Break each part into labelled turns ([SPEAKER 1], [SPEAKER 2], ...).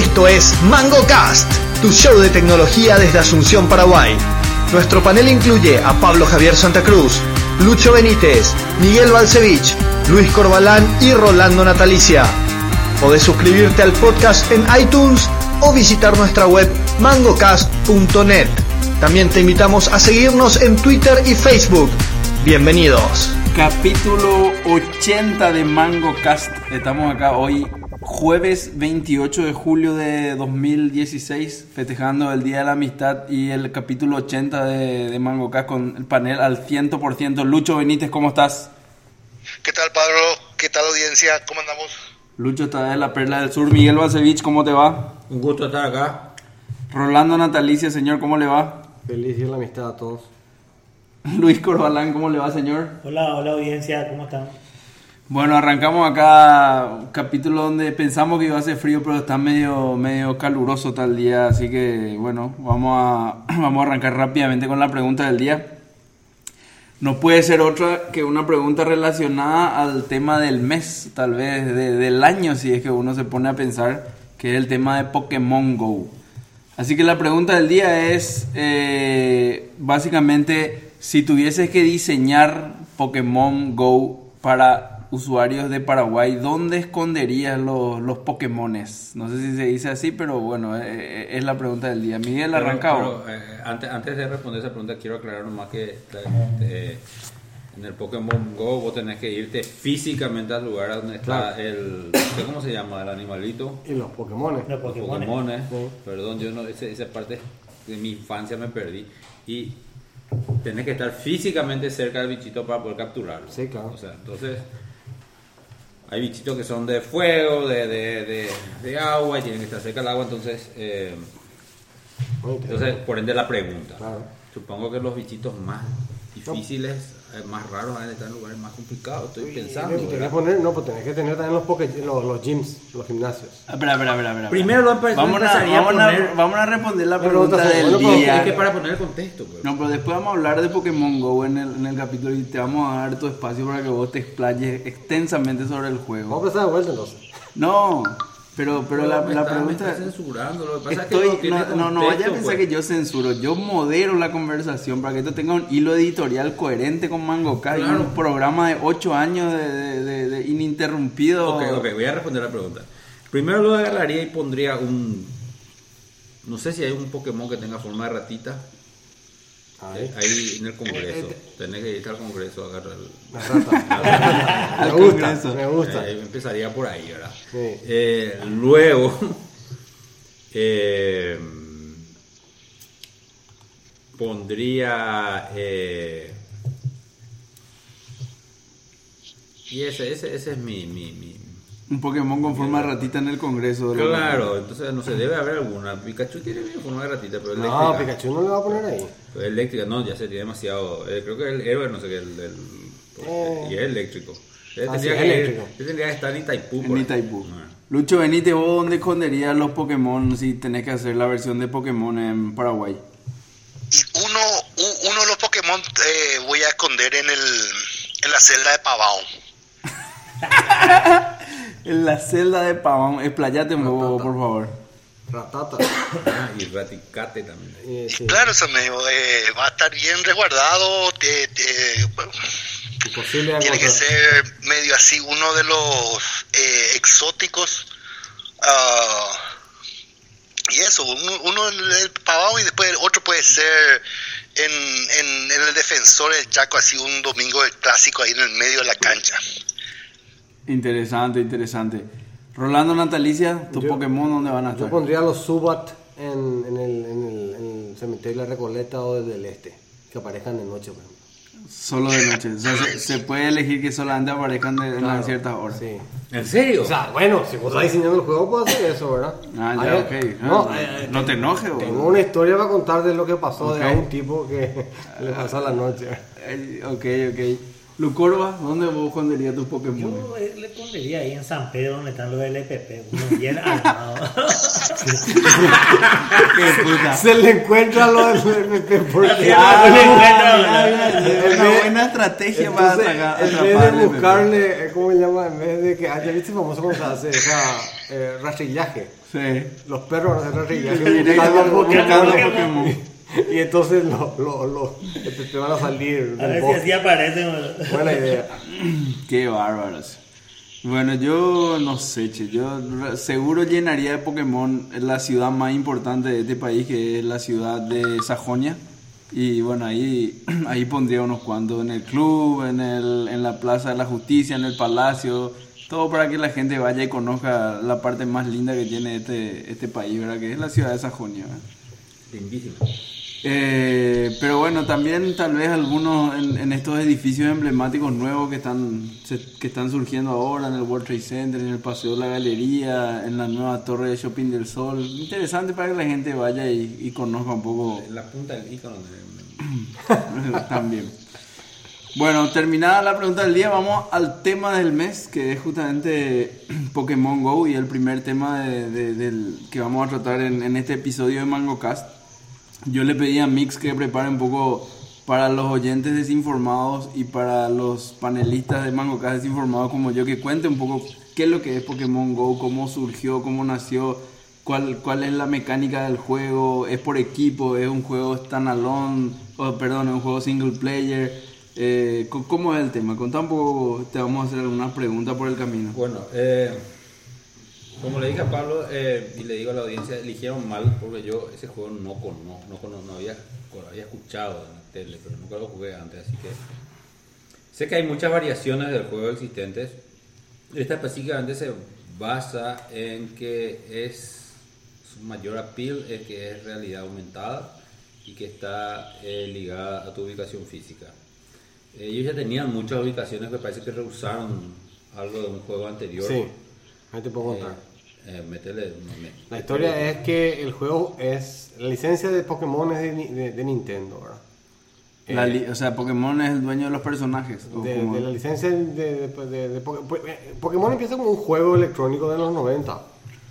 [SPEAKER 1] Esto es MangoCast, tu show de tecnología desde Asunción, Paraguay. Nuestro panel incluye a Pablo Javier Santa Cruz, Lucho Benítez, Miguel Balcevich, Luis Corbalán y Rolando Natalicia. Podés suscribirte al podcast en iTunes o visitar nuestra web mangocast.net. También te invitamos a seguirnos en Twitter y Facebook. Bienvenidos.
[SPEAKER 2] Capítulo 80 de Mango Cast. Estamos acá hoy, jueves 28 de julio de 2016, festejando el Día de la Amistad y el capítulo 80 de, de Mango Cast con el panel al 100%. Lucho Benítez, ¿cómo estás?
[SPEAKER 3] ¿Qué tal, Pablo? ¿Qué tal, audiencia? ¿Cómo andamos?
[SPEAKER 2] Lucho está de la Perla del Sur. Miguel Balcevich, ¿cómo te va?
[SPEAKER 4] Un gusto estar acá.
[SPEAKER 2] Rolando Natalicia, señor, ¿cómo le va?
[SPEAKER 5] Feliz día de la amistad a todos.
[SPEAKER 2] Luis Corbalán, ¿cómo le va, señor?
[SPEAKER 6] Hola, hola audiencia, ¿cómo están?
[SPEAKER 2] Bueno, arrancamos acá un capítulo donde pensamos que iba a ser frío, pero está medio, medio caluroso tal día, así que bueno, vamos a, vamos a arrancar rápidamente con la pregunta del día. No puede ser otra que una pregunta relacionada al tema del mes, tal vez de- del año, si es que uno se pone a pensar, que es el tema de Pokémon Go. Así que la pregunta del día es, eh, básicamente, si tuvieses que diseñar Pokémon Go para usuarios de Paraguay, ¿dónde esconderías los, los Pokémones? No sé si se dice así, pero bueno, eh, eh, es la pregunta del día. Miguel, arrancado.
[SPEAKER 4] pero, eh, antes, antes de responder esa pregunta, quiero aclarar nomás que eh, en el Pokémon Go vos tenés que irte físicamente al lugar donde está
[SPEAKER 5] Claro.
[SPEAKER 4] el. ¿Cómo se llama? El animalito.
[SPEAKER 5] Y los Pokémon.
[SPEAKER 6] Los
[SPEAKER 4] Los
[SPEAKER 6] Pokémon.
[SPEAKER 4] Pokémones. Perdón, yo no, ese- esa parte de mi infancia me perdí. Y tenés que estar físicamente cerca del bichito para poder capturarlo.
[SPEAKER 5] Sí, claro.
[SPEAKER 4] O sea, entonces. Hay bichitos que son de fuego, de, de, de, de agua y tienen que estar cerca del agua, entonces. eh, entonces, por ende, la pregunta.
[SPEAKER 5] Claro.
[SPEAKER 4] Supongo que los bichitos más difíciles, más raros, van a estar en lugares más complicados. Estoy pensando.
[SPEAKER 5] Tenés poner, no, pues tenés que tener también los, poke, los, los gyms, los gimnasios.
[SPEAKER 2] Ah, Espera, espera, espera.
[SPEAKER 4] Primero lo
[SPEAKER 2] vamos, a, vamos, a, vamos a responder la pregunta del
[SPEAKER 5] bueno,
[SPEAKER 2] día.
[SPEAKER 4] Es que para poner el contexto, pues.
[SPEAKER 2] No, pero después vamos a hablar de Pokémon Go en el, en el capítulo y te vamos a dar tu espacio para que vos te explayes extensamente sobre el
[SPEAKER 5] Vamos a
[SPEAKER 2] juego.
[SPEAKER 5] empezar de vuelta entonces.
[SPEAKER 2] No, pero, pero la,
[SPEAKER 4] me
[SPEAKER 2] la
[SPEAKER 4] está- me
[SPEAKER 2] pregunta...
[SPEAKER 4] está censurando. Lo que pasa
[SPEAKER 2] Estoy,
[SPEAKER 4] es que no,
[SPEAKER 2] no,
[SPEAKER 4] tiene
[SPEAKER 2] no, no vaya a pensar
[SPEAKER 4] pues.
[SPEAKER 2] que yo censuro, yo modero la conversación para que esto tenga un hilo editorial coherente con Mango Kai,
[SPEAKER 4] Claro.
[SPEAKER 2] un programa de 8 años de, de- de- de ininterrumpido.
[SPEAKER 4] Ok, ok, voy a responder la pregunta. Primero lo agarraría y pondría un. No sé si hay un Pokémon que tenga forma de ratita.
[SPEAKER 5] Ahí.
[SPEAKER 4] Ahí en el Congreso. Tenés que ir al Congreso a agarrar. el-
[SPEAKER 5] La rata.
[SPEAKER 2] Al
[SPEAKER 5] me gusta,
[SPEAKER 2] Congreso.
[SPEAKER 5] me gusta.
[SPEAKER 4] Eh, empezaría por ahí, ¿verdad?
[SPEAKER 5] Sí.
[SPEAKER 4] Eh, luego, eh, pondría. eh, y ese, ese, ese es mi. mi, mi-
[SPEAKER 2] Un Pokémon con forma de ratita en el Congreso. de la-
[SPEAKER 4] Claro, entonces no sé, debe haber alguna. Pikachu tiene forma de ratita, pero
[SPEAKER 5] No,
[SPEAKER 4] eléctrica.
[SPEAKER 5] Pikachu no le va a poner ahí.
[SPEAKER 4] Pero eléctrica, no, ya sería demasiado. eh, creo que el héroe, no sé qué, el. el-
[SPEAKER 5] Eh.
[SPEAKER 4] y es eléctrico.
[SPEAKER 5] Ah,
[SPEAKER 4] tendría,
[SPEAKER 5] sí, es
[SPEAKER 4] que ir-
[SPEAKER 5] eléctrico.
[SPEAKER 4] tendría que estar en Itaipú.
[SPEAKER 2] En. Itaipú.
[SPEAKER 4] Ah.
[SPEAKER 2] Lucho Benítez, ¿vos dónde esconderías los Pokémon si tenés que hacer la versión de Pokémon en Paraguay?
[SPEAKER 3] Y uno, uno de los Pokémon eh, voy a esconder en el en la celda de Pavao.
[SPEAKER 2] En la celda de Pavón, explayate un poco, por favor.
[SPEAKER 5] Ratata.
[SPEAKER 4] Ah, y Raticate también.
[SPEAKER 5] Eh, sí.
[SPEAKER 3] Claro, eso me eh, va a estar bien resguardado. te- bueno, tiene que ser medio así, uno de los eh, exóticos. ah, y eso, uno, uno el, el Pavao y después el otro puede ser en, en, en el defensor del Chaco, así un domingo de clásico ahí en el medio de la cancha.
[SPEAKER 2] Interesante, interesante. Rolando Natalicia, ¿tus
[SPEAKER 5] Yo-
[SPEAKER 2] Pokémon dónde van a
[SPEAKER 5] Yo
[SPEAKER 2] estar?
[SPEAKER 5] pondría los Subat en, en, el, en, el, en el cementerio de la Recoleta o desde el este. Que aparezcan de noche, por ejemplo.
[SPEAKER 2] Solo de noche. O sea, se, se puede elegir que solamente aparezcan de, en ciertas horas.
[SPEAKER 5] Sí.
[SPEAKER 4] ¿En serio?
[SPEAKER 5] O sea, bueno, si vos estás diseñando el juego, puedes hacer eso, ¿verdad?
[SPEAKER 2] Ah, ya, ok.
[SPEAKER 5] No,
[SPEAKER 2] Ah,
[SPEAKER 5] eh,
[SPEAKER 2] no te enojes.
[SPEAKER 5] Tengo una historia para contar de lo que pasó de a un tipo que le pasó a la noche.
[SPEAKER 2] Eh, Ok, ok. Lucorba, ¿dónde vos esconderías tus Pokémon?
[SPEAKER 6] Yo eh, le pondría ahí en San Pedro donde están los LPP, uno bien armado.
[SPEAKER 2] Qué puta.
[SPEAKER 5] Se le encuentra lo del RP porque
[SPEAKER 2] Ah,
[SPEAKER 6] No le
[SPEAKER 2] es una buena estrategia para
[SPEAKER 5] Entonces,
[SPEAKER 2] atacar,
[SPEAKER 5] en vez de buscarle, eh, ¿cómo se llama? En vez de que, ah, ya viste famoso cómo se hace, esa eh, rastrillaje.
[SPEAKER 2] Sí.
[SPEAKER 5] Los perros van a hacer rastrillaje. Buscando Pokémon. Y entonces los lo, lo, te, te van a salir
[SPEAKER 6] A ver si así aparecen.
[SPEAKER 5] Buena idea.
[SPEAKER 2] Qué bárbaros. Bueno, yo no sé, che, yo seguro llenaría de Pokémon la ciudad más importante de este país, que es la ciudad de Sajonia. Y bueno, ahí, ahí pondría unos cuantos en el club, en, el, en la Plaza de la Justicia, en el Palacio, todo para que la gente vaya y conozca la parte más linda que tiene este, este país, ¿verdad? Que es la ciudad de Sajonia. ¿verdad?
[SPEAKER 4] Lindísimo.
[SPEAKER 2] Eh, pero bueno, también tal vez algunos en, en estos edificios emblemáticos nuevos que están, se- que están surgiendo ahora, en el World Trade Center, en el Paseo de la Galería, en la nueva torre de Shopping del Sol. Interesante para que la gente vaya y, y conozca un poco
[SPEAKER 4] la punta del icono. de-
[SPEAKER 2] también. Bueno, terminada la pregunta del día, vamos al tema del mes, que es justamente Pokémon Go y el primer tema de- de- del, que vamos a tratar en, en este episodio de MangoCast. Yo le pedí a Mix que prepare un poco para los oyentes desinformados y para los panelistas de MangoCast desinformados como yo, que cuente un poco qué es lo que es Pokémon Go, cómo surgió, cómo nació, cuál, cuál es la mecánica del juego, es por equipo, es un juego standalone, o perdón, es un juego single player. Eh, ¿Cómo es el tema? Contá un poco, te vamos a hacer algunas preguntas por el camino.
[SPEAKER 4] Bueno, eh, como le dije a Pablo eh, y le digo a la audiencia, eligieron mal porque yo ese juego no conozco, no, cono- no había, había escuchado en la tele, pero nunca lo jugué antes, así que sé que hay muchas variaciones del juego existentes. Esta específicamente se basa en que es su mayor appeal es que es realidad aumentada y que está eh, ligada a tu ubicación física. Ellos ya tenían muchas ubicaciones que parece que rehusaron algo de un juego anterior.
[SPEAKER 5] Sí, ahí te puedo
[SPEAKER 4] Eh,
[SPEAKER 5] contar.
[SPEAKER 4] eh, métele, no, me-
[SPEAKER 5] La historia es que el juego es. La licencia de Pokémon es de, Ni- de- de Nintendo, ¿verdad?
[SPEAKER 2] La
[SPEAKER 5] Eh,
[SPEAKER 2] li- o sea, Pokémon es el dueño de los personajes.
[SPEAKER 5] de,
[SPEAKER 2] como-
[SPEAKER 5] de la licencia de, de- de- de Poké- pues, eh, Pokémon empieza como un juego electrónico de los 90.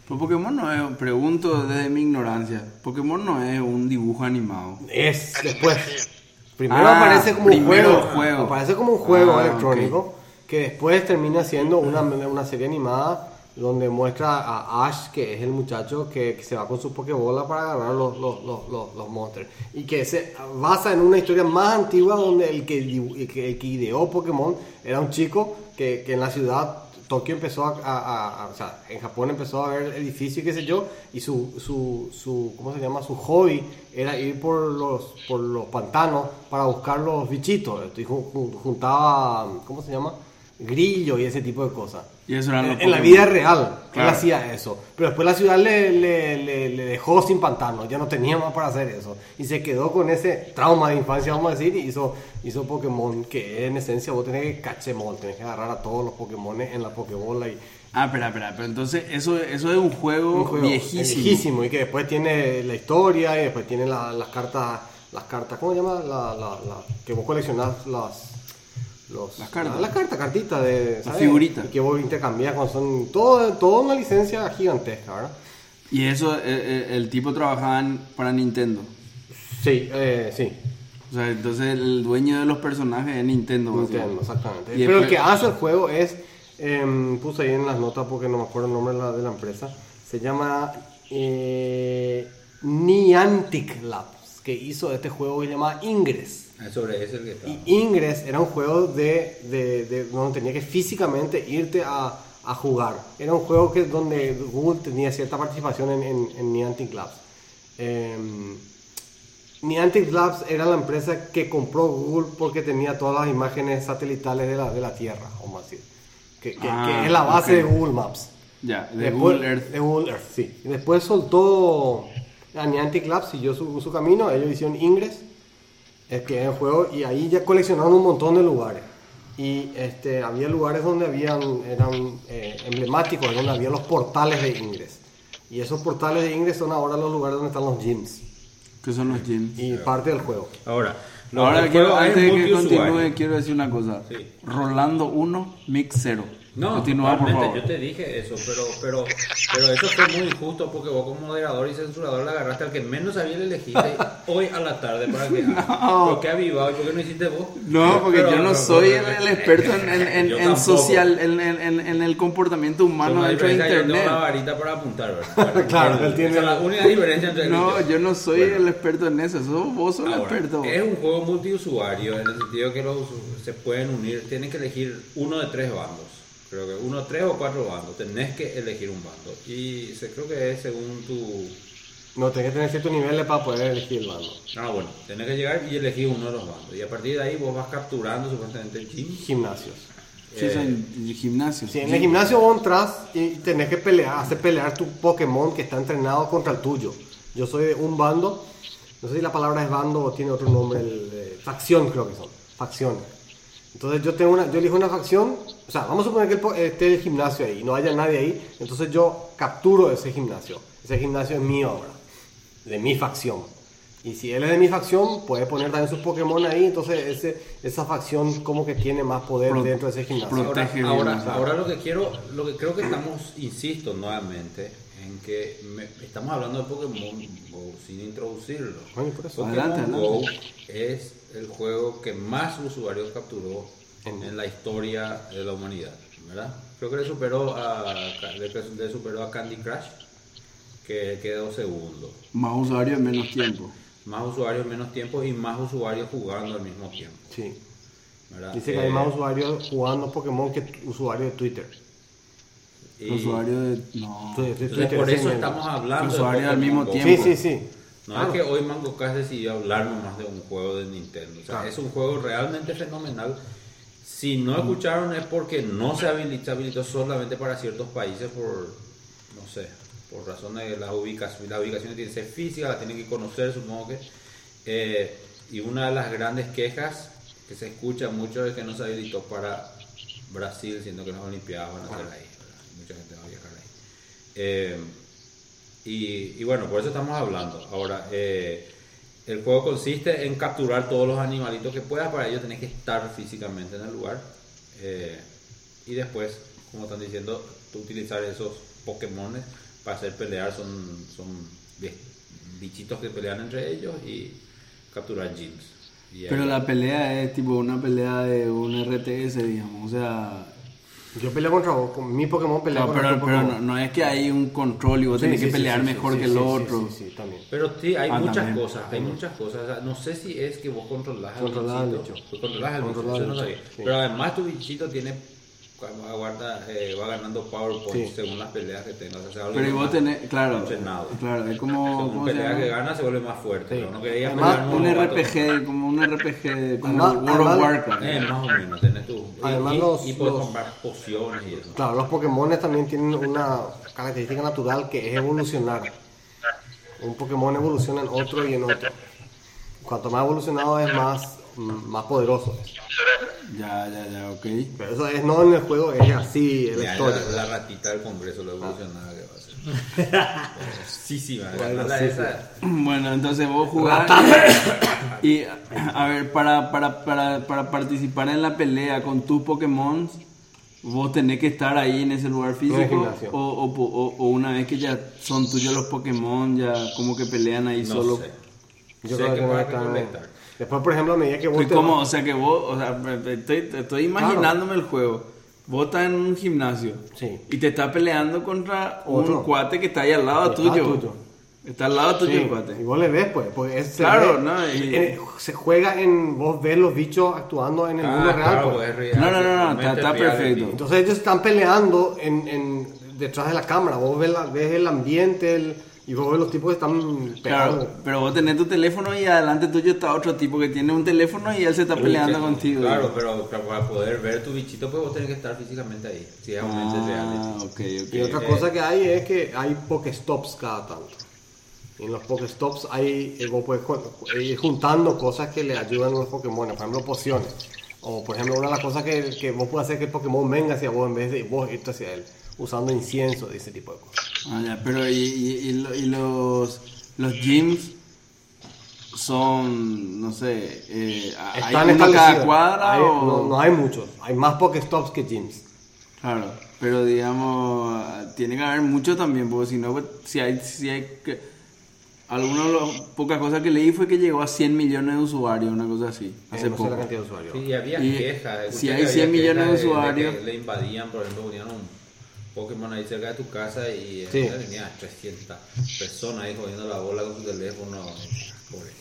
[SPEAKER 2] Pero Pokémon no es, pregunto desde mi ignorancia, Pokémon no es un dibujo animado.
[SPEAKER 5] Es
[SPEAKER 3] Anime,
[SPEAKER 5] después. Primero
[SPEAKER 2] Ah,
[SPEAKER 5] aparece como un juego. Aparece como un juego
[SPEAKER 2] Ah,
[SPEAKER 5] electrónico que después termina siendo una, una serie animada donde muestra a Ash, que es el muchacho que, que se va con su Pokébola para agarrar los, los, los, los, los monsters. Y que se basa en una historia más antigua donde el que, el que, ideó Pokémon era un chico que, que en la ciudad Tokio empezó a, a- o sea, en Japón empezó a ver edificios qué sé yo, y su, su, su, ¿cómo se llama? Su hobby era ir por los, por los pantanos para buscar los bichitos, y jun- jun- juntaba, ¿cómo se llama? Grillo y ese tipo de cosas.
[SPEAKER 2] Y eso eran
[SPEAKER 5] En, en la vida real,
[SPEAKER 2] Claro.
[SPEAKER 5] él hacía eso. Pero después la ciudad le, le, le, le dejó sin pantano, ya no tenía más para hacer eso. Y se quedó con ese trauma de infancia, vamos a decir, y hizo, hizo Pokémon, que en esencia vos tenés que cachemol, tenés que agarrar a todos los Pokémon en la Pokébola y
[SPEAKER 2] Ah, espera, espera, pero entonces eso, eso es un juego,
[SPEAKER 5] un juego
[SPEAKER 2] viejísimo.
[SPEAKER 5] viejísimo, y que después tiene la historia y después tiene la- las cartas, las cartas, ¿cómo se llama? La, la, la- que vos coleccionás las... Los,
[SPEAKER 2] Las cartas.
[SPEAKER 5] Las cartitas de... ¿sabes?
[SPEAKER 2] figuritas.
[SPEAKER 5] Y que vos intercambias cuando son... Todo, toda una licencia gigantesca, ¿verdad?
[SPEAKER 2] Y eso, eh, eh, el, tipo trabajaba en- para Nintendo.
[SPEAKER 5] Sí, eh, sí.
[SPEAKER 2] O sea, entonces el dueño de los personajes es Nintendo.
[SPEAKER 5] Nintendo, exactamente.
[SPEAKER 2] Y
[SPEAKER 5] Pero el
[SPEAKER 2] después-
[SPEAKER 5] que hace el juego es, em, puse ahí en las notas porque no me acuerdo el nombre de la, de la empresa, se llama eh, Niantic Labs, que hizo este juego que se llama Ingress.
[SPEAKER 4] Ah, sobre ese el que está.
[SPEAKER 5] Y Ingress era un juego de, de, de- donde tenía que físicamente irte a, a jugar. Era un juego que donde Google tenía cierta participación en, en, en Niantic Labs. Em, Niantic Labs era la empresa que compró Google porque tenía todas las imágenes satelitales de la, de la Tierra, vamos a decir. Que, que-
[SPEAKER 2] Ah,
[SPEAKER 5] que es la base de Google Maps.
[SPEAKER 2] Ya, de
[SPEAKER 5] Después-
[SPEAKER 2] Google Earth.
[SPEAKER 5] De Google Earth, sí. Y después soltó a Niantic Labs, siguió su, su camino, ellos hicieron Ingress, es que es el juego, y ahí ya coleccionaron un montón de lugares. Y este, había lugares donde habían, eran eh, emblemáticos, donde había los portales de Ingress. Y esos portales de Ingress son ahora los lugares donde están los gyms
[SPEAKER 2] Que son los gyms.
[SPEAKER 5] y parte del juego.
[SPEAKER 4] Ahora,
[SPEAKER 2] Ahora quiero, antes de que continúe, quiero decir una cosa.
[SPEAKER 4] Sí.
[SPEAKER 2] Rolando 1, Mix 0.
[SPEAKER 4] No,
[SPEAKER 2] Continúa, por favor.
[SPEAKER 4] yo te dije eso, pero, pero, pero eso fue muy injusto porque vos como moderador y censurador le agarraste al que menos sabía le elegiste hoy a la tarde para que
[SPEAKER 2] No.
[SPEAKER 4] ¿Por qué avivado y por qué no hiciste vos?
[SPEAKER 2] No, porque
[SPEAKER 4] Pero-
[SPEAKER 2] yo no
[SPEAKER 4] pero-
[SPEAKER 2] soy el,
[SPEAKER 4] pero-
[SPEAKER 2] el experto en, en, social, en, el comportamiento humano dentro de
[SPEAKER 4] que yo tengo
[SPEAKER 2] internet.
[SPEAKER 4] la varita para apuntar, ¿verdad?
[SPEAKER 5] Claro, él tiene-
[SPEAKER 4] la única diferencia entre
[SPEAKER 2] No,
[SPEAKER 4] yo.
[SPEAKER 2] no soy
[SPEAKER 4] Bueno.
[SPEAKER 2] el experto en eso, sos- vos sos el experto.
[SPEAKER 4] es un juego multiusuario en el sentido que los se pueden unir, tienes que elegir uno de tres bandos. Creo que uno, tres o cuatro bandos. Tenés que elegir un bando. Y se, creo que es según tu.
[SPEAKER 5] No, tenés que tener ciertos niveles para poder elegir el bando.
[SPEAKER 4] Ah, bueno, tenés que llegar y elegir uno de los bandos. Y a partir de ahí vos vas capturando supuestamente gyms.
[SPEAKER 5] Gimnasios.
[SPEAKER 2] Sí,
[SPEAKER 4] eh,
[SPEAKER 2] son gimnasios.
[SPEAKER 5] Sí, en el gimnasio vos entras y tenés que pelear, hacer pelear tu Pokémon que está entrenado contra el tuyo. Yo soy de un bando, no sé si la palabra es bando o tiene otro nombre, el, eh, facción creo que son, facciones. Entonces yo tengo una, yo elijo una facción, o sea, vamos a suponer que el esté el gimnasio ahí, no haya nadie ahí, entonces yo capturo ese gimnasio. Ese gimnasio es mío ahora, de mi facción. Y si él es de mi facción, puede poner también sus Pokémon ahí, entonces ese, esa facción como que tiene más poder
[SPEAKER 2] Pro-
[SPEAKER 5] dentro de ese gimnasio.
[SPEAKER 4] Ahora,
[SPEAKER 2] Protege
[SPEAKER 4] ahora, ahora lo que quiero, lo que creo que estamos, insisto nuevamente, en que me- estamos hablando de Pokémon Go sin introducirlo.
[SPEAKER 5] Bueno, por eso.
[SPEAKER 4] Pokémon
[SPEAKER 2] Adelante,
[SPEAKER 4] Go
[SPEAKER 2] adelante.
[SPEAKER 4] es el juego que más usuarios capturó en,
[SPEAKER 5] En-
[SPEAKER 4] la historia de la humanidad, ¿verdad? Creo que le superó a, le, superó a Candy Crush, que quedó segundo.
[SPEAKER 2] Más usuarios en menos tiempo.
[SPEAKER 4] Más usuarios, menos tiempo y más usuarios jugando al mismo tiempo.
[SPEAKER 5] Sí.
[SPEAKER 4] ¿verdad?
[SPEAKER 5] Dice que
[SPEAKER 4] Eh,
[SPEAKER 5] hay más usuarios jugando Pokémon que usuarios de Twitter.
[SPEAKER 4] y-
[SPEAKER 2] de. No.
[SPEAKER 4] Entonces, por eso estamos hablando de
[SPEAKER 2] Usuarios al mismo tiempo.
[SPEAKER 5] Sí, sí, sí.
[SPEAKER 4] No
[SPEAKER 5] Claro.
[SPEAKER 4] es que hoy Mango Cast decidió hablar más de un juego de Nintendo. O sea,
[SPEAKER 5] Claro.
[SPEAKER 4] es un juego realmente fenomenal. Si no escucharon es porque no se habilitó, se habilitó solamente para ciertos países por, no sé, por razones de las ubicaciones. Las ubicaciones tienen que ser físicas, las tienen que conocer, supongo que. Eh, y una de las grandes quejas que se escucha mucho es que no se habilitó para Brasil, siendo que las Olimpiadas van a ser ahí. ¿verdad? Mucha gente va a viajar ahí. Eh, y, y bueno, por eso estamos hablando. Ahora, eh, el juego consiste en capturar todos los animalitos que puedas, para ello tenés que estar físicamente en el lugar. eh, y después, como están diciendo, tú utilizar esos Pokémones para hacer pelear, son, son bi- bichitos que pelean entre ellos y capturar gyms.
[SPEAKER 2] Pero la pelea es tipo una pelea de un RTS, digamos. O sea.
[SPEAKER 5] Yo peleo contra vos, con mi Pokémon pelea
[SPEAKER 2] No,
[SPEAKER 5] contra
[SPEAKER 2] pero,
[SPEAKER 5] tu
[SPEAKER 2] pero
[SPEAKER 5] Pokémon.
[SPEAKER 2] no, no es que hay un control y vos
[SPEAKER 5] Sí,
[SPEAKER 2] tenés
[SPEAKER 5] sí,
[SPEAKER 2] que pelear
[SPEAKER 5] sí,
[SPEAKER 2] mejor
[SPEAKER 5] sí,
[SPEAKER 2] que
[SPEAKER 5] sí,
[SPEAKER 2] el
[SPEAKER 5] sí,
[SPEAKER 2] otro.
[SPEAKER 5] Sí, sí, sí, también.
[SPEAKER 4] Pero sí, hay
[SPEAKER 2] Ah,
[SPEAKER 4] muchas
[SPEAKER 2] también.
[SPEAKER 4] cosas, hay muchas cosas. O sea, no sé si es que vos controlás al bichito. controlás al
[SPEAKER 5] al
[SPEAKER 4] no sabía. Pero además tu bichito tiene, aguarda, eh, va ganando power points
[SPEAKER 5] Sí.
[SPEAKER 4] según las peleas que tengas. O sea, algo
[SPEAKER 2] Pero vos tenés, claro, claro, es como,
[SPEAKER 4] Según
[SPEAKER 2] ¿cómo se
[SPEAKER 4] pelea que gana se vuelve más fuerte.
[SPEAKER 5] Sí.
[SPEAKER 4] Pero no querías
[SPEAKER 5] Además,
[SPEAKER 4] pelear
[SPEAKER 2] Un RPG, como un RPG, como
[SPEAKER 5] Además-
[SPEAKER 2] World of Warcraft.
[SPEAKER 4] Eh, más o menos, tenés tu. y-
[SPEAKER 5] Además,
[SPEAKER 4] y,
[SPEAKER 5] los-
[SPEAKER 4] y puedes
[SPEAKER 5] los-
[SPEAKER 4] comprar pociones y eso.
[SPEAKER 5] Claro, los Pokémon también tienen una característica natural que es evolucionar. Un Pokémon evoluciona en otro y en otro. Cuanto más evolucionado es, más, más poderoso es.
[SPEAKER 2] Ya, ya, ya, ok.
[SPEAKER 5] Pero eso es no en el juego, es así en la historia.
[SPEAKER 4] la, la ratita del Congreso, lo evolucionada que va a ser. sí, sí, va a
[SPEAKER 5] Bueno, sí,
[SPEAKER 4] esa.
[SPEAKER 2] Bueno, entonces vos jugás y a ver, para, para, para, para participar en la pelea con tus Pokémon, vos tenés que estar ahí en ese lugar físico o, o, o- o una vez que ya son tuyos los Pokémon, ya como que pelean ahí
[SPEAKER 4] No
[SPEAKER 2] solo.
[SPEAKER 4] sé.
[SPEAKER 5] Yo
[SPEAKER 4] Sé
[SPEAKER 5] creo
[SPEAKER 4] que
[SPEAKER 5] que
[SPEAKER 4] recolectar.
[SPEAKER 5] Después, por ejemplo, a medida que vos
[SPEAKER 2] ¿Y
[SPEAKER 5] te
[SPEAKER 2] cómo?
[SPEAKER 5] vas-
[SPEAKER 2] O sea que vos, o sea, estoy, estoy imaginándome el juego. Vos estás en un gimnasio
[SPEAKER 5] Sí.
[SPEAKER 2] y te estás peleando contra
[SPEAKER 5] Otro.
[SPEAKER 2] un cuate que está ahí al lado tuyo.
[SPEAKER 5] tuyo.
[SPEAKER 2] Está al lado tuyo
[SPEAKER 5] Sí,
[SPEAKER 2] el cuate.
[SPEAKER 5] y vos le ves, pues, porque es, se
[SPEAKER 2] Claro,
[SPEAKER 5] ve-
[SPEAKER 2] ¿no? Y-
[SPEAKER 5] se juega en, vos ves los bichos actuando en el
[SPEAKER 4] Ah,
[SPEAKER 5] mundo real,
[SPEAKER 4] claro,
[SPEAKER 5] pues.
[SPEAKER 4] pues, es real,
[SPEAKER 2] No, no, no, no,
[SPEAKER 4] realmente
[SPEAKER 2] está- está perfecto.
[SPEAKER 5] Entonces ellos están peleando en, en- detrás de la cámara, vos ves, la- ves el ambiente el- y vos ves los tipos que están pegando.
[SPEAKER 2] Claro, pero vos tenés tu teléfono y adelante tuyo está otro tipo que tiene un teléfono y él se está peleando
[SPEAKER 4] Sí,
[SPEAKER 2] contigo.
[SPEAKER 4] Claro, pero, pero para poder ver tu bichito, pues vos tenés que estar físicamente ahí. Si es realmente
[SPEAKER 2] Ah,
[SPEAKER 4] reality.
[SPEAKER 2] ok, ok.
[SPEAKER 5] Y otra
[SPEAKER 4] eh,
[SPEAKER 5] cosa que hay es que hay Pokestops cada tanto. Y en los Pokestops hay, eh, vos puedes ju- ir juntando cosas que le ayudan a los Pokémon, por ejemplo pociones. O por ejemplo una de las cosas que, que vos puedes hacer es que el Pokémon venga hacia vos en vez de vos irte hacia él, usando incienso y ese tipo de cosas.
[SPEAKER 2] Ah, ya, pero y, y- y lo- y los, los gyms son, no sé, eh, hay
[SPEAKER 5] Están
[SPEAKER 2] uno cada cuadra
[SPEAKER 5] Hay-
[SPEAKER 2] o...
[SPEAKER 5] no, no hay muchos. Hay más Pokestops que gyms.
[SPEAKER 2] Claro, pero digamos, tiene que haber mucho también, porque si no, pues, si hay, si hay que... Algunas de las pocas cosas que leí fue que llegó a 100 millones de usuarios, una cosa así, hace
[SPEAKER 5] Eh, no sé
[SPEAKER 2] poco.
[SPEAKER 5] la cantidad de usuarios.
[SPEAKER 4] Sí, y había
[SPEAKER 2] Y
[SPEAKER 4] quejas.
[SPEAKER 2] si hay
[SPEAKER 4] había
[SPEAKER 2] 100 millones de
[SPEAKER 4] quejas
[SPEAKER 2] usuarios.
[SPEAKER 4] que le invadían, por ejemplo, ponían un Pokémon ahí cerca de tu casa y
[SPEAKER 5] Sí.
[SPEAKER 4] tenía 300 personas ahí jodiendo la bola con su teléfono. Pobre.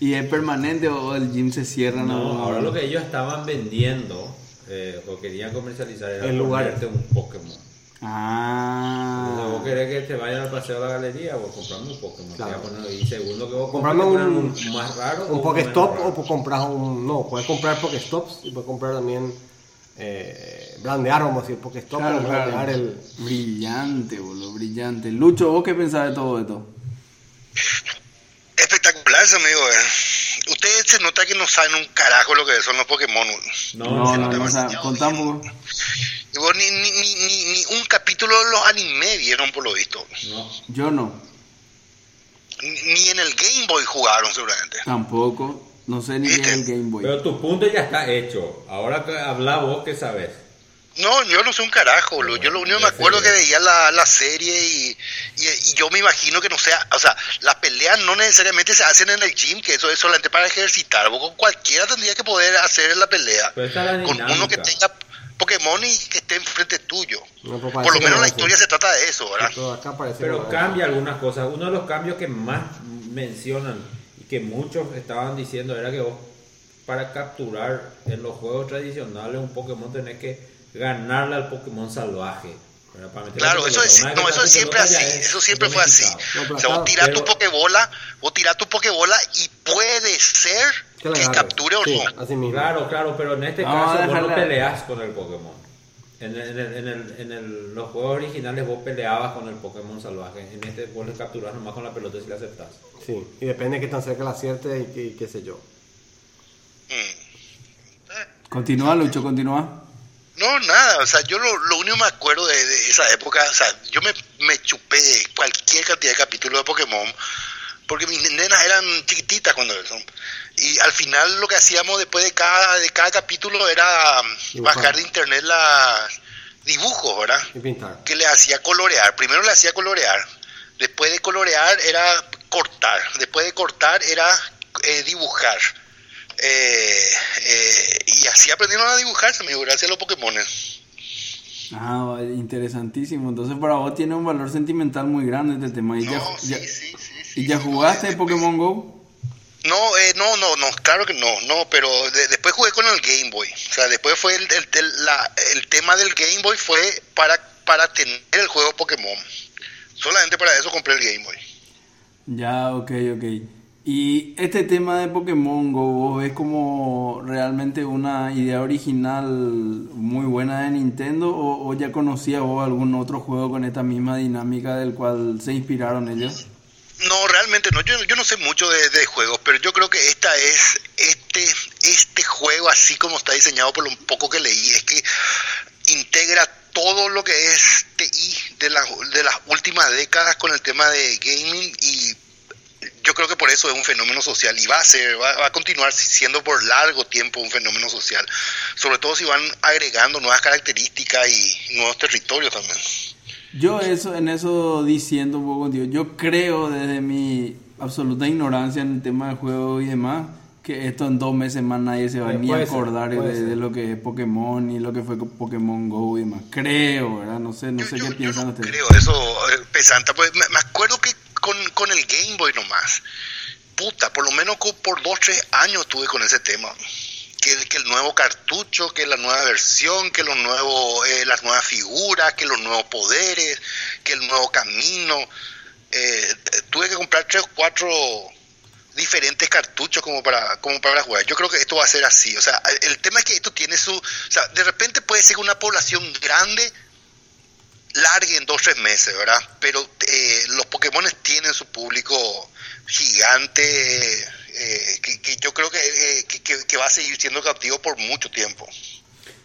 [SPEAKER 2] ¿Y es permanente o el gym se cierra?
[SPEAKER 4] No, ahora lo que ellos estaban vendiendo eh, o querían comercializar era
[SPEAKER 5] El lugar.
[SPEAKER 4] ponerte un Pokémon. Entonces,
[SPEAKER 2] Ah,
[SPEAKER 4] vos querés que te vayan al paseo de la galería o comprarme un Pokémon.
[SPEAKER 5] Claro.
[SPEAKER 4] Poner- y segundo que vos
[SPEAKER 5] un,
[SPEAKER 4] más raro. o
[SPEAKER 5] un Pokestop
[SPEAKER 4] menos
[SPEAKER 5] o
[SPEAKER 4] raro.
[SPEAKER 5] po- comprar un. No, puedes comprar Pokestops y puedes comprar también. Eh, brandear, vamos a decir, Pokestop,
[SPEAKER 2] claro,
[SPEAKER 5] o brandear
[SPEAKER 2] claro.
[SPEAKER 5] el.
[SPEAKER 2] Brillante, boludo, brillante. Lucho, ¿vos qué pensás de todo esto?
[SPEAKER 3] Espectacular ese amigo, eh. Ustedes se nota que no saben un carajo lo que son los Pokémon.
[SPEAKER 4] No,
[SPEAKER 2] No, no,
[SPEAKER 4] no,
[SPEAKER 2] no,
[SPEAKER 3] vos ni, ni, ni, ni, ni un capítulo de los anime vieron por lo visto.
[SPEAKER 4] no.
[SPEAKER 2] Yo no,
[SPEAKER 3] Ni, en el Game Boy jugaron seguramente.
[SPEAKER 2] tampoco. No sé ni es el Game Boy.
[SPEAKER 4] Pero tu punto ya está hecho. Ahora que habla vos que sabes.
[SPEAKER 3] No, yo no sé un carajo. Yo lo único que me acuerdo que veía la, la serie y, y, y yo me imagino que no sea, o sea, las peleas no necesariamente se hacen en el gym, que eso es solamente para ejercitar. Vos con cualquiera tendría que poder hacer la pelea.
[SPEAKER 4] Es la
[SPEAKER 3] Con uno que tenga Pokémon y que esté enfrente tuyo.
[SPEAKER 5] No, pero
[SPEAKER 3] Por lo menos
[SPEAKER 5] no
[SPEAKER 3] la historia se trata de eso, ¿verdad?
[SPEAKER 5] Pero acá
[SPEAKER 4] cambia algunas cosas. Uno de los cambios que más mencionan y que muchos estaban diciendo era que vos para capturar en los juegos tradicionales un Pokémon tenés que ganarle al Pokémon salvaje.
[SPEAKER 3] Claro, eso es, no, eso es siempre así,
[SPEAKER 4] es
[SPEAKER 3] eso siempre fue así. O sea, vos tirás tu Pokébola, vos tirás tu Pokébola y puede ser
[SPEAKER 5] Que
[SPEAKER 3] capture o
[SPEAKER 5] Sí,
[SPEAKER 3] no.
[SPEAKER 5] así mismo.
[SPEAKER 4] Claro, claro, pero en este caso vos no peleas con el Pokémon. En, el- en, el- en, el- en el- los juegos originales vos peleabas con el Pokémon salvaje. En este vos le capturás nomás con la pelota si la aceptás.
[SPEAKER 5] Sí, y depende de qué tan cerca la acierte y, qué- y qué sé yo.
[SPEAKER 3] Mm.
[SPEAKER 2] Continúa, Lucho, continúa.
[SPEAKER 3] No, nada, o sea, yo lo, lo único que me acuerdo de, de esa época, o sea, yo me, me chupé de cualquier cantidad de capítulos de Pokémon, porque mis nenas eran chiquititas cuando eso. Y al final lo que hacíamos después de cada, de cada capítulo era mm,
[SPEAKER 5] Dibujar.
[SPEAKER 3] bajar de internet las dibujos, ¿verdad?
[SPEAKER 5] Y pintar.
[SPEAKER 3] que le hacía colorear. Primero le hacía colorear. Después de colorear era cortar. Después de cortar era eh, dibujar. Eh, eh, y así aprendieron a dibujarse, amigo, gracias a los Pokémon.
[SPEAKER 2] Ah, interesantísimo. Entonces para vos tiene un valor sentimental muy grande este tema. ¿Y, ya,
[SPEAKER 3] No, sí,
[SPEAKER 2] ya-
[SPEAKER 3] sí, sí, sí.
[SPEAKER 2] ¿y ya jugaste Pokémon Go?
[SPEAKER 3] No, eh, no, no, no, claro que no, no, pero de- después jugué con el Game Boy. O sea, después fue el, el, el- la- el tema del Game Boy fue para, para tener el juego Pokémon. Solamente para eso compré el Game Boy.
[SPEAKER 2] Ya, ok, ok. Y este tema de Pokémon Go, ¿vos ves como realmente una idea original muy buena de Nintendo o, ya conocías vos algún otro juego con esta misma dinámica del cual se inspiraron ellos?
[SPEAKER 3] No, realmente no. Yo, no sé mucho de, juegos, pero yo creo que esta es este este juego así como está diseñado por lo poco que leí es que integra todo lo que es TI de las de las últimas décadas con el tema de gaming y yo creo que por eso es un fenómeno social y va a ser va, va a continuar siendo por largo tiempo un fenómeno social, sobre todo si van agregando nuevas características y nuevos territorios también.
[SPEAKER 2] Yo eso, en eso diciendo un poco contigo, yo creo desde mi absoluta ignorancia en el tema de juegos y demás, que esto en dos meses más nadie se va
[SPEAKER 5] Eh,
[SPEAKER 2] ni a
[SPEAKER 5] puede ser,
[SPEAKER 2] acordar de, lo que es Pokémon y lo que fue Pokémon Go y demás. Creo, ¿verdad? No sé, no
[SPEAKER 3] Yo-
[SPEAKER 2] sé
[SPEAKER 3] yo-
[SPEAKER 2] qué
[SPEAKER 3] yo
[SPEAKER 2] piensan
[SPEAKER 3] no
[SPEAKER 2] ustedes.
[SPEAKER 3] creo eso, eh, pesanta. Pues me, me acuerdo que con, con el Game Boy nomás, puta, por lo menos por dos, tres años estuve con ese tema. Que, que el nuevo cartucho, que la nueva versión, que los nuevos, eh, las nuevas figuras, que los nuevos poderes, que el nuevo camino. Eh, tuve que comprar tres o cuatro diferentes cartuchos como para como para jugar. Yo creo que esto va a ser así. O sea, el, tema es que esto tiene su... O sea, de repente puede ser una población grande largue en dos o tres meses, ¿verdad? Pero eh, los Pokémon tienen su público gigante eh, que, que yo creo que, eh, que, que- que va a seguir siendo cautivo por mucho tiempo.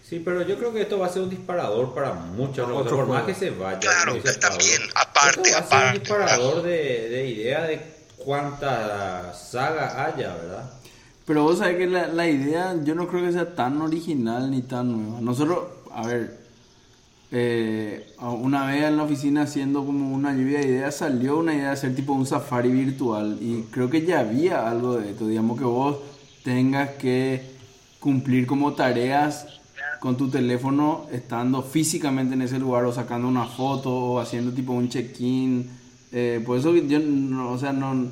[SPEAKER 4] Sí, pero yo creo que esto va a ser un disparador para muchos,
[SPEAKER 5] Otro
[SPEAKER 4] por más que se vaya.
[SPEAKER 3] Claro, también, aparte,
[SPEAKER 4] Esto va a ser
[SPEAKER 3] aparte,
[SPEAKER 4] un disparador de, de idea de cuánta saga haya, ¿verdad?
[SPEAKER 2] Pero vos sabés que la, la idea yo no creo que sea tan original ni tan nueva. Nosotros, a ver, eh, una vez en la oficina haciendo como una lluvia de ideas salió una idea de hacer tipo un safari virtual y creo que ya había algo de esto, digamos que vos tengas que cumplir como tareas con tu teléfono estando físicamente en ese lugar o sacando una foto o haciendo tipo un check-in. Eh, por eso yo, no, o sea, no,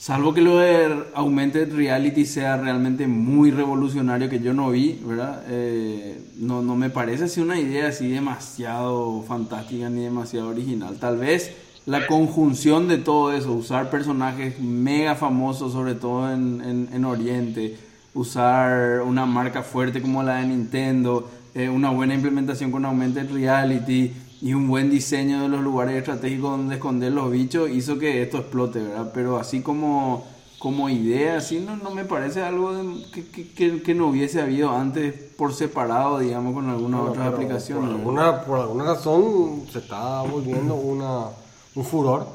[SPEAKER 2] salvo que lo de Augmented Reality sea realmente muy revolucionario que yo no vi, ¿verdad? Eh, no, no me parece así una idea así demasiado fantástica ni demasiado original. Tal vez la conjunción de todo eso, usar personajes mega famosos, sobre todo en, en, en Oriente, usar una marca fuerte como la de Nintendo, eh, una buena implementación con Augmented Reality y un buen diseño de los lugares estratégicos donde esconder los bichos hizo que esto explote, ¿verdad? Pero así como, como idea, así no, no me parece algo de- que, que- que- que no hubiese habido antes por separado, digamos, con algunas
[SPEAKER 5] Bueno,
[SPEAKER 2] otras
[SPEAKER 5] pero
[SPEAKER 2] aplicaciones.
[SPEAKER 5] Por alguna, por alguna razón se está volviendo una, un furor.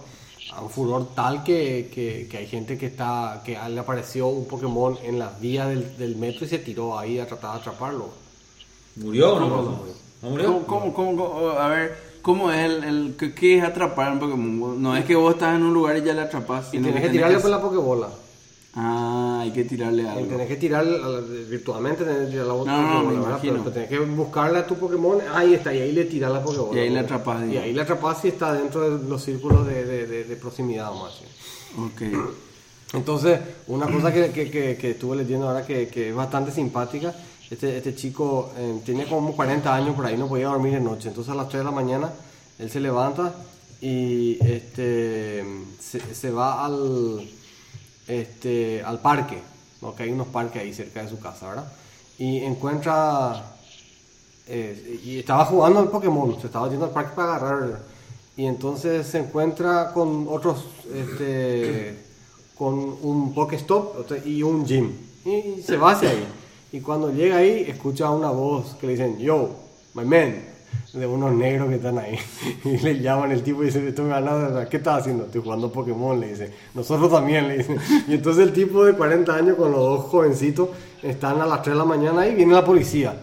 [SPEAKER 5] a Un furor tal que, que, que hay gente que está que le apareció un Pokémon en las vías del, del metro y se tiró ahí a tratar de atraparlo.
[SPEAKER 4] ¿Murió o no? ¿No murió?
[SPEAKER 2] ¿Cómo, cómo, cómo- cómo- a ver, ¿cómo es el, el qué, qué es atrapar un Pokémon? No es que vos estás en un lugar y ya le atrapas.
[SPEAKER 5] Y tenés que
[SPEAKER 2] tenés
[SPEAKER 5] tirarle
[SPEAKER 2] que-
[SPEAKER 5] con la Pokébola.
[SPEAKER 2] Ah, hay que tirarle
[SPEAKER 5] Y
[SPEAKER 2] algo.
[SPEAKER 5] Tenés que tirar a la- virtualmente, tenés que tirar la
[SPEAKER 2] No, no,
[SPEAKER 5] Pokébola,
[SPEAKER 2] me
[SPEAKER 5] ¿verdad?
[SPEAKER 2] imagino.
[SPEAKER 5] Pero, pero tenés que buscarle a tu Pokémon, ahí está, y ahí le tiras la Pokébola.
[SPEAKER 2] Y ahí le atrapas,
[SPEAKER 5] Y ahí le atrapas si está dentro de los círculos de, de, de, de proximidad, vamos a decir.
[SPEAKER 2] Ok.
[SPEAKER 5] Entonces, una cosa que, que, que, que estuve leyendo ahora que, que es bastante simpática, este, este chico eh, tiene como 40 años por ahí, no podía dormir de noche, entonces a las 3 de la mañana él se levanta y este, se, va al, este, al parque, ¿no? hay unos parques ahí cerca de su casa, ¿verdad? Y encuentra eh, y estaba jugando al Pokémon, se estaba yendo al parque para agarrar. Y entonces se encuentra con otros, este, con un Pokéstop y un gym. Y se va hacia ahí. Y cuando llega ahí, escucha una voz que le dicen, yo, my man, de unos negros que están ahí. Y le llaman el tipo y dice, estoy ganando, ¿qué estás haciendo? Estoy jugando Pokémon, le dice. Nosotros también, le dicen. Y entonces el tipo de 40 años con los dos jovencitos están a las 3 de la mañana y viene la policía.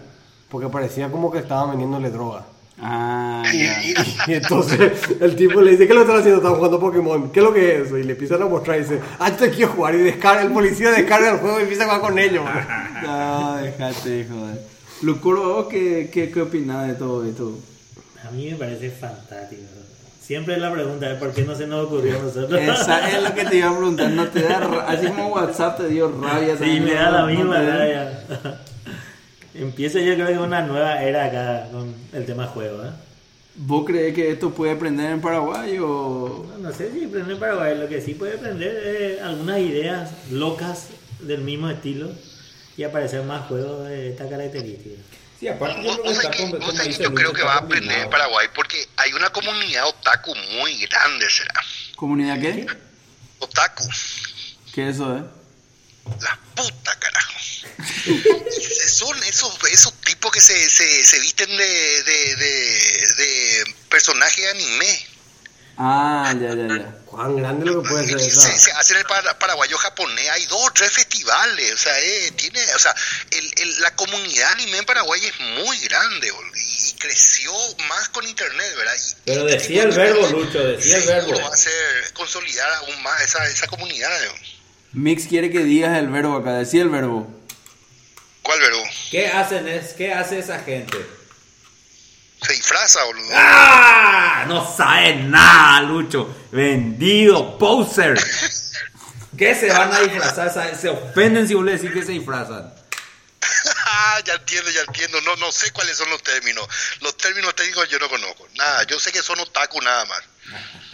[SPEAKER 5] Porque parecía como que estaban vendiéndole droga.
[SPEAKER 2] Ah,
[SPEAKER 5] Y,
[SPEAKER 2] ya.
[SPEAKER 5] y- y entonces el tipo le dice, ¿qué lo están haciendo? Están jugando Pokémon. ¿Qué es lo que es eso? Y le empiezan a mostrar y dice, ah, yo te quiero jugar. Y descarga, el policía descarga el juego y empieza a jugar con ellos.
[SPEAKER 2] No, déjate, joder. Lucuro, ¿vos qué, qué, qué opinás de todo esto?
[SPEAKER 6] A mí me parece fantástico. Siempre es la pregunta de por qué no se nos ocurrió a nosotros.
[SPEAKER 2] Esa es lo que te iba a preguntar, ¿no te da así como WhatsApp te dio rabia?
[SPEAKER 6] Sí, me da la
[SPEAKER 2] ¿No
[SPEAKER 6] misma rabia. Empieza yo creo que una nueva era acá con el tema juego, ¿eh?
[SPEAKER 2] ¿Vos crees que esto puede prender en Paraguay o...?
[SPEAKER 6] No, no sé si prende en Paraguay, lo que sí puede prender es algunas ideas locas del mismo estilo y aparecer más juegos de esta característica.
[SPEAKER 4] Sí, aparte yo creo que está como, como dice
[SPEAKER 3] yo creo que
[SPEAKER 4] está
[SPEAKER 3] va a aprender en. Paraguay porque hay una comunidad otaku muy grande, será.
[SPEAKER 2] ¿Comunidad qué?
[SPEAKER 3] Otaku.
[SPEAKER 2] ¿Qué eso es?
[SPEAKER 3] La puta, carajo. Son esos, esos tipos que se, se, se visten de, de, de, de personaje anime.
[SPEAKER 2] Ah, ya, ya, ya.
[SPEAKER 5] Cuán grande lo que puede ser
[SPEAKER 3] se, se hace en el para- paraguayo japonés, hay dos o tres festivales, o sea, eh, tiene, o sea, el, el- la comunidad anime en Paraguay es muy grande y creció más con internet, ¿verdad? Y
[SPEAKER 4] Pero
[SPEAKER 3] este
[SPEAKER 4] decía el verbo, Lucho, decía el verbo.
[SPEAKER 3] va a hacer consolidar aún más esa, esa comunidad.
[SPEAKER 2] Mix quiere que digas el verbo acá, decía el verbo.
[SPEAKER 3] ¿Cuál verbo?
[SPEAKER 4] ¿Qué hacen es, qué hace esa gente?
[SPEAKER 3] Se disfraza, boludo.
[SPEAKER 4] ¡Ah! No sabe nada, Lucho. Vendido, poser. ¿Qué se van a disfrazar? Se ofenden si vos le decís que se disfrazan.
[SPEAKER 3] Ya entiendo, ya entiendo. No, no sé cuáles son los términos. Los términos técnicos yo no conozco. Nada, yo sé que son otaku nada más.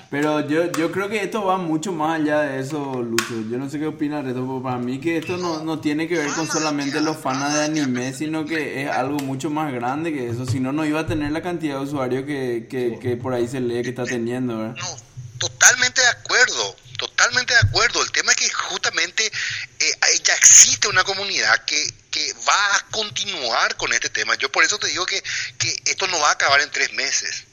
[SPEAKER 2] Pero yo, yo creo que esto va mucho más allá de eso, Lucho. Yo no sé qué opinas de esto, pero para mí que esto no, no tiene que ver con solamente los fans de anime, sino que es algo mucho más grande que eso. Si no, no iba a tener la cantidad de usuarios que, que, que por ahí se lee que está teniendo, ¿verdad?
[SPEAKER 3] No, totalmente de acuerdo, totalmente de acuerdo. El tema es que justamente eh, ya existe una comunidad que, que va a continuar con este tema. Yo por eso te digo que, que esto no va a acabar en tres meses.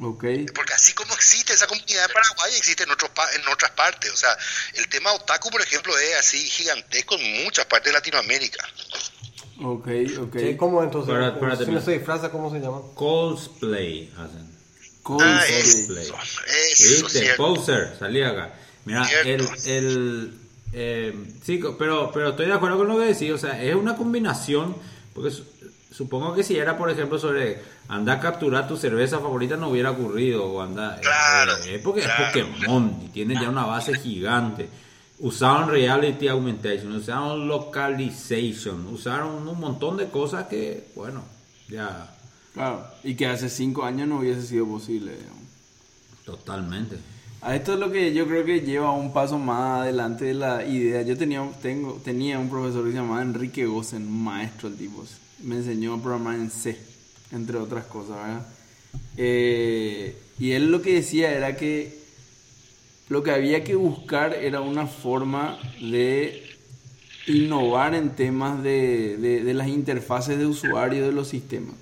[SPEAKER 2] Ok.
[SPEAKER 3] Porque así como existe esa comunidad en Paraguay, existe en, otros pa- en otras partes. O sea, el tema otaku, por ejemplo, es así gigantesco en muchas partes de Latinoamérica.
[SPEAKER 2] Ok, ok.
[SPEAKER 5] Sí, ¿Cómo entonces?
[SPEAKER 4] Para- para
[SPEAKER 5] si no se disfraza, ¿cómo se llama?
[SPEAKER 4] Cosplay hacen.
[SPEAKER 2] Cool,
[SPEAKER 3] Ah, eso, eso es
[SPEAKER 4] ¿Viste?
[SPEAKER 3] cierto.
[SPEAKER 4] Poser, salí acá. Mira, el,
[SPEAKER 3] Cierto.
[SPEAKER 4] el eh, sí, pero, pero estoy de acuerdo con lo que decís, o sea, es una combinación, porque supongo que si era, por ejemplo, sobre anda a capturar tu cerveza favorita no hubiera ocurrido, o anda, eh,
[SPEAKER 3] Claro,
[SPEAKER 4] eh, porque
[SPEAKER 3] claro.
[SPEAKER 4] es Pokémon y tiene ya una base gigante. Usaron reality augmentation, usaron localization, usaron un montón de cosas que, bueno, ya
[SPEAKER 2] Claro. Y que hace cinco años no hubiese sido posible. digamos.
[SPEAKER 4] totalmente.
[SPEAKER 2] A esto es lo que yo creo que lleva un paso más adelante de la idea. Yo tenía, tengo, tenía un profesor que se llamaba Enrique Gossen, maestro el tipo. Me enseñó a programar en C, entre otras cosas, ¿verdad? Eh, y él lo que decía era que lo que había que buscar era una forma de innovar en temas de, de- de las interfaces de usuario de los sistemas.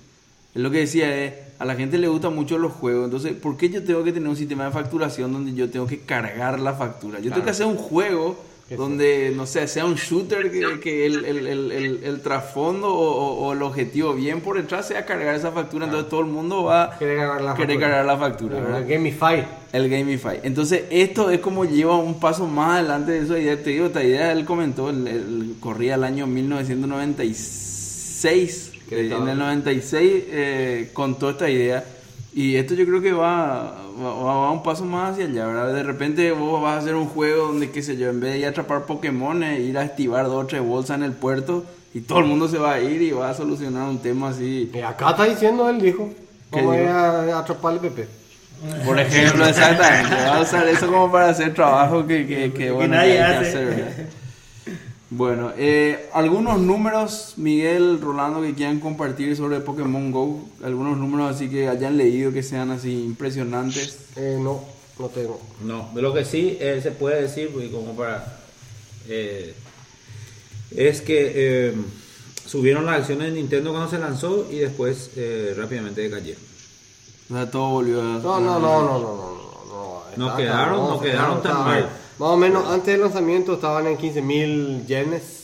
[SPEAKER 2] Él lo que decía es, a la gente le gustan mucho los juegos, entonces, ¿por qué yo tengo que tener un sistema de facturación donde yo tengo que cargar la factura? Yo tengo que hacer un juego donde, no sé, sea un shooter que, que el, el- el- el- trasfondo o, el objetivo bien por detrás sea cargar esa factura, entonces todo el mundo va a
[SPEAKER 5] Quiere cargar la
[SPEAKER 2] querer
[SPEAKER 5] factura.
[SPEAKER 2] cargar la factura.
[SPEAKER 5] El Gamify.
[SPEAKER 2] El Gamify. Entonces, esto es como lleva un paso más adelante de esa idea. Te digo, esta idea él comentó, el, el- corría el año 1996.
[SPEAKER 5] Que
[SPEAKER 2] Eh,
[SPEAKER 5] estaba-
[SPEAKER 2] en el 96 eh, contó esta idea. Y esto yo creo que va, va, va un paso más hacia allá, ¿verdad? De repente vos vas a hacer un juego donde, qué sé yo, en vez de ir a atrapar Pokémon, ir a activar dos o tres bolsas en el puerto y todo el mundo se va a ir y va a solucionar un tema así.
[SPEAKER 5] Y acá está diciendo él, dijo.
[SPEAKER 2] ¿Qué
[SPEAKER 5] Vamos a ir a, atrapar el PP.
[SPEAKER 2] Por ejemplo, exactamente. Va a usar eso como para hacer trabajo que, que, que, bueno,
[SPEAKER 6] nadie
[SPEAKER 2] hay que
[SPEAKER 6] hace.
[SPEAKER 2] hacer, ¿verdad? Bueno, eh, algunos números, Miguel, Rolando, que quieran compartir sobre Pokémon Go. Algunos números así que hayan leído que sean así impresionantes.
[SPEAKER 5] Eh, no, no tengo.
[SPEAKER 4] No, de lo que sí eh, se puede decir, porque como para. eh, es que eh, subieron las acciones de Nintendo cuando se lanzó y después eh, rápidamente decayeron.
[SPEAKER 2] O sea, todo volvió a...
[SPEAKER 5] No, no, no, no, no, no, no. no.
[SPEAKER 4] No
[SPEAKER 5] Está
[SPEAKER 4] quedaron-
[SPEAKER 5] cabrón,
[SPEAKER 4] no quedaron tan mal.
[SPEAKER 5] Más o menos, antes del lanzamiento estaban en 15 mil yenes.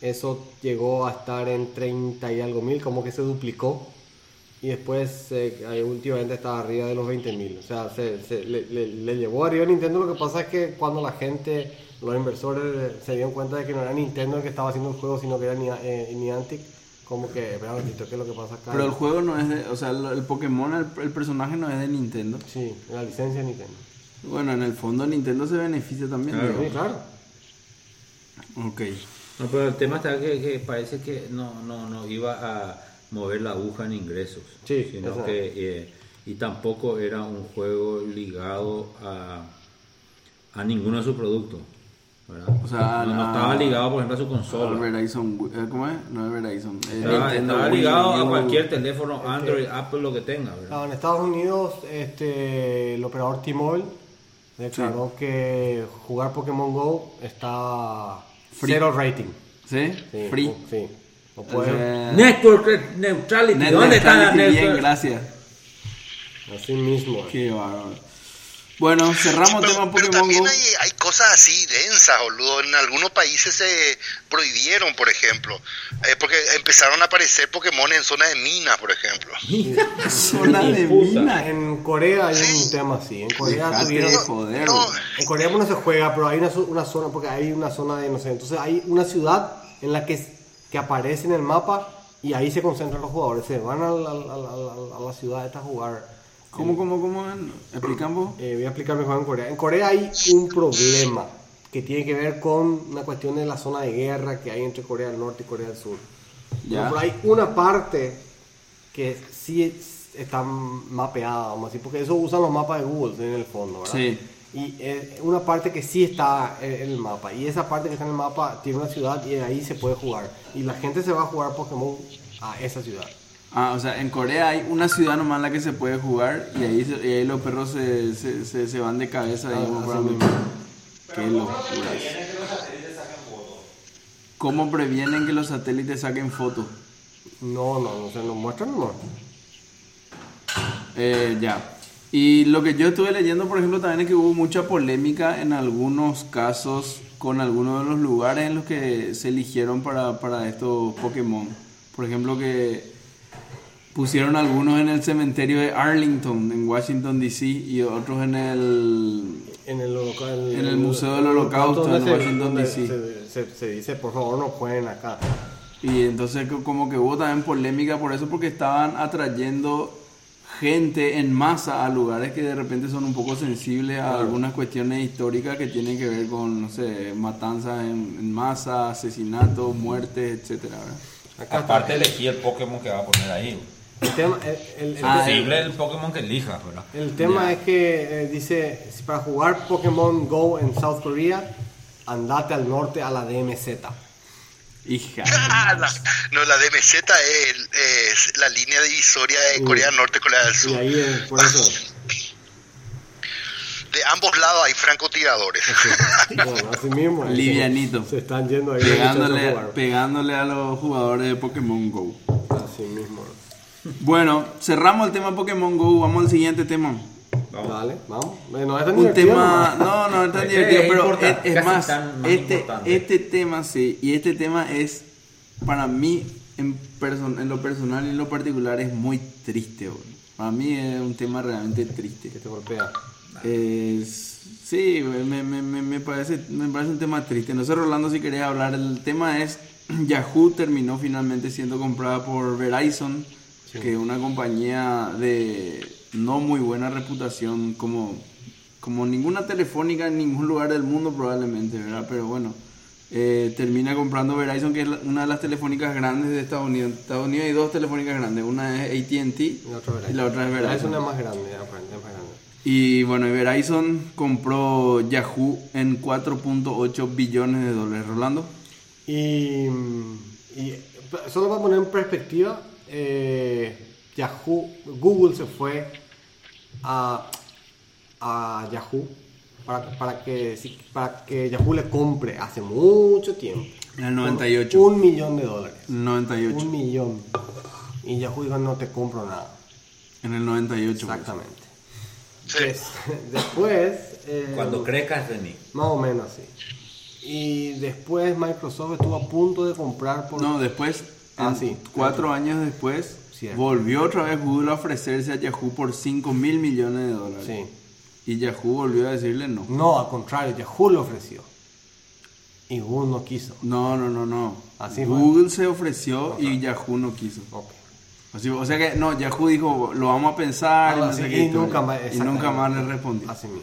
[SPEAKER 5] Eso llegó a estar en 30 y algo mil, como que se duplicó. Y después, eh, últimamente estaba arriba de los 20 mil. O sea, se, se- le, le- le llevó arriba a Nintendo. Lo que pasa es que cuando la gente, los inversores, se dieron cuenta de que no era Nintendo el que estaba haciendo el juego, sino que era Nia- eh, Niantic, como que, espera un ¿qué es lo que pasa acá?
[SPEAKER 2] Pero el juego no es de... O sea, el, el Pokémon, el, el personaje no es de Nintendo.
[SPEAKER 5] Sí, la licencia de Nintendo.
[SPEAKER 2] Bueno, en el fondo Nintendo se beneficia también.
[SPEAKER 4] Claro.
[SPEAKER 5] Sí, claro.
[SPEAKER 2] Ok.
[SPEAKER 4] No, pero el tema está que, que parece que no, no, no iba a mover la aguja en ingresos.
[SPEAKER 5] Sí,
[SPEAKER 4] sino que. eh, y tampoco era un juego ligado a, a ninguno de sus productos. ¿verdad?
[SPEAKER 2] O sea,
[SPEAKER 4] no, estaba ligado, por ejemplo, a su
[SPEAKER 2] El
[SPEAKER 4] consola.
[SPEAKER 2] Verizon, eh, ¿cómo es? No es Verizon. es
[SPEAKER 4] Estaba,
[SPEAKER 2] Nintendo
[SPEAKER 4] estaba
[SPEAKER 2] Wii
[SPEAKER 4] ligado a cualquier teléfono Android, Apple, lo que tenga. ¿verdad?
[SPEAKER 5] Ah, en Estados Unidos, este, el operador T-Mobile declaró que jugar Pokémon Go está
[SPEAKER 2] Free.
[SPEAKER 5] cero rating.
[SPEAKER 2] ¿Sí?
[SPEAKER 5] Sí,
[SPEAKER 2] Free.
[SPEAKER 5] Sí. No puede.
[SPEAKER 4] Network Neutrality.
[SPEAKER 2] Net
[SPEAKER 4] ¿Dónde está la
[SPEAKER 2] neutrality, bien,
[SPEAKER 4] Network?
[SPEAKER 2] gracias.
[SPEAKER 5] Así mismo.
[SPEAKER 2] Qué bárbaro. Bueno, cerramos
[SPEAKER 3] Pero,
[SPEAKER 2] tema
[SPEAKER 3] pero
[SPEAKER 2] Pokémon
[SPEAKER 3] también
[SPEAKER 2] Go.
[SPEAKER 3] hay, hay cosas así densas, boludo. En algunos países se prohibieron, por ejemplo. Eh, porque empezaron a aparecer Pokémon en zonas de minas, por ejemplo.
[SPEAKER 2] Zona de
[SPEAKER 4] Puta.
[SPEAKER 2] mina.
[SPEAKER 5] En Corea hay
[SPEAKER 3] Sí.
[SPEAKER 5] un tema así. En Corea
[SPEAKER 2] Dejate
[SPEAKER 5] tuvieron.
[SPEAKER 3] No,
[SPEAKER 5] En Corea no se juega, pero hay una, una zona, porque hay una zona de, no sé, entonces hay una ciudad en la que, que aparece en el mapa y ahí se concentran los jugadores, se van a la, a la- a la- a la ciudad esta a jugar.
[SPEAKER 2] ¿Cómo, cómo, cómo? ¿Explicamos?
[SPEAKER 5] Eh, voy a explicar mejor en Corea. En Corea hay un problema que tiene que ver con una cuestión de la zona de guerra que hay entre Corea del Norte y Corea del Sur.
[SPEAKER 2] Ya.
[SPEAKER 5] Pero hay una parte que sí es- está mapeada, vamos a decir, porque eso usan los mapas de Google en el fondo, ¿verdad?
[SPEAKER 2] Sí.
[SPEAKER 5] Y eh, una parte que sí está en en el mapa. Y esa parte que está en el mapa tiene una ciudad y ahí se puede jugar. Y la gente se va a jugar Pokémon a esa ciudad.
[SPEAKER 2] Ah, o sea, en Corea hay una ciudad nomás en la que se puede jugar y ahí, se- y ahí los perros se, se, se, se van de cabeza.
[SPEAKER 5] Ah,
[SPEAKER 2] digamos, para
[SPEAKER 5] mismo.
[SPEAKER 2] Qué locura. ¿Cómo previenen que los satélites saquen fotos?
[SPEAKER 5] No, no, no se nos muestran nomás.
[SPEAKER 2] eh, ya. Y lo que yo estuve leyendo, por ejemplo, también es que hubo mucha polémica en algunos casos con algunos de los lugares en los que se eligieron para, para estos Pokémon. Por ejemplo, que pusieron algunos en el cementerio de Arlington, en Washington, D.C., y otros en el...
[SPEAKER 5] En el, holoca-
[SPEAKER 2] En el Museo del Holocausto en Washington, D.C..
[SPEAKER 5] Se, se- se dice, por favor, no jueguen acá.
[SPEAKER 2] Y entonces co- como que hubo también polémica por eso, porque estaban atrayendo gente en masa a lugares que de repente son un poco sensibles a algunas cuestiones históricas que tienen que ver con, no sé, matanzas en, en masa, asesinatos, muertes, etcétera.
[SPEAKER 5] Acá
[SPEAKER 7] Aparte elegí el Pokémon que va a poner ahí.
[SPEAKER 5] El tema, el, el- el-
[SPEAKER 2] Ah,
[SPEAKER 7] Posible el Pokémon que elijas, ¿verdad?
[SPEAKER 5] el tema es que eh, dice, si para jugar Pokémon Go en South Korea, andate al norte a la DMZ.
[SPEAKER 2] Hija.
[SPEAKER 3] Ah, la- no, la DMZ es, es la línea divisoria de. Corea del Norte y Corea del
[SPEAKER 5] Y
[SPEAKER 3] Sur.
[SPEAKER 5] ahí, por eso,
[SPEAKER 3] De ambos lados hay francotiradores.
[SPEAKER 5] bueno, así mismo. ahí
[SPEAKER 2] Livianito.
[SPEAKER 5] Se, están yendo ahí
[SPEAKER 2] Pegándole, pegándole a los jugadores de Pokémon Go.
[SPEAKER 5] Así mismo.
[SPEAKER 2] Bueno, cerramos el tema Pokémon Go, vamos al siguiente tema.
[SPEAKER 5] Dale, vamos. Eh, No es tan
[SPEAKER 2] Un
[SPEAKER 5] divertido
[SPEAKER 2] tema, no, no, es tan divertido,
[SPEAKER 4] es
[SPEAKER 2] pero es, es más,
[SPEAKER 4] tan más
[SPEAKER 2] este,
[SPEAKER 4] importante.
[SPEAKER 2] este tema sí, y este tema es, para mí, en, person- en lo personal y en lo particular, es muy triste, boludo. Para mí es un tema realmente triste.
[SPEAKER 5] Que te golpea.
[SPEAKER 2] Es- sí, me, me- me- me parece, me parece un tema triste. No sé, Rolando, si querés hablar. El tema es, Yahoo terminó finalmente siendo comprada por Verizon, que es una compañía de no muy buena reputación, como, como ninguna telefónica en ningún lugar del mundo probablemente, ¿verdad? Pero bueno, eh, termina comprando Verizon, que es una de las telefónicas grandes de Estados Unidos. En Estados Unidos hay dos telefónicas grandes, una es AT&T
[SPEAKER 5] Y la otra Verizon.
[SPEAKER 2] y la otra es
[SPEAKER 5] Es
[SPEAKER 2] Verizon.
[SPEAKER 5] una más grande, es más grande.
[SPEAKER 2] Y bueno, Verizon compró Yahoo en 4.8 billones de dólares. Rolando.
[SPEAKER 5] Y, y solo para poner en perspectiva, eh, Yahoo, Google se fue a, a Yahoo para, para, que, si- para que Yahoo le compre hace mucho tiempo.
[SPEAKER 2] En el 98.
[SPEAKER 5] Un millón de dólares.
[SPEAKER 2] 98.
[SPEAKER 5] Un millón. Y Yahoo dijo, no te compro nada.
[SPEAKER 2] En el 98. pues.
[SPEAKER 5] Exactamente.
[SPEAKER 3] Sí.
[SPEAKER 5] Des- después... eh,
[SPEAKER 4] Cuando crezcas, vení.
[SPEAKER 5] Más o menos así. Y después Microsoft estuvo a punto de comprar por...
[SPEAKER 2] No, después,
[SPEAKER 5] Ah, sí.
[SPEAKER 2] cuatro años después,
[SPEAKER 5] Cierto.
[SPEAKER 2] volvió otra vez Google a ofrecerse a Yahoo por 5 mil millones de dólares.
[SPEAKER 5] Sí.
[SPEAKER 2] Y Yahoo volvió a decirle no.
[SPEAKER 5] No, al contrario, Yahoo lo ofreció. Y Google no quiso.
[SPEAKER 2] No, no, no, no.
[SPEAKER 5] Así fue.
[SPEAKER 2] Google se ofreció y Yahoo no quiso.
[SPEAKER 5] Ok.
[SPEAKER 2] Así- o sea que, no, Yahoo dijo, lo vamos a pensar.
[SPEAKER 5] Algo
[SPEAKER 2] no
[SPEAKER 5] así,
[SPEAKER 2] sé
[SPEAKER 5] y, nunca más,
[SPEAKER 2] y nunca más le respondió.
[SPEAKER 5] Así mismo.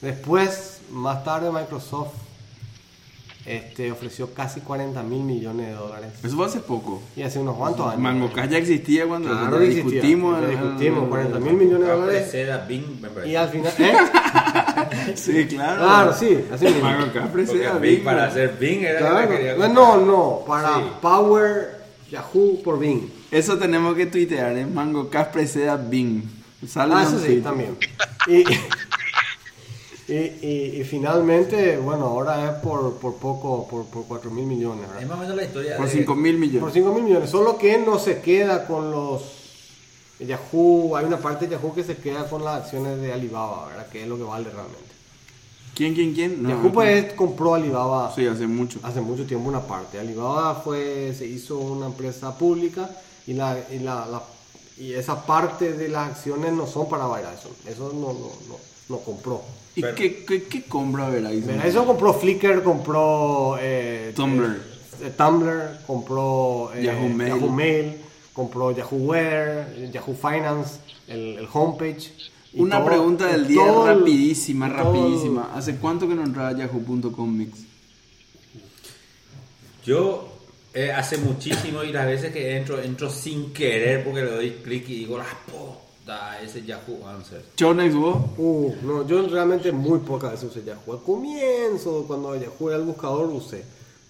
[SPEAKER 5] Después, más tarde, Microsoft este, ofreció casi 40 mil millones de dólares.
[SPEAKER 2] Eso fue hace poco.
[SPEAKER 5] Y hace unos cuantos años.
[SPEAKER 2] Mangocas ya existía cuando
[SPEAKER 5] Claro que existía.
[SPEAKER 2] discutimos. El-
[SPEAKER 5] discutimos,
[SPEAKER 2] el-
[SPEAKER 5] 40 mil millones de dólares.
[SPEAKER 4] seda, Bing, me parece.
[SPEAKER 5] Y al final... ¿eh?
[SPEAKER 2] Sí, claro.
[SPEAKER 5] Claro, sí, así mismo.
[SPEAKER 2] Mangocas
[SPEAKER 4] Bing,
[SPEAKER 2] Bing,
[SPEAKER 4] para
[SPEAKER 2] ¿no?
[SPEAKER 4] hacer Bing era
[SPEAKER 5] Claro.
[SPEAKER 4] la que quería
[SPEAKER 5] No, no, para
[SPEAKER 4] Sí.
[SPEAKER 5] Power Yahoo por Bing.
[SPEAKER 2] Eso tenemos que tuitear, ¿eh? Mangocas presea Bing. Sale
[SPEAKER 5] Ah, eso sí, también. Y, y, y- y finalmente, bueno, ahora es por, por poco, por, por 4 mil millones. ¿verdad?
[SPEAKER 4] Es más o menos la historia
[SPEAKER 2] Por
[SPEAKER 4] de...
[SPEAKER 2] 5 mil
[SPEAKER 5] Por
[SPEAKER 2] millones.
[SPEAKER 5] 5 mil millones. Solo que no se queda con los Yahoo. Hay una parte de Yahoo que se queda con las acciones de Alibaba, ¿verdad? Que es lo que vale realmente.
[SPEAKER 2] ¿Quién, quién, quién? No,
[SPEAKER 5] Yahoo
[SPEAKER 2] no,
[SPEAKER 5] pues compró Alibaba
[SPEAKER 2] Sí, hace mucho.
[SPEAKER 5] hace mucho tiempo una parte. Alibaba fue, se hizo una empresa pública y, la, y, la, la- y esa parte de las acciones no son para Verizon. Eso no, no, no, no compró.
[SPEAKER 2] ¿Y
[SPEAKER 4] Pero-
[SPEAKER 2] qué, qué, qué compra Verizon?
[SPEAKER 5] Verizon compró Flickr, compró eh,
[SPEAKER 2] Tumblr.
[SPEAKER 5] eh, Tumblr, compró eh,
[SPEAKER 2] Yahoo Mail.
[SPEAKER 5] Yahoo Mail, compró Yahoo Wear, Yahoo Finance, el, el homepage.
[SPEAKER 2] Una
[SPEAKER 5] todo-
[SPEAKER 2] pregunta del día
[SPEAKER 5] todo
[SPEAKER 2] rapidísima,
[SPEAKER 5] todo
[SPEAKER 2] rapidísima. ¿Hace cuánto que no entraba yahoo.com mix?
[SPEAKER 4] Yo eh, hace muchísimo y las veces que entro, entro sin querer porque le doy clic y digo, la puta, ese Yahoo Answer.
[SPEAKER 2] Chonex vos?
[SPEAKER 5] Uh, no, yo realmente muy pocas veces usé Yahoo. Al comienzo, cuando Yahoo era el buscador, usé.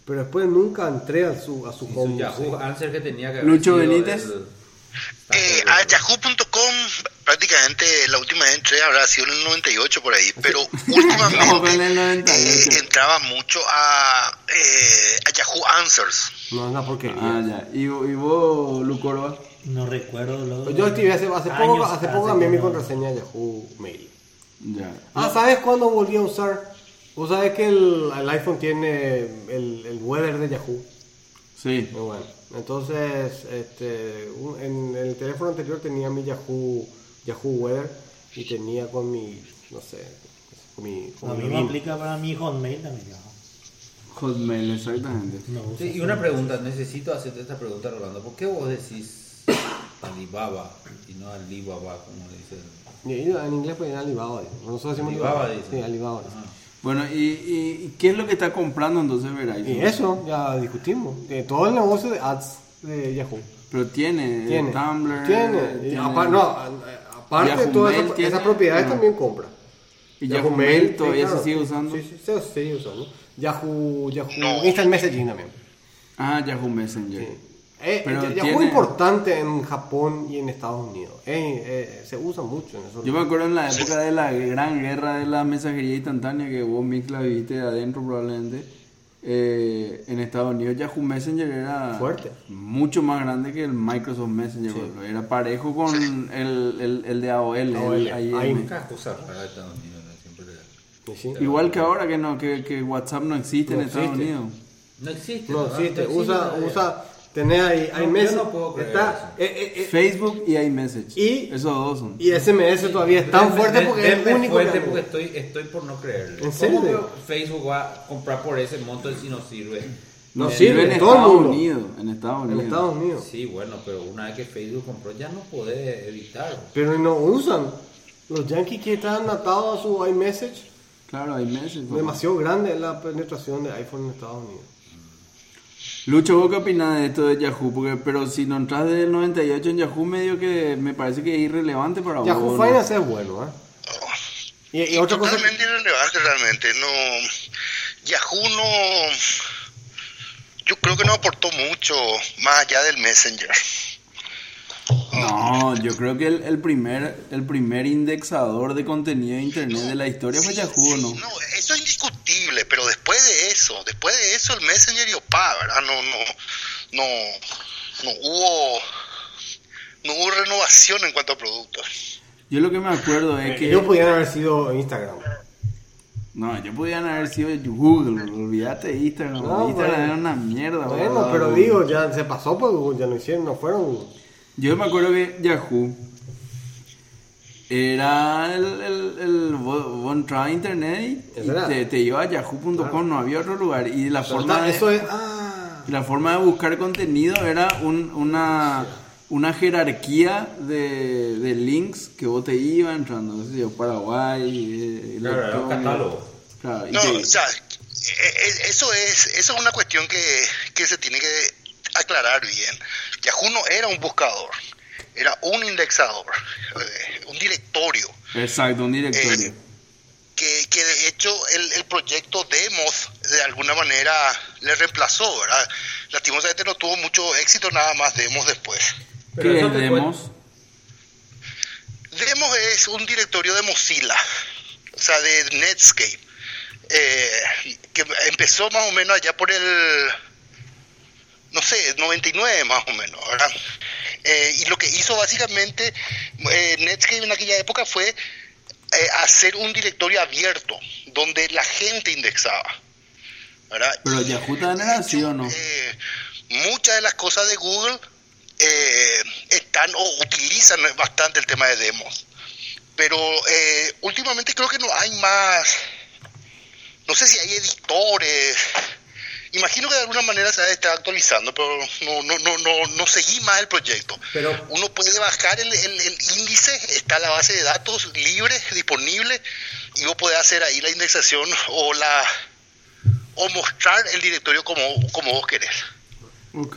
[SPEAKER 5] Pero después nunca entré a su, a su.
[SPEAKER 4] Yahoo
[SPEAKER 5] sí.
[SPEAKER 4] Answer que tenía que haber
[SPEAKER 2] Lucho Benítez.
[SPEAKER 4] el-
[SPEAKER 3] Eh, a yahoo.com prácticamente la última vez entré habrá sido en el 98 por ahí, pero
[SPEAKER 2] No,
[SPEAKER 3] últimamente
[SPEAKER 2] en el 98.
[SPEAKER 3] eh, entraba mucho a, eh, a Yahoo Answers.
[SPEAKER 5] No es una porquería.
[SPEAKER 2] Ah, ya. ¿Y, y vos, Lucorba?
[SPEAKER 6] No recuerdo lo
[SPEAKER 5] Yo activé hace, hace poco, hace poco cambié mi contraseña de Yahoo Mail.
[SPEAKER 2] Ya.
[SPEAKER 5] Ah, ¿sabes cuándo volví a usar? Vos sabés que el, el iPhone tiene el, el weather de Yahoo.
[SPEAKER 2] Sí.
[SPEAKER 5] Muy bueno. Entonces, este, un- en el teléfono anterior tenía mi Yahoo, Yahoo Weather y tenía con mi, no sé, con mi, con
[SPEAKER 6] Lo
[SPEAKER 5] mi
[SPEAKER 6] mismo aplica para mi Hotmail también.
[SPEAKER 2] Hotmail, exactamente.
[SPEAKER 6] No
[SPEAKER 4] Sí, y una pregunta, necesito hacerte esta pregunta, Rolando. ¿Por qué vos decís Alibaba y no Alibaba, como le dice?
[SPEAKER 5] Y ahí En inglés pues Alibaba. Nosotros decimos
[SPEAKER 4] Alibaba,
[SPEAKER 5] Alibaba.
[SPEAKER 4] dice.
[SPEAKER 5] Sí, Alibaba.
[SPEAKER 4] Ajá.
[SPEAKER 2] Bueno, ¿y, y, qué es lo que está comprando entonces Verizon?
[SPEAKER 5] Y eso, ya discutimos. De todo el negocio de ads de Yahoo.
[SPEAKER 2] Pero tiene,
[SPEAKER 5] Tiene.
[SPEAKER 2] Tumblr.
[SPEAKER 5] Tiene. Y
[SPEAKER 2] tiene-
[SPEAKER 5] apa- no, aparte de
[SPEAKER 2] Yahoo
[SPEAKER 5] todas
[SPEAKER 2] Mail
[SPEAKER 5] esas, propiedades
[SPEAKER 2] no.
[SPEAKER 5] también compra.
[SPEAKER 2] Y Yahoo Mail todavía
[SPEAKER 5] claro.
[SPEAKER 2] se sigue usando.
[SPEAKER 5] Sí, sí, se sigue usando. Yahoo, Yahoo. Instant Messaging también.
[SPEAKER 2] Ah, Yahoo Messenger.
[SPEAKER 5] Sí. Eh,
[SPEAKER 2] Pero
[SPEAKER 5] Yahoo
[SPEAKER 2] tiene-
[SPEAKER 5] importante en Japón y en Estados Unidos. Eh, eh, se usa mucho en esos
[SPEAKER 2] Yo me acuerdo en la época de la gran guerra de la mensajería instantánea que vos Mix la viviste de adentro probablemente. eh, en Estados Unidos Yahoo Messenger era
[SPEAKER 5] Fuerte.
[SPEAKER 2] mucho más grande que el Microsoft Messenger. ejemplo. Era parejo con el, el, el de AOL. el
[SPEAKER 5] AOL,
[SPEAKER 2] IM.
[SPEAKER 5] AIM.
[SPEAKER 4] Cada cosa rara de Estados Unidos,
[SPEAKER 5] Sí, sí.
[SPEAKER 2] Igual que ahora que no que, que WhatsApp no existe
[SPEAKER 5] No
[SPEAKER 2] en Estados
[SPEAKER 5] existe.
[SPEAKER 2] Unidos.
[SPEAKER 4] No existe.
[SPEAKER 5] No,
[SPEAKER 4] ¿verdad?
[SPEAKER 5] sí, te
[SPEAKER 4] No
[SPEAKER 5] usa,
[SPEAKER 4] existe.
[SPEAKER 5] usa, tenés ahí,
[SPEAKER 4] No,
[SPEAKER 5] hay
[SPEAKER 4] yo
[SPEAKER 5] meses,
[SPEAKER 4] no puedo creer
[SPEAKER 5] está,
[SPEAKER 4] eso.
[SPEAKER 5] eh, eh, eh,
[SPEAKER 2] Facebook y iMessage.
[SPEAKER 5] Y-
[SPEAKER 2] Esos dos son.
[SPEAKER 5] y SMS todavía es tan fuerte porque es el único
[SPEAKER 4] fuerte
[SPEAKER 5] que-
[SPEAKER 4] porque estoy, estoy por no creerle.
[SPEAKER 5] ¿En serio?
[SPEAKER 4] ¿Cómo que Facebook va a comprar por ese monto si no sirve?
[SPEAKER 2] No sirve
[SPEAKER 5] en
[SPEAKER 2] en
[SPEAKER 5] todo
[SPEAKER 2] Estados
[SPEAKER 5] mundo.
[SPEAKER 2] Unidos. En Estados
[SPEAKER 5] en
[SPEAKER 2] Unidos.
[SPEAKER 5] Estados Unidos.
[SPEAKER 4] Sí, bueno, pero una vez que Facebook compró ya no podés evitar.
[SPEAKER 5] Pero no usan. Los yankees que están atados a su iMessage,
[SPEAKER 2] Claro, iMessage.
[SPEAKER 5] demasiado grande es la penetración de iPhone en Estados Unidos.
[SPEAKER 2] Lucho, ¿vos qué opinás de esto de Yahoo? Porque, pero si no entras desde el 98 en Yahoo, medio que me parece que es irrelevante para vos.
[SPEAKER 5] Yahoo
[SPEAKER 2] ¿no?
[SPEAKER 5] Finance es bueno, ¿eh? Y, y otra cosa,
[SPEAKER 3] Totalmente irrelevante realmente. No, Yahoo no. Yo creo que no aportó mucho más allá del Messenger.
[SPEAKER 2] No, yo creo que el, el primer el primer indexador de contenido de internet de la historia fue Yahoo, ¿no?
[SPEAKER 3] No, eso es indiscutible, pero después de eso, después de eso el Messenger y Opa, ¿verdad? No, no, no, no hubo, no hubo renovación en cuanto a productos.
[SPEAKER 2] Yo lo que me acuerdo es que...
[SPEAKER 5] ellos podían haber sido Instagram.
[SPEAKER 2] No, yo podían haber sido Google, olvídate de Instagram.
[SPEAKER 5] No,
[SPEAKER 2] Instagram
[SPEAKER 5] bueno.
[SPEAKER 2] era una mierda.
[SPEAKER 5] Bueno, pero digo, ya se pasó, pues ya no hicieron, no fueron.
[SPEAKER 2] Yo me acuerdo que Yahoo era el, el, el vos, vos entrabas a internet y, te, te iba a yahoo.com, no había otro lugar. Y la
[SPEAKER 5] Pero
[SPEAKER 2] forma,
[SPEAKER 5] está-
[SPEAKER 2] de,
[SPEAKER 5] eso es. Ah,
[SPEAKER 2] la forma de buscar contenido era un- una, una jerarquía de, de links que vos te ibas entrando. No sé yo, Paraguay, eh,
[SPEAKER 4] Claro, era un catálogo.
[SPEAKER 2] Claro,
[SPEAKER 3] No,
[SPEAKER 2] te-
[SPEAKER 3] o sea, e- e- eso es, eso es una cuestión que, que se tiene que aclarar bien. Yahoo no era un buscador, era un indexador, eh, un directorio.
[SPEAKER 2] exacto, un directorio.
[SPEAKER 3] Eh, que, que de hecho el, el proyecto Demos de alguna manera le reemplazó, ¿verdad? Lastimosamente no tuvo mucho éxito nada más Demos después.
[SPEAKER 2] ¿Qué es Demos?
[SPEAKER 3] Demos es un directorio de Mozilla, o sea, de Netscape, eh, que empezó más o menos allá por el, no sé, 99 más o menos, ¿verdad? Eh, y lo que hizo básicamente eh, Netscape en aquella época fue eh, hacer un directorio abierto, donde la gente indexaba, ¿verdad?
[SPEAKER 2] Pero Yahoo también era así, ¿o no?
[SPEAKER 3] eh, muchas de las cosas de Google eh, están o utilizan bastante el tema de demos. Pero eh, últimamente creo que no hay más, no sé si hay editores. Imagino que de alguna manera se está actualizando, pero no, no, no, no, no seguí más el proyecto.
[SPEAKER 4] Pero-
[SPEAKER 3] Uno puede bajar el, el- el índice, está la base de datos libre, disponible, y vos podés hacer ahí la indexación o la o mostrar el directorio como, como vos querés.
[SPEAKER 2] Ok.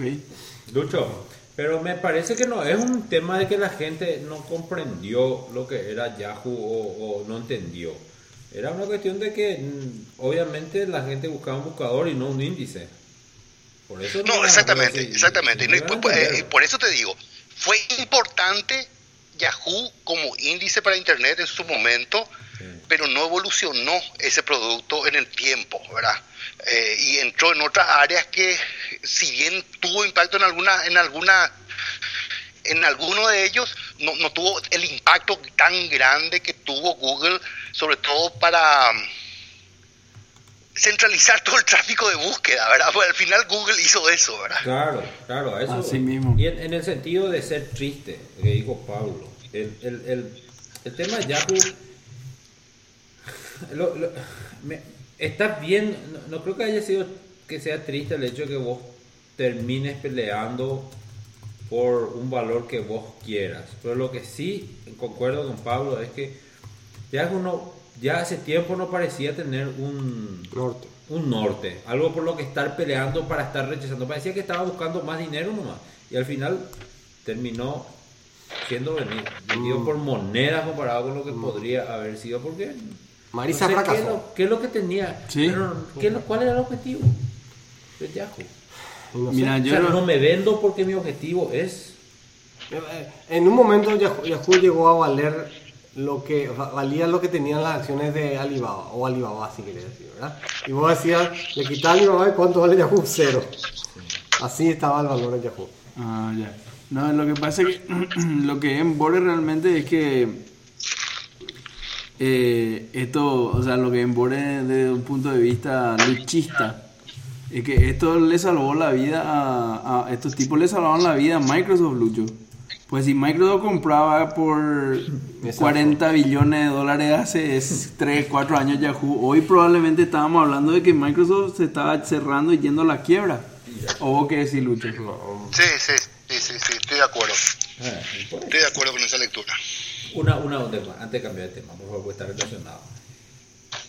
[SPEAKER 4] Lucho, pero me parece que no es un tema de que la gente no comprendió lo que era Yahoo o, o no entendió. Era una cuestión de que mm, obviamente la gente buscaba un buscador y no un índice. Por eso
[SPEAKER 3] No, exactamente,
[SPEAKER 4] así,
[SPEAKER 3] exactamente.
[SPEAKER 4] y
[SPEAKER 3] No, por, eh, por eso te digo, fue importante Yahoo como índice para Internet en su momento, pero no evolucionó ese producto en el tiempo, ¿verdad? Eh, y entró en otras áreas que, si bien tuvo impacto en alguna, en alguna en alguno de ellos no, no tuvo el impacto tan grande que tuvo Google, sobre todo para mm, centralizar todo el tráfico de búsqueda, ¿verdad? Pues al final Google hizo eso, ¿verdad?
[SPEAKER 4] Claro, claro, eso.
[SPEAKER 2] Así mismo.
[SPEAKER 4] Y en, en el sentido de ser triste, que dijo Pablo, el, el, el, el tema de Yahoo, lo- lo- me- está bien, no, no creo que haya sido que sea triste el hecho de que vos termines peleando por un valor que vos quieras. Pero lo que sí concuerdo con Pablo es que Yahoo no, ya hace tiempo no parecía tener un
[SPEAKER 5] Norte.
[SPEAKER 4] un norte, algo por lo que estar peleando para estar rechazando. Parecía que estaba buscando más dinero nomás. Y al final terminó siendo vendido por monedas comparado con lo que podría haber sido. Porque
[SPEAKER 5] Marisa
[SPEAKER 4] no sé
[SPEAKER 5] fracasó.
[SPEAKER 4] ¿qué es, lo, qué es lo que tenía?
[SPEAKER 2] Sí.
[SPEAKER 4] Pero, ¿qué es lo- ¿Cuál era el objetivo de Yahoo?
[SPEAKER 5] Y no sé.
[SPEAKER 2] Mira,
[SPEAKER 4] O
[SPEAKER 2] yo
[SPEAKER 4] sea,
[SPEAKER 2] no-
[SPEAKER 4] no me vendo porque mi objetivo es...
[SPEAKER 5] Eh, En un momento Yahoo, Yahoo llegó a valer lo que va- valía lo que tenían las acciones de Alibaba o Alibaba si querés decir, ¿verdad? Y vos decías, le quitás a Alibaba y cuánto vale Yahoo cero. Así estaba el valor de Yahoo.
[SPEAKER 2] Ah, ya. No, lo que pasa es que lo que en Bore realmente es que eh, esto, o sea, lo que en Bore desde un punto de vista luchista, es que esto le salvó la vida a, a estos tipos, le salvaron la vida a Microsoft, Lucho. Pues si Microsoft compraba por
[SPEAKER 5] Exacto.
[SPEAKER 2] 40 billones de dólares hace 3, 4 años Yahoo, hoy probablemente estábamos hablando de que Microsoft se estaba cerrando y yendo a la quiebra. ¿O vos qué decís, Lucho?
[SPEAKER 3] Sí, sí, sí, sí, sí, estoy de acuerdo. Estoy de acuerdo con esa lectura.
[SPEAKER 4] Una, una, un tema, antes de cambiar de tema, por favor, porque está relacionado.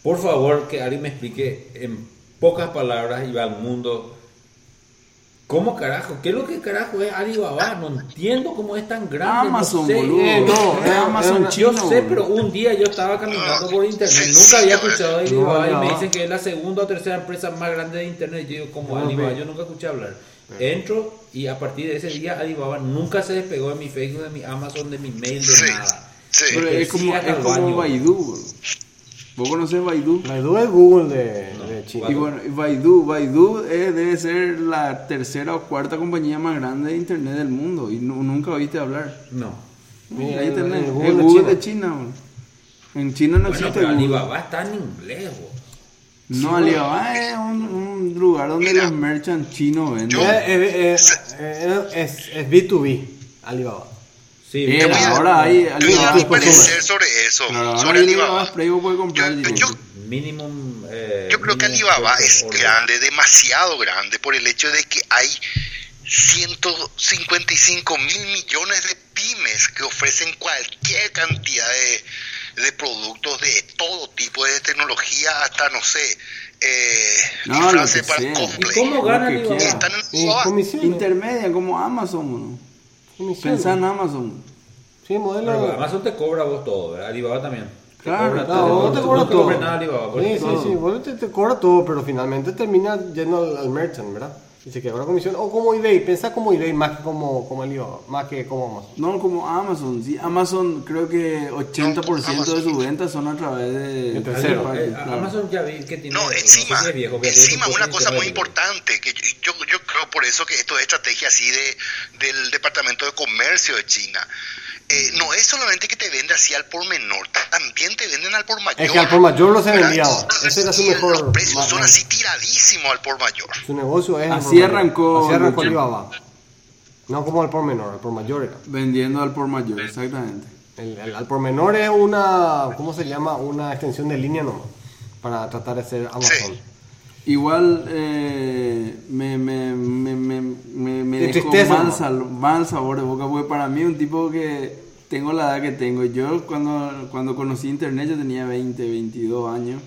[SPEAKER 4] Por favor, que alguien me explique en pocas palabras y va al mundo. ¿Cómo carajo? ¿Qué es lo que carajo es Alibaba? No entiendo cómo es tan grande.
[SPEAKER 2] Amazon,
[SPEAKER 4] no sé.
[SPEAKER 2] boludo.
[SPEAKER 5] Eh, no,
[SPEAKER 2] es Amazon
[SPEAKER 5] eh,
[SPEAKER 2] chino.
[SPEAKER 4] Yo sé, pero un día yo estaba caminando por internet, nunca había escuchado de
[SPEAKER 5] No,
[SPEAKER 4] Alibaba y me dicen que es la segunda o tercera empresa más grande de internet. Yo digo, como
[SPEAKER 5] No,
[SPEAKER 4] Alibaba, yo nunca escuché hablar. Entro y a partir de ese día Alibaba nunca se despegó de mi Facebook, de mi Amazon, de mi mail, de
[SPEAKER 3] Sí,
[SPEAKER 4] nada.
[SPEAKER 3] sí.
[SPEAKER 2] Pero es como, es como. Baidu. boludo. ¿Vos conocés Baidu?
[SPEAKER 5] Baidu es Google de, de China.
[SPEAKER 2] Y bueno, Baidu, Baidu eh, debe ser la tercera o cuarta compañía más grande de internet del mundo y nu- nunca oíste hablar.
[SPEAKER 4] No.
[SPEAKER 5] Mira,
[SPEAKER 2] Ahí
[SPEAKER 5] el-
[SPEAKER 2] tenés,
[SPEAKER 5] el
[SPEAKER 2] es
[SPEAKER 5] Google de
[SPEAKER 2] Google
[SPEAKER 5] China.
[SPEAKER 2] de China. boludo. En China no
[SPEAKER 4] Bueno,
[SPEAKER 2] existe
[SPEAKER 4] pero
[SPEAKER 2] Google.
[SPEAKER 4] Alibaba está en inglés.
[SPEAKER 2] No, Alibaba es un, un lugar donde
[SPEAKER 3] Mira.
[SPEAKER 2] los merchants chinos venden.
[SPEAKER 3] Yo-
[SPEAKER 5] Eh, eh, eh, eh, es, es B2B, Alibaba.
[SPEAKER 4] Sí,
[SPEAKER 2] Eh, ahora hay
[SPEAKER 3] te voy a
[SPEAKER 2] Alibaba.
[SPEAKER 3] dar mi
[SPEAKER 5] Consumer.
[SPEAKER 3] parecer sobre eso,
[SPEAKER 2] Claro,
[SPEAKER 3] sobre Alibaba. Yo- yo-
[SPEAKER 4] Minimum. eh,
[SPEAKER 3] Yo creo que Alibaba es grande, demasiado grande, por el hecho de que hay 155 mil millones de pymes que ofrecen cualquier cantidad de, de productos de todo tipo, de tecnología hasta, no sé, eh,
[SPEAKER 2] No, lo
[SPEAKER 3] disfraces
[SPEAKER 2] que
[SPEAKER 3] para
[SPEAKER 2] sea.
[SPEAKER 3] cosplay.
[SPEAKER 4] ¿Y cómo gana
[SPEAKER 2] Lo que
[SPEAKER 4] Alibaba?
[SPEAKER 3] Están en
[SPEAKER 5] comisiones.
[SPEAKER 2] Intermedia como Amazon.
[SPEAKER 5] Comisiones.
[SPEAKER 2] Pensá en Amazon.
[SPEAKER 5] Sí, modelo.
[SPEAKER 4] Pero Amazon te cobra vos todo, ¿verdad? Alibaba también. Te
[SPEAKER 2] Claro,
[SPEAKER 4] cobra
[SPEAKER 2] no,
[SPEAKER 4] todo.
[SPEAKER 5] te
[SPEAKER 4] No
[SPEAKER 5] cobra
[SPEAKER 4] te
[SPEAKER 5] todo.
[SPEAKER 4] cobra nada Alibaba.
[SPEAKER 5] Sí, sí,
[SPEAKER 2] todo.
[SPEAKER 5] sí, vos te, te cobra todo, pero finalmente termina yendo al, al merchant, ¿verdad? Y se queda una comisión. O como eBay, pensá como eBay más que como, como Alibaba, más que como Amazon.
[SPEAKER 2] No, como Amazon. Sí, Amazon creo que 80% de sus ventas son a través de...
[SPEAKER 5] De
[SPEAKER 2] party,
[SPEAKER 4] Eh,
[SPEAKER 2] claro.
[SPEAKER 4] Amazon ya vi que tiene.
[SPEAKER 3] No, encima,
[SPEAKER 4] es viejo,
[SPEAKER 3] encima una cosa muy importante, que yo, yo creo por eso que esto es estrategia así de, del Departamento de Comercio de China. Eh, no es solamente que te vende así al por menor, también te venden al por mayor.
[SPEAKER 5] Es que al por mayor no se vendía. Ese era su mejor
[SPEAKER 3] Los precios son así tiradísimos al por mayor.
[SPEAKER 5] Su negocio es
[SPEAKER 2] Así arrancó
[SPEAKER 5] Así arrancó. Alibaba. No como al por menor, al por mayor era.
[SPEAKER 2] Vendiendo al por mayor, exactamente.
[SPEAKER 5] El, el al por menor es una, ¿cómo se llama? Una extensión de línea nomás. Para tratar de ser Amazon.
[SPEAKER 3] Sí.
[SPEAKER 2] Igual eh, me, me, me, me, me, me
[SPEAKER 5] De
[SPEAKER 2] dejó mal, sal- mal sabor de boca, porque para mí un tipo que tengo la edad que tengo, yo cuando, cuando conocí internet yo tenía 20, 22 años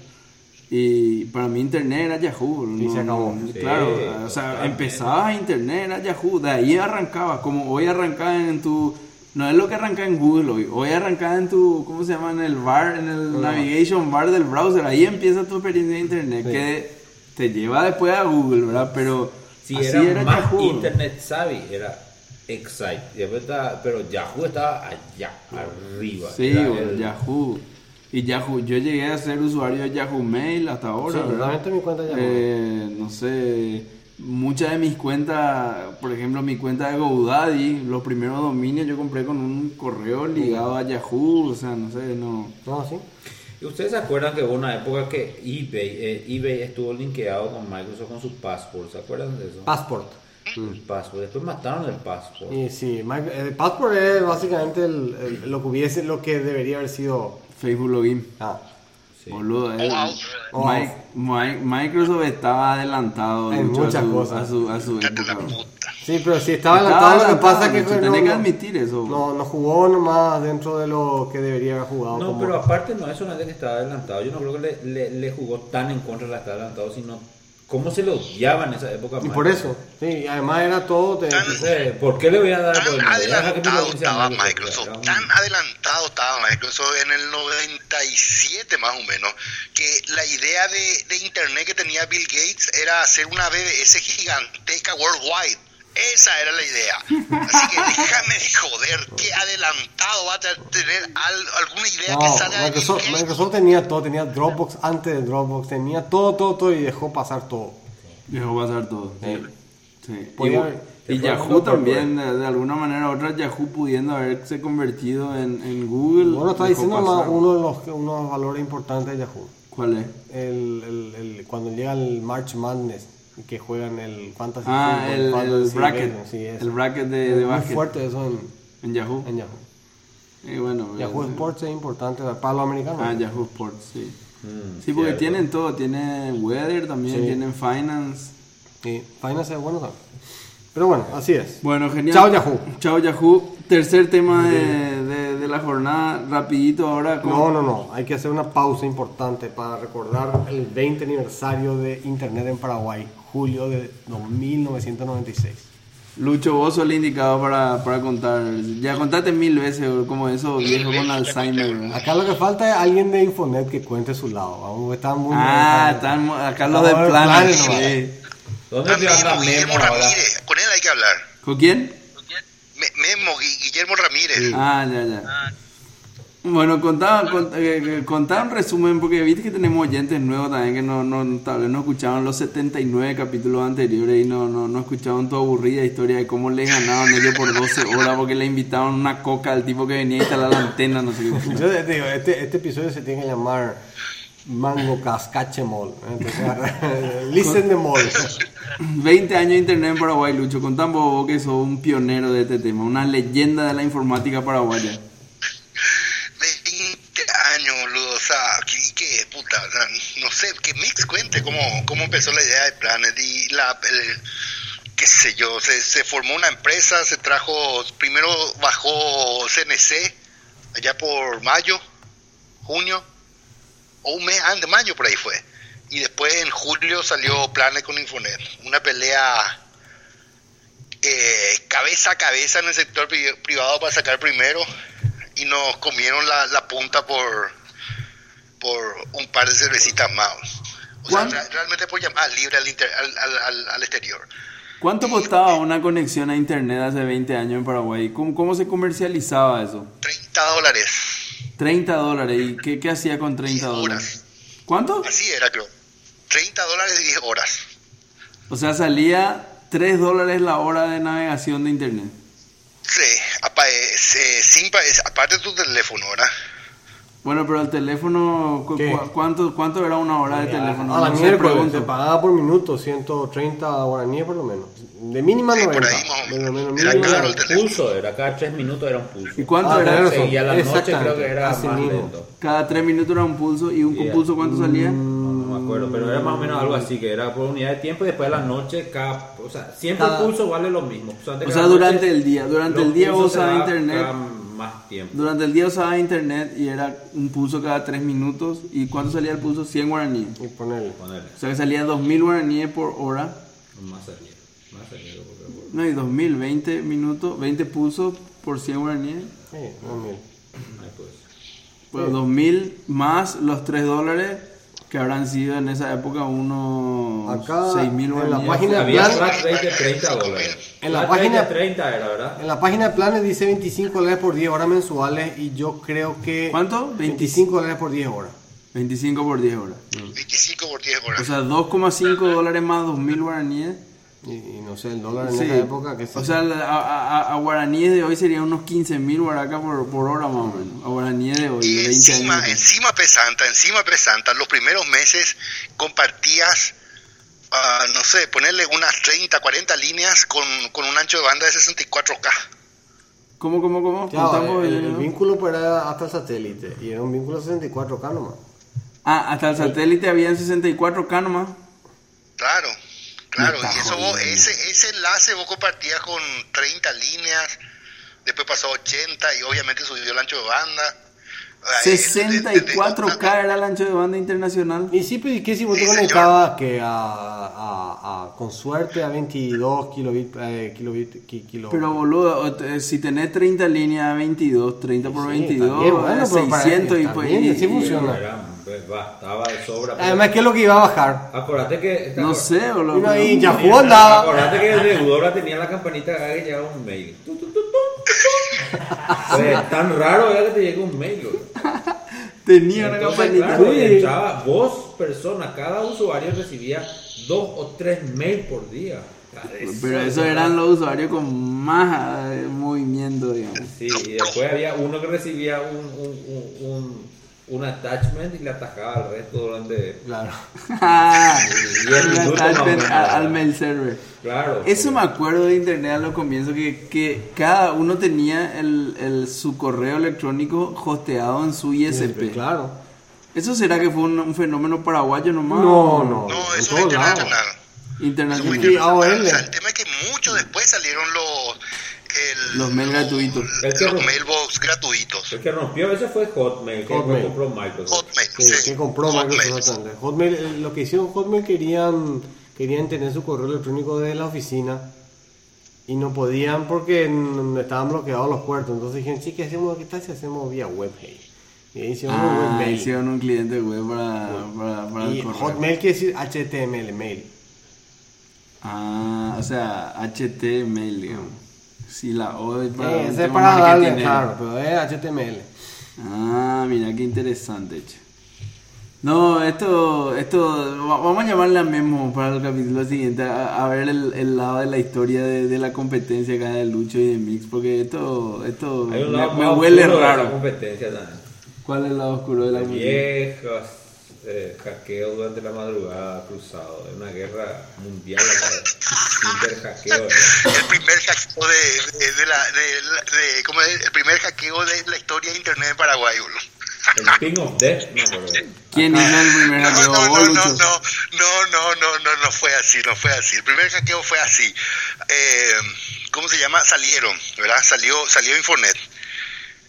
[SPEAKER 2] y para mí internet era Yahoo.
[SPEAKER 5] Y
[SPEAKER 2] no-
[SPEAKER 5] se acabó.
[SPEAKER 4] Sí,
[SPEAKER 2] claro, o sea,
[SPEAKER 4] totalmente.
[SPEAKER 2] empezaba internet, era Yahoo, de ahí arrancaba, como hoy arrancaba en tu... No es lo que arranca en Google hoy, hoy arrancaba en tu, ¿cómo se llama? En el bar, en el navigation bar del browser, ahí empieza tu experiencia de internet,
[SPEAKER 5] Sí.
[SPEAKER 2] que te lleva después a Google, ¿verdad? Pero
[SPEAKER 4] Si
[SPEAKER 2] así
[SPEAKER 4] era,
[SPEAKER 2] era,
[SPEAKER 4] más
[SPEAKER 2] Yahoo.
[SPEAKER 4] internet savvy, era Excite. Pero Yahoo estaba allá, arriba.
[SPEAKER 2] Sí,
[SPEAKER 4] el-
[SPEAKER 2] Yahoo. Y Yahoo, yo llegué a ser usuario de Yahoo Mail hasta ahora,
[SPEAKER 5] Sí, mi cuenta de Yahoo.
[SPEAKER 2] Eh, no sé, muchas de mis cuentas, por ejemplo, mi cuenta de GoDaddy, los primeros dominios yo compré con un correo ligado a Yahoo, o sea, no sé, no.
[SPEAKER 5] No, sí.
[SPEAKER 4] ¿Y ustedes se acuerdan que hubo una época que eBay, eh, eBay estuvo linkeado con Microsoft con su Passport? ¿Se acuerdan de eso?
[SPEAKER 5] Passport.
[SPEAKER 4] El Passport. Después mataron el Passport.
[SPEAKER 5] Y sí, el Passport es básicamente el- el- lo que hubiese, lo que debería haber sido.
[SPEAKER 2] Facebook Login.
[SPEAKER 5] Ah,
[SPEAKER 4] Sí.
[SPEAKER 2] Boludo, el-
[SPEAKER 5] Oh.
[SPEAKER 2] Mi- Mi- Microsoft estaba adelantado a
[SPEAKER 5] muchas
[SPEAKER 2] su-
[SPEAKER 5] cosas.
[SPEAKER 2] A su, a su época.
[SPEAKER 5] Sí, pero si estaba
[SPEAKER 2] Estaba
[SPEAKER 5] adelantado, lo que pasa es que
[SPEAKER 2] Lucho,
[SPEAKER 5] no,
[SPEAKER 2] tenés que
[SPEAKER 5] no-
[SPEAKER 2] admitir eso.
[SPEAKER 5] No, no jugó nomás dentro de lo que debería haber jugado.
[SPEAKER 4] No,
[SPEAKER 5] como-
[SPEAKER 4] pero aparte no es solamente que estaba adelantado. Yo no creo que le, le, le jugó tan en contra de la estar adelantado, sino cómo se lo odiaba en esa época.
[SPEAKER 5] Y por eso, sí, y además era todo.
[SPEAKER 3] Tan-
[SPEAKER 4] ¿por qué le voy a dar
[SPEAKER 3] Tan
[SPEAKER 4] por que mi
[SPEAKER 3] adelantado
[SPEAKER 4] audiencia
[SPEAKER 3] estaba Microsoft,
[SPEAKER 4] era un-
[SPEAKER 3] tan adelantado estaba Microsoft en el 97 más o menos, que la idea de, de Internet que tenía Bill Gates era hacer una BBS giganteca worldwide. Esa era la idea. Así que déjame de joder, qué adelantado va a tener al- alguna idea que
[SPEAKER 5] No,
[SPEAKER 3] salga de
[SPEAKER 5] Microsoft,
[SPEAKER 3] Gates.
[SPEAKER 5] Microsoft tenía todo, tenía Dropbox antes de Dropbox, tenía todo, todo, todo y dejó pasar todo.
[SPEAKER 2] Dejó pasar todo. Sí. Sí. Y, Yahoo también, de, de alguna manera u otra, Yahoo pudiendo haberse convertido en, en Google.
[SPEAKER 5] Bueno, está diciendo más uno de los, uno de los valores importantes de Yahoo.
[SPEAKER 2] ¿Cuál es?
[SPEAKER 5] El, el, el- cuando llega el March Madness, que juegan el Fantasy
[SPEAKER 2] Ah,
[SPEAKER 5] Football,
[SPEAKER 2] el, el
[SPEAKER 5] Fantasy
[SPEAKER 2] bracket.
[SPEAKER 5] Baseball, sí,
[SPEAKER 2] el bracket de, de
[SPEAKER 5] muy
[SPEAKER 2] básquet.
[SPEAKER 5] fuerte eso en,
[SPEAKER 2] En Yahoo.
[SPEAKER 5] en Yahoo.
[SPEAKER 2] Y bueno,
[SPEAKER 5] Yahoo
[SPEAKER 2] eh,
[SPEAKER 5] Sports es importante para los americanos.
[SPEAKER 2] Ah, Yahoo Sports, sí.
[SPEAKER 4] Mm,
[SPEAKER 2] Sí, porque
[SPEAKER 4] cierto.
[SPEAKER 2] tienen todo. Tienen Weather también,
[SPEAKER 5] Sí.
[SPEAKER 2] tienen Finance.
[SPEAKER 5] Sí, Finance es bueno también. Pero bueno, así es.
[SPEAKER 2] Bueno, genial.
[SPEAKER 5] Chao, Yahoo.
[SPEAKER 2] Chao Yahoo. Tercer tema de, de- de la jornada, rapidito ahora. con-
[SPEAKER 5] No, no, no. Hay que hacer una pausa importante para recordar el 20 aniversario de Internet en Paraguay, julio de 1996.
[SPEAKER 2] Lucho, vos sos el indicado para, para contar. Ya contaste mil veces como eso viejo con Alzheimer.
[SPEAKER 5] Acá lo que falta es alguien de Infonet que cuente su lado. Están muy
[SPEAKER 2] Ah, están acá los de planes.
[SPEAKER 5] planes nomás.
[SPEAKER 2] sí.
[SPEAKER 4] ¿Dónde anda
[SPEAKER 3] Guillermo
[SPEAKER 4] ahora?
[SPEAKER 3] Ramírez, con él hay que hablar.
[SPEAKER 2] ¿Con quién?
[SPEAKER 3] Me- Memo, Gui- Guillermo Ramírez.
[SPEAKER 2] Ah, ya, ya. Bueno, contá, contá, eh, contá un resumen, porque viste que tenemos oyentes nuevos también que no, no, tal vez no escuchaban los 79 capítulos anteriores y no, no, no escuchaban tu aburrida historia de cómo les ganaban ellos por 12 horas porque le invitaban una coca al tipo que venía a instalar la antena, no sé qué.
[SPEAKER 5] Yo te digo, este, este episodio se tiene que llamar Mango Cascache Mall. Entonces, listen the mall.
[SPEAKER 2] 20 años de internet en Paraguay, Lucho. Contame vos que sos un pionero de este tema, una leyenda de la informática paraguaya.
[SPEAKER 3] Puta, no sé, que Mix cuente cómo, cómo empezó la idea de Planet y la, qué sé yo, se, formó una empresa, se trajo, primero bajó CNC, allá por mayo, junio, o un mes antes de mayo por ahí fue. Y después en julio salió Planet con Infonet. Una pelea eh, cabeza a cabeza en el sector pri- privado para sacar primero y nos comieron la punta por por un par de cervecitas más. O sea,
[SPEAKER 2] ¿Cuán-
[SPEAKER 3] re- realmente por llamar libre al, inter- al, al, al- exterior.
[SPEAKER 2] ¿Cuánto costaba una conexión a internet hace 20 años en Paraguay? ¿Cómo, cómo se comercializaba eso?
[SPEAKER 3] 30 dólares.
[SPEAKER 2] 30 dólares. ¿Y qué, qué hacía con 30
[SPEAKER 3] 10
[SPEAKER 2] dólares?
[SPEAKER 3] horas.
[SPEAKER 2] ¿Cuánto?
[SPEAKER 3] Así era, creo. 30 dólares y 10 horas.
[SPEAKER 2] O sea, salía 3 dólares la hora de navegación de internet.
[SPEAKER 3] Sí, eh, sin es- aparte de tu teléfono, ¿verdad?
[SPEAKER 2] Bueno, pero el teléfono, cu- ¿cuánto, ¿cuánto era una hora de teléfono?
[SPEAKER 5] A la
[SPEAKER 2] No
[SPEAKER 5] miércoles
[SPEAKER 2] pregunto.
[SPEAKER 5] se pagaba por minuto 130 guaraníes por lo menos. De mínima
[SPEAKER 3] Sí,
[SPEAKER 5] 90.
[SPEAKER 3] por ahí menos. Era caro el
[SPEAKER 5] 90.
[SPEAKER 3] teléfono.
[SPEAKER 4] Pulso, era cada tres minutos era un pulso.
[SPEAKER 2] ¿Y cuánto
[SPEAKER 5] Ah,
[SPEAKER 2] era?
[SPEAKER 4] Sí, y a la noche creo
[SPEAKER 5] Exactamente,
[SPEAKER 4] que era
[SPEAKER 5] así
[SPEAKER 4] más lento.
[SPEAKER 2] Cada 3 minutos era un pulso. ¿Y un
[SPEAKER 4] Yeah.
[SPEAKER 2] pulso cuánto salía?
[SPEAKER 4] No me acuerdo, pero era más o menos algo así, que era por unidad de tiempo y después de la noche, cada, o sea, siempre
[SPEAKER 5] Cada-
[SPEAKER 4] el pulso vale lo mismo. O sea,
[SPEAKER 2] O durante
[SPEAKER 4] noche,
[SPEAKER 2] el día. Durante el día vos internet.
[SPEAKER 4] cada más tiempo.
[SPEAKER 2] Durante el día usaba internet y era un pulso cada 3 minutos. ¿Y cuánto salía el pulso? 100 guaraníes.
[SPEAKER 5] Y ponerle.
[SPEAKER 4] Ponerle,
[SPEAKER 2] O sea que salía 2000 guaraníes por hora.
[SPEAKER 4] más salida, más porque-
[SPEAKER 2] No, y 2000, 20 minutos, 20 pulsos por 100 guaraníes.
[SPEAKER 5] Sí, no, mil.
[SPEAKER 4] Ahí pues.
[SPEAKER 2] Pues 2000 más los 3 dólares que habrán sido en esa época unos
[SPEAKER 5] Acá,
[SPEAKER 2] 6000
[SPEAKER 5] en la página-
[SPEAKER 4] Había
[SPEAKER 5] plan-
[SPEAKER 4] flat rate de 30 dólares.
[SPEAKER 5] En la
[SPEAKER 4] Flat
[SPEAKER 5] página-
[SPEAKER 4] rate de 30 era, ¿verdad?
[SPEAKER 5] En la página de planes dice 25 dólares por 10 horas mensuales y yo creo que...
[SPEAKER 2] ¿Cuánto?
[SPEAKER 5] 25 dólares por 10 horas.
[SPEAKER 2] 25 por 10 horas.
[SPEAKER 3] 25 por 10 horas.
[SPEAKER 2] O sea, 2,5 dólares más 2000 guaraníes
[SPEAKER 5] Y, y no sé, el dólar en
[SPEAKER 2] Sí.
[SPEAKER 5] esa época que
[SPEAKER 2] O sea, la- a, a, a guaraníes de hoy serían unos 15 mil guaracas por, por hora más o menos. A guaraníes de hoy,
[SPEAKER 3] Y
[SPEAKER 2] de 20
[SPEAKER 3] encima,
[SPEAKER 2] años.
[SPEAKER 3] encima pesanta, encima pesanta, los primeros meses compartías, ah, no sé, ponerle unas 30, 40 líneas con, con un ancho de banda de 64K.
[SPEAKER 2] ¿Cómo, cómo, cómo?
[SPEAKER 5] Claro, el, el vínculo pues era hasta el satélite y era un vínculo 64K nomás.
[SPEAKER 2] Ah, hasta el satélite había en 64K nomás.
[SPEAKER 3] Claro, claro. Y eso vos, ese, ese enlace vos compartías con 30 líneas, después pasó a 80 y obviamente subió el ancho de banda.
[SPEAKER 2] 64K era el ancho de banda internacional.
[SPEAKER 5] Y sí, pero ¿y qué si vos te
[SPEAKER 3] Sí, señor.
[SPEAKER 5] conectabas que a, a, a- con suerte a 22 kilobit, eh, kilobit, ki- kilo-
[SPEAKER 2] Pero boludo, te- si tenés 30 líneas, 22, 30 por
[SPEAKER 5] Sí,
[SPEAKER 2] 22,
[SPEAKER 5] está bien, bueno,
[SPEAKER 2] es
[SPEAKER 5] pero para-
[SPEAKER 2] 600 y pues... y-
[SPEAKER 5] así
[SPEAKER 2] y-
[SPEAKER 5] funciona.
[SPEAKER 4] Era, pues, bastaba de sobra.
[SPEAKER 5] Además, ¿qué es lo que iba a bajar?
[SPEAKER 4] Acordate que.
[SPEAKER 2] No sé, boludo.
[SPEAKER 5] Uno ahí
[SPEAKER 2] pero-
[SPEAKER 5] ya
[SPEAKER 4] Acordate
[SPEAKER 5] jugó andaba.
[SPEAKER 4] Acordate que el deudora tenía la campanita que llegaba un mail. Tu, tu, tu, tu, tu. Pues, tan raro era que te llegue un mail.
[SPEAKER 2] Tenía una campanita.
[SPEAKER 4] claro, entraba vos, persona, cada usuario recibía dos o tres mails por día.
[SPEAKER 2] Pero esos eran los usuarios con más eh, movimiento, digamos.
[SPEAKER 4] Sí, y después había uno que recibía un, un, un, un, un attachment y le atajaba al resto durante
[SPEAKER 5] Claro.
[SPEAKER 4] o
[SPEAKER 2] attachment al, al mail server.
[SPEAKER 4] Claro.
[SPEAKER 2] Eso me acuerdo de internet a los comienzos, que, que cada uno tenía el, el- su correo electrónico hosteado en su ISP.
[SPEAKER 5] Claro.
[SPEAKER 2] ¿Eso será que fue un, un fenómeno paraguayo nomás?
[SPEAKER 5] No, no.
[SPEAKER 3] No, eso es internacional.
[SPEAKER 2] Internacional.
[SPEAKER 3] Internacional.
[SPEAKER 5] AOL.
[SPEAKER 3] O sea, el tema es que mucho después salieron los... el-
[SPEAKER 2] Los mails gratuitos.
[SPEAKER 4] Que
[SPEAKER 3] Los mailbox gratuitos.
[SPEAKER 4] El que rompió ese fue Hotmail, que
[SPEAKER 5] Hotmail.
[SPEAKER 4] compró Microsoft.
[SPEAKER 3] Hotmail,
[SPEAKER 5] Sí,
[SPEAKER 3] sí.
[SPEAKER 5] que compró
[SPEAKER 3] Hotmail.
[SPEAKER 5] Microsoft. Hotmail, eh, lo que hicieron Hotmail querían querían tener su correo electrónico de la oficina y no podían porque estaban bloqueados los puertos. Entonces dijeron, sí, ¿qué hacemos? ¿Qué tal si hacemos vía web? hey?" Y ahí hicieron un
[SPEAKER 2] Ah,
[SPEAKER 5] webmail.
[SPEAKER 2] hicieron un cliente web para, para, para
[SPEAKER 5] Y
[SPEAKER 2] el correo.
[SPEAKER 5] Hotmail quiere decir HTML, mail.
[SPEAKER 2] Ah, o sea, HTML, digamos. Sí, la O es para,
[SPEAKER 5] ese es para darle, claro, pero es HTML.
[SPEAKER 2] Ah, mira qué interesante, che. No, esto, esto, va- vamos a llamarle a Memo para el capítulo siguiente, a, a ver el, el lado de la historia de, de la competencia acá de Lucho y de Mix, porque esto, esto me, me huele raro.
[SPEAKER 4] competencia también.
[SPEAKER 2] ¿Cuál es el lado oscuro de la competencia?
[SPEAKER 4] Viejas eh, hackeos durante la madrugada cruzado. Es una guerra mundial ¿verdad?
[SPEAKER 3] El primer hackeo de, de, de la... De, la- de- ¿cómo es? El primer hackeo de la historia de Internet en Paraguay, boludo.
[SPEAKER 4] El Ping of Death, me acuerdo.
[SPEAKER 2] ¿Quién hizo el primer
[SPEAKER 3] No,
[SPEAKER 2] hackeo?
[SPEAKER 3] no,
[SPEAKER 2] ¿Vos,
[SPEAKER 3] no, no, no, no, no, no, no, no fue así, no fue así. El primer hackeo fue así. Eh, ¿Cómo se llama? Salieron, ¿verdad? Salió, salió Infonet.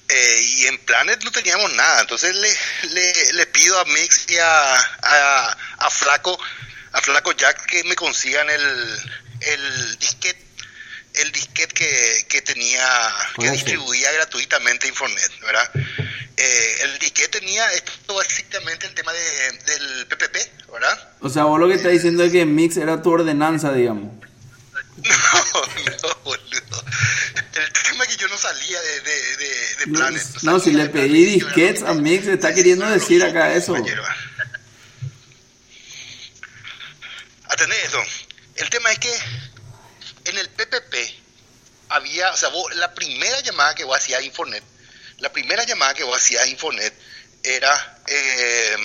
[SPEAKER 3] Eh, y en Planet no teníamos nada. Entonces le, le, le pido a Mix y a, a, a Flaco, a Flaco Jack que me consigan el, el disquete el disquete que, que tenía, que distribuía gratuitamente Infonet, ¿verdad? Eh, el disquete tenía esto básicamente el tema de, del PPP, ¿verdad?
[SPEAKER 2] O sea, vos lo que estás diciendo es que Mix era tu ordenanza, digamos.
[SPEAKER 3] No, no, boludo. El tema es que yo no salía de, de, de, de
[SPEAKER 2] No,
[SPEAKER 3] Planet.
[SPEAKER 2] no, si le pedí disquetes a Mix, está queriendo decir acá eso.
[SPEAKER 3] Atendé eso. El tema es que en el PPP había, o sea, vos- la primera llamada que vos hacías a Infonet, la primera llamada que vos hacías a Infonet era eh,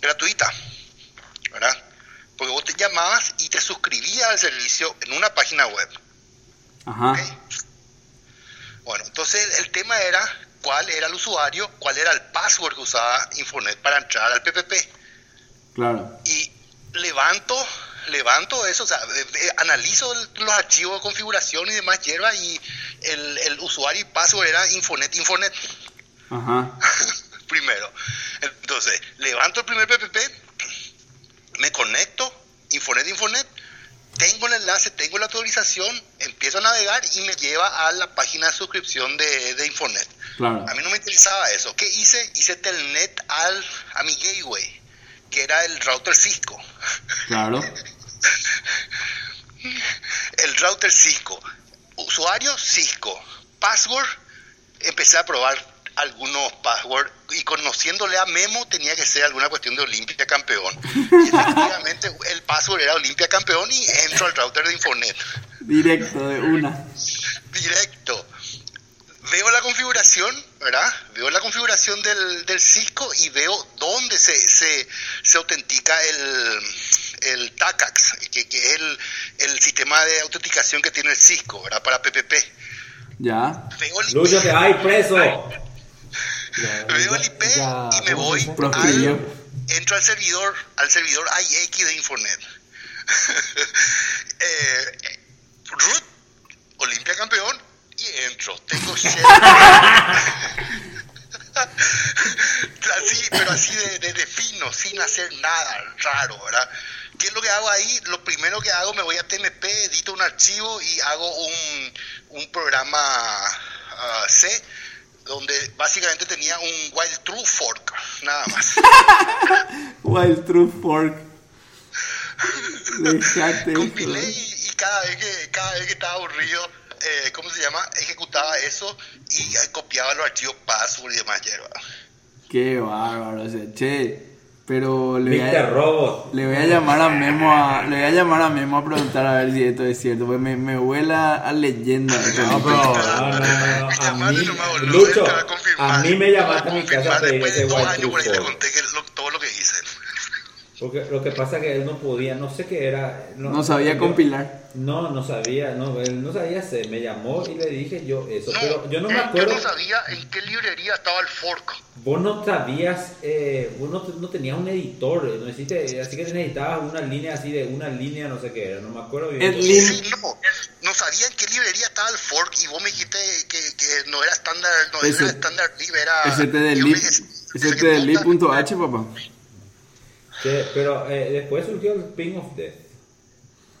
[SPEAKER 3] gratuita, ¿verdad? Porque vos te llamabas y te suscribías al servicio en una página web.
[SPEAKER 2] Ajá.
[SPEAKER 3] Bueno, entonces el tema era cuál era el usuario, cuál era el password que usaba Infonet para entrar al PPP.
[SPEAKER 2] Claro.
[SPEAKER 3] Y levanto, levanto eso, o sea, analizo los archivos de configuración y demás hierba y el, el usuario y password era Infonet, Infonet
[SPEAKER 2] Ajá.
[SPEAKER 3] primero. Entonces, levanto el primer PPP, me conecto, Infonet, Infonet, tengo el enlace, tengo la autorización, empiezo a navegar y me lleva a la página de suscripción de, de Infonet.
[SPEAKER 2] Claro.
[SPEAKER 3] A mí no me interesaba eso. ¿Qué hice? Hice telnet al, a mi gateway, que era el router Cisco.
[SPEAKER 2] Claro.
[SPEAKER 3] El router Cisco. Usuario Cisco. Password, empecé a probar algunos passwords y conociéndole a Memo tenía que ser alguna cuestión de Olimpia campeón. Y efectivamente el password era Olimpia campeón y entro al router de Infonet.
[SPEAKER 2] Directo, de una.
[SPEAKER 3] Directo. Veo la configuración, ¿verdad? Veo la configuración del, del Cisco y veo dónde se, se, se autentica el, el TACAX, que, que es el, el sistema de autenticación que tiene el Cisco, ¿verdad? Para PPP.
[SPEAKER 2] Ya.
[SPEAKER 3] Veo el IP,
[SPEAKER 4] Lucho, te hay preso.
[SPEAKER 3] veo el IP
[SPEAKER 5] Ya,
[SPEAKER 3] y me
[SPEAKER 5] ¿cómo
[SPEAKER 3] voy al, entro al servidor, al servidor IX de Infonet. eh, root, Olimpia campeón y entro. Tengo así, pero así de, de, de fino, sin hacer nada raro, ¿verdad? ¿Qué es lo que hago ahí? Lo primero que hago, me voy a TMP, edito un archivo y hago un, un programa ah, C donde básicamente tenía un while true fork, nada más.
[SPEAKER 2] Wild True Fork.
[SPEAKER 3] Y, y cada vez que cada vez que estaba aburrido, eh, ¿cómo se llama? Ejecutaba eso y copiaba los archivos password y demás hierba.
[SPEAKER 2] Qué bárbaro, o sea, che. Pero le voy, a,
[SPEAKER 4] Robot.
[SPEAKER 2] le voy a llamar a Memo a, le voy a llamar a Memo a preguntar a ver si esto es cierto, porque me, me huela a leyenda.
[SPEAKER 4] No, pero, no, no, no, no. A mí, Lucho,
[SPEAKER 3] a
[SPEAKER 4] mí me llamaste a mi casa a pedir
[SPEAKER 3] después
[SPEAKER 4] Porque lo que pasa es que él no podía, no sé qué era.
[SPEAKER 2] No sabía
[SPEAKER 4] yo-
[SPEAKER 2] compilar.
[SPEAKER 4] No, no sabía, no, él no sabía hacer. Me llamó y le dije yo eso.
[SPEAKER 3] No,
[SPEAKER 4] pero yo no me
[SPEAKER 3] eh,
[SPEAKER 4] acuerdo.
[SPEAKER 3] yo no sabía en qué librería estaba el fork.
[SPEAKER 4] Vos no sabías, eh, vos no, no tenías un editor, no hiciste, así que necesitabas una línea así de una línea, no sé qué era, no me acuerdo bien.
[SPEAKER 2] El
[SPEAKER 3] Sí, no, no sabía en qué librería estaba el fork y vos me dijiste que, que no era estándar, no
[SPEAKER 2] Ese-
[SPEAKER 3] era estándar lib, era...
[SPEAKER 2] Ese te del
[SPEAKER 3] yo
[SPEAKER 2] lib,
[SPEAKER 3] me dije,
[SPEAKER 2] ese
[SPEAKER 3] ¿qué
[SPEAKER 2] te del
[SPEAKER 3] puta?
[SPEAKER 2] lib.h, papá.
[SPEAKER 4] Que- pero eh, después surgió el Ping of Death.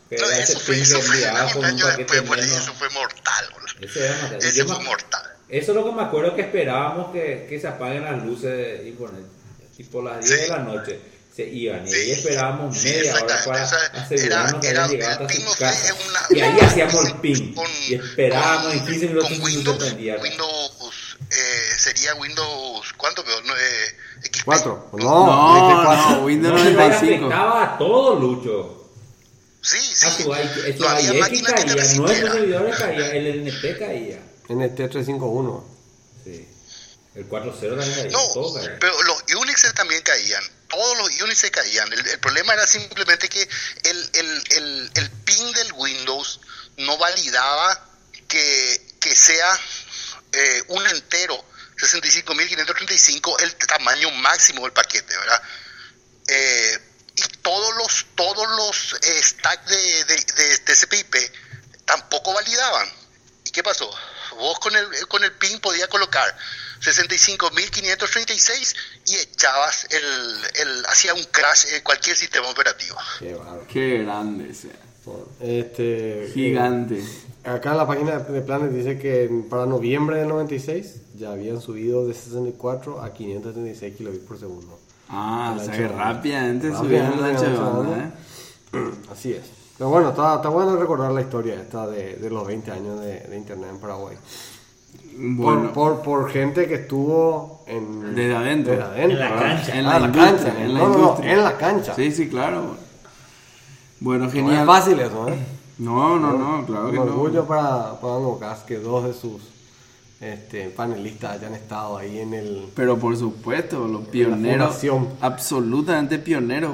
[SPEAKER 4] Que
[SPEAKER 3] No,
[SPEAKER 4] era ese
[SPEAKER 3] eso fue,
[SPEAKER 4] ping
[SPEAKER 3] eso
[SPEAKER 4] que
[SPEAKER 3] fue un
[SPEAKER 4] con un
[SPEAKER 3] año
[SPEAKER 4] paquete
[SPEAKER 3] después, por eso fue mortal, boludo.
[SPEAKER 4] Ese era mortal.
[SPEAKER 3] Ese fue
[SPEAKER 4] me-
[SPEAKER 3] mortal.
[SPEAKER 4] Eso es lo que me acuerdo que esperábamos que, que se apaguen las luces de Infonet. Tipo las 10 de la noche se iban y
[SPEAKER 3] Sí.
[SPEAKER 4] ahí esperábamos
[SPEAKER 3] Sí,
[SPEAKER 4] media hora para asegurarnos que
[SPEAKER 3] era-
[SPEAKER 4] habían
[SPEAKER 3] era-
[SPEAKER 4] hasta su casa.
[SPEAKER 3] una-
[SPEAKER 4] y ahí hacíamos el ping
[SPEAKER 3] con-
[SPEAKER 4] y esperábamos en 15 minutos y se prendía.
[SPEAKER 3] Windows eh, sería Windows, ¿cuánto peor? No, eh, XP.
[SPEAKER 5] ¿Cuatro? No,
[SPEAKER 2] No, no, Windows
[SPEAKER 4] No, pero
[SPEAKER 2] 95.
[SPEAKER 4] afectaba a todo, Lucho.
[SPEAKER 3] Sí, sí.
[SPEAKER 4] A tu, I- tu
[SPEAKER 3] no había máquinas que te
[SPEAKER 4] caía, nuestros servidores caía, el NT caía.
[SPEAKER 5] NT351.
[SPEAKER 4] Sí. El 4.0 también caía,
[SPEAKER 3] No,
[SPEAKER 4] todo caía.
[SPEAKER 3] pero los Unix también caían. Todos los Unix se caían. El, el problema era simplemente que el, el, el, el pin del Windows no validaba que, que sea eh, un entero, 65.535, el tamaño máximo del paquete, ¿verdad? Eh, y todos los todos los eh, stacks de, de, de, de CPIP tampoco validaban. ¿Y qué pasó? Vos con el, con el pin podías colocar 65.536 y echabas el, el hacía un crash en cualquier sistema operativo.
[SPEAKER 5] Qué
[SPEAKER 2] grande, sea.
[SPEAKER 5] Este,
[SPEAKER 2] Gigante.
[SPEAKER 5] Acá en la página de planes dice que para noviembre del 96 ya habían subido de 64 a 536 kilobits por segundo.
[SPEAKER 2] Ah, o sea que rápidamente subieron la banda. ¿eh?
[SPEAKER 5] Así es. Pero bueno, está, está bueno recordar la historia esta de, de los 20 años de, de Internet en Paraguay.
[SPEAKER 2] Bueno,
[SPEAKER 5] Por, por, por gente que estuvo en,
[SPEAKER 2] Desde adentro.
[SPEAKER 5] desde adentro,
[SPEAKER 6] En la
[SPEAKER 5] ¿verdad?
[SPEAKER 6] cancha.
[SPEAKER 2] en
[SPEAKER 5] Ah,
[SPEAKER 2] la, industria,
[SPEAKER 5] cancha,
[SPEAKER 2] en la
[SPEAKER 5] no, no, no,
[SPEAKER 2] industria.
[SPEAKER 5] en la cancha.
[SPEAKER 2] Sí, sí, claro. Bueno,
[SPEAKER 5] No
[SPEAKER 2] genial.
[SPEAKER 5] es fácil eso, ¿eh?
[SPEAKER 2] No, no, no, claro
[SPEAKER 5] Un
[SPEAKER 2] que
[SPEAKER 5] orgullo
[SPEAKER 2] no.
[SPEAKER 5] para, para Angocas que dos de sus este, panelistas hayan estado ahí en el...
[SPEAKER 2] Pero por supuesto, los pioneros. Absolutamente pioneros.